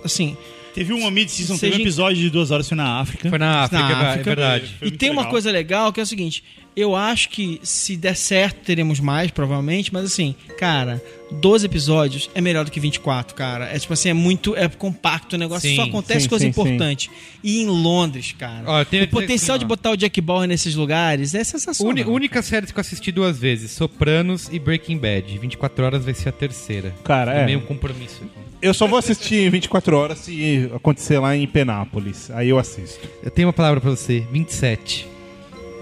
assim, Teve uma mid-season, Seja teve um episódio de duas horas, foi na África. Foi na África, na é África. é verdade. Foi e tem uma legal. coisa legal que é o seguinte: eu acho que se der certo, teremos mais, provavelmente, mas assim, cara, 12 episódios é melhor do que 24, cara. É tipo assim, é muito. É compacto o negócio, Sim, só acontece sim, coisa sim, importante. E em Londres, cara. Ó, tenho o potencial assim, de botar o Jack Bauer nesses lugares é Uni- sensacional. única série que eu assisti duas vezes: Sopranos e Breaking Bad. 24 horas vai ser a terceira. Cara, é é. meio um compromisso. Eu só vou assistir em 24 horas se acontecer lá em Penápolis. Aí eu assisto. Eu tenho uma palavra pra você: 27.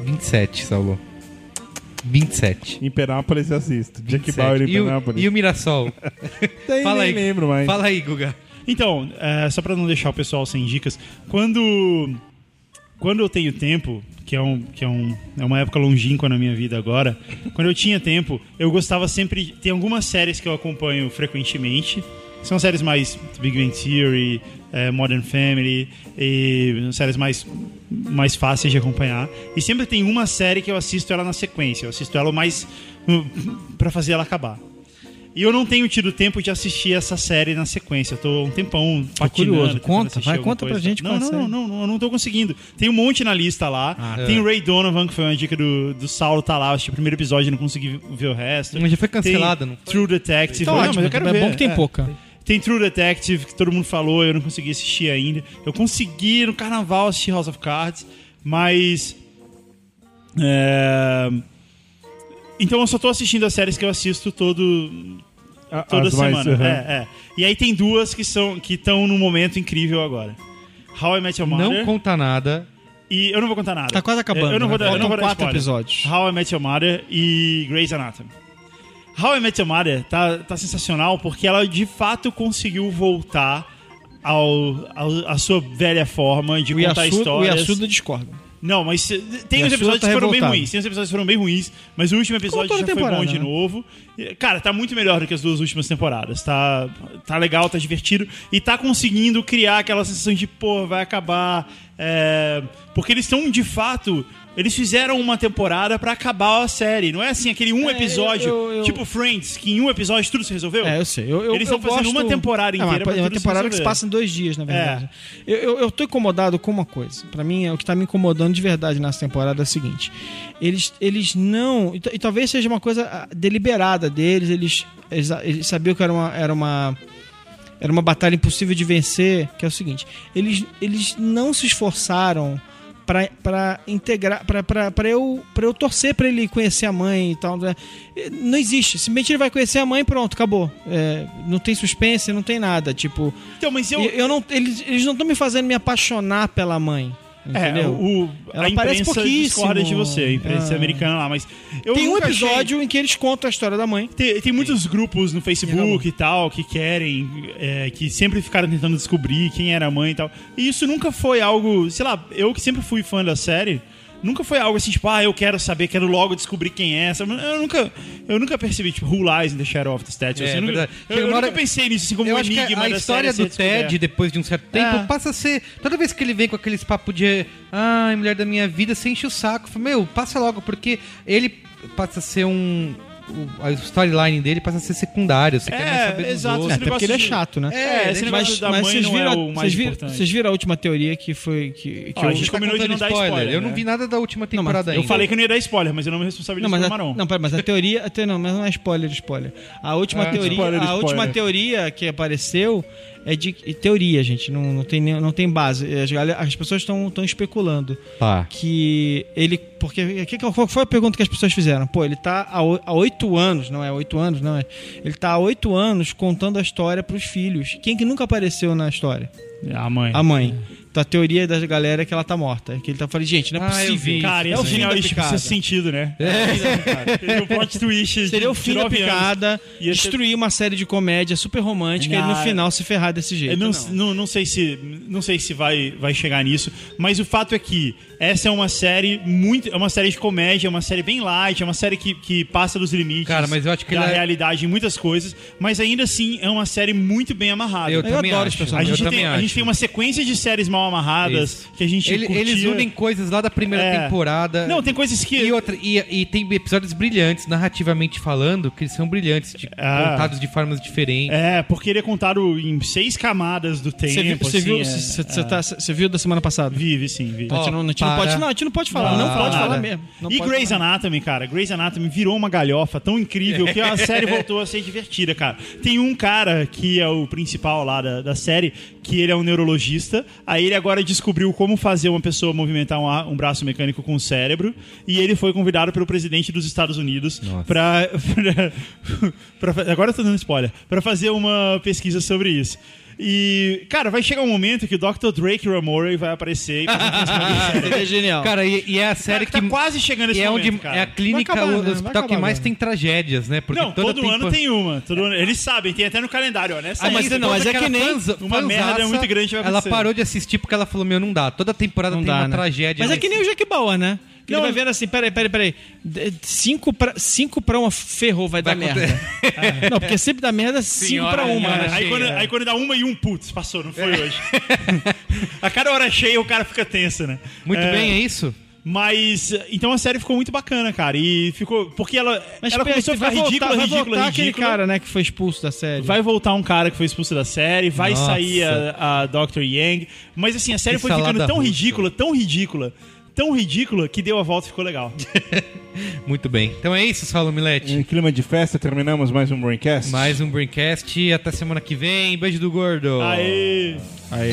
27, Saulo. 27. Em Penápolis eu assisto. Jack 27. Bauer em e, o, Penápolis. e o Mirassol? Daí Fala nem aí. lembro mais. Fala aí, Guga. Então, é, só pra não deixar o pessoal sem dicas, quando quando eu tenho tempo, que é um que é um é uma época longínqua na minha vida agora, quando eu tinha tempo, eu gostava sempre de- tem algumas séries que eu acompanho frequentemente. São séries mais Big Bang Theory, é, Modern Family, e séries mais, mais fáceis de acompanhar. E sempre tem uma série que eu assisto ela na sequência. Eu assisto ela mais pra fazer ela acabar. E eu não tenho tido tempo de assistir essa série na sequência. Eu tô um tempão patinando. curioso. Conta, vai, conta pra coisa. gente Não, qual não, não, não, não, eu não tô conseguindo. Tem um monte na lista lá. Tem o Ray Donovan, que foi uma dica do, do Saulo, tá lá. Eu assisti o primeiro episódio e não consegui ver o resto. Mas já foi cancelada, não foi? True Detective. Não, ótimo, mas eu quero é ver. bom que tem É. pouca. Tem True Detective, que todo mundo falou, eu não consegui assistir ainda. Eu consegui no carnaval assistir House of Cards, mas. é, Então eu só tô assistindo as séries que eu assisto todo. Toda as mais, semana. aham. É, é. E aí tem duas que são que estão num momento incrível agora. How I Met Your Mother. Não conta nada. E eu não vou contar nada. Tá quase acabando. Eu não vou né? dar, eu não vou dar quatro spoiler. episódios. How I Met Your Mother e Grey's Anatomy. How I Met Your Mother tá, tá sensacional porque ela de fato conseguiu voltar ao, ao- à sua velha forma de O contar Yasuda, o histórias. Yasuda discorda. Não, mas tem uns a episódios tá que foram bem revoltada. ruins. Tem uns episódios que foram bem ruins, mas o último episódio já foi bom de né? novo. E, Cara, tá muito melhor do que as duas últimas temporadas. Tá, tá legal, tá divertido. E tá conseguindo criar aquela sensação de, pô, vai acabar. é, Porque eles estão, de fato. Eles fizeram uma temporada pra acabar a série. Não é assim, aquele um É, episódio, eu- eu- tipo Friends, que em um episódio tudo se resolveu. É, eu sei. Eu, Eles estão fazendo gosto- uma temporada É, uma- inteira É uma temporada que se passa em dois dias, na verdade. Eu, eu, eu tô incomodado com uma coisa. Pra mim, é o que tá me incomodando de verdade nessa temporada é o seguinte. Eles, eles não... E, e talvez seja uma coisa ah, deliberada deles. Eles, eles, eles sabiam que era uma... Era uma era uma batalha impossível de vencer, que é o seguinte, eles, eles não se esforçaram pra- pra integrar, pra eu, pra eu torcer pra ele conhecer a mãe e tal. né? Não existe. Simplesmente ele vai conhecer a mãe pronto, acabou. É, não tem suspense, não tem nada. Tipo, Então, mas eu. eu, eu não, eles, eles não estão me fazendo me apaixonar pela mãe. É, Entendeu? o, Ela a imprensa discorda de você, a imprensa Ah. americana lá, mas... Tem um nunca achei- episódio em que eles contam a história da mãe. Tem, tem muitos grupos no Facebook e tal que querem, é, que sempre ficaram tentando descobrir quem era a mãe e tal. E isso nunca foi algo, sei lá, eu que sempre fui fã da série, nunca foi algo assim, tipo, ah, eu quero saber, quero logo descobrir quem é essa. Eu nunca, eu nunca percebi, tipo, Who Lies in the Shadow of the Statue. É, assim, eu nunca, eu, eu uma nunca hora- pensei nisso assim como eu um acho que enigma a história do. Ted, depois de um certo tempo, É. passa a ser. Toda vez que ele vem com aqueles papos de. Ai, mulher da minha vida, você enche o saco. Meu, passa logo, porque ele passa a ser um. O- a storyline dele passa a ser secundário. Você quer mais É, saber dos exato. outros. É, esse até porque ele é chato, né? É, esse negócio Mas, da mas mãe vocês não é viram, o mais vocês, viram, importante. vocês viram a última teoria que foi. Que, que Ó, a eu- gente Tá combinou de não dar spoiler, Eu não né? vi nada da última Não, mas temporada Eu ainda. falei que eu não ia dar spoiler, mas eu não me Não, responsabilizo mas pelo a, Maron. não, pera, mas a teoria. até não, mas não é spoiler, spoiler. A última Ah, teoria, spoiler, a spoiler. última teoria que apareceu é de e teoria, gente. Não, não, tem, nem- não tem base. As, galera- as pessoas estão especulando Tá. que ele. Porque. Que, qual foi a pergunta que as pessoas fizeram? Pô, ele tá há oito anos, não é oito anos, não é. Ele tá há oito anos contando a história pros filhos. Quem que nunca apareceu na história? A mãe. A mãe. Então a teoria da galera é que ela tá morta. Que ele tá falando, gente, não é Ah, possível. vi. Cara, é o fim genial da isso picada. precisa sentido, né? É. Seria o plot twist. Seria o de fim da picada, ser- destruir uma série de comédia super romântica e ele no Não, final se ferrar desse jeito. Eu não, não. não, não sei se não sei se vai, vai chegar nisso, mas o fato é que essa é uma série muito é uma série de comédia, é uma série bem light, é uma série que, que passa dos limites Cara, mas eu acho que da é- realidade em muitas coisas, mas ainda assim é uma série muito bem amarrada. Eu, Eu também adoro acho. os a personagens. gente, eu tem, também a acho. gente tem uma sequência de séries mal amarradas Isso. que a gente Ele- curtia. Eles unem coisas lá da primeira É. temporada. Não, tem coisas que E, outra, e, e tem episódios brilhantes, narrativamente falando, que eles são brilhantes, de- Ah. contados de formas diferentes. é, porque ele é contado em seis camadas do tempo. Você viu, você assim, viu, é- é. tá- viu da semana passada? Vive, sim, vive. Gente não, a gente não para. pode, não, a gente não pode falar, não, fala pode falar mesmo. Não e Grey's falar. Anatomy, cara, Grey's Anatomy virou uma galhofa tão incrível que a série voltou a ser divertida, cara. Tem um cara que é o principal lá da, da série, que ele é um neurologista, aí ele agora descobriu como fazer uma pessoa movimentar um, um braço mecânico com o cérebro, e ele foi convidado pelo presidente dos Estados Unidos pra- Agora eu tô dando spoiler. Pra fazer uma pesquisa sobre isso. E, cara, vai chegar um momento que o Dr. Drake Ramore vai aparecer e. Seria genial. Cara, e, e é a série Cara, que. tá quase chegando esse é momento, onde cara. é a clínica, acabar, o né? hospital que mais tem tragédias, né? Porque não, toda todo tempo- ano tem uma. Todo ano- eles sabem, tem até no calendário, ó. Nessa Ah, mas não, mas é que nem fãs- uma merda fanzaça, muito grande vai Ela acontecer. parou de assistir porque ela falou: Meu, não dá. Toda temporada Não tem dá, uma né? tragédia. Mas é que nem o Jack Bauer, né? Ele Não. vai vendo assim, peraí, peraí, peraí. Cinco pra, cinco pra uma ferrou, vai, dar merda. Não, porque sempre dá merda cinco Senhora, pra uma, senhora, né? Aí quando, aí quando dá uma e um, putz, passou, não foi hoje. a cada hora cheia o cara fica tenso, né? Muito É, bem, é isso? Mas, então a série ficou muito bacana, cara. E ficou. Porque ela, Mas ela começou a ficar vai voltar, ridícula, vai ridícula, voltar aquele ridícula. cara, né, que foi expulso da série. Vai voltar um cara que foi expulso da série, vai Nossa. sair a, a Dr. Yang. Mas assim, a série Que foi ficando tão russa. ridícula, tão ridícula, tão ridícula, que deu a volta e ficou legal. Muito bem. Então é isso, Saulo Milete. Em clima de festa, terminamos mais um Braincast. Mais um Braincast. Até semana que vem. Beijo do gordo. Aê! Aí.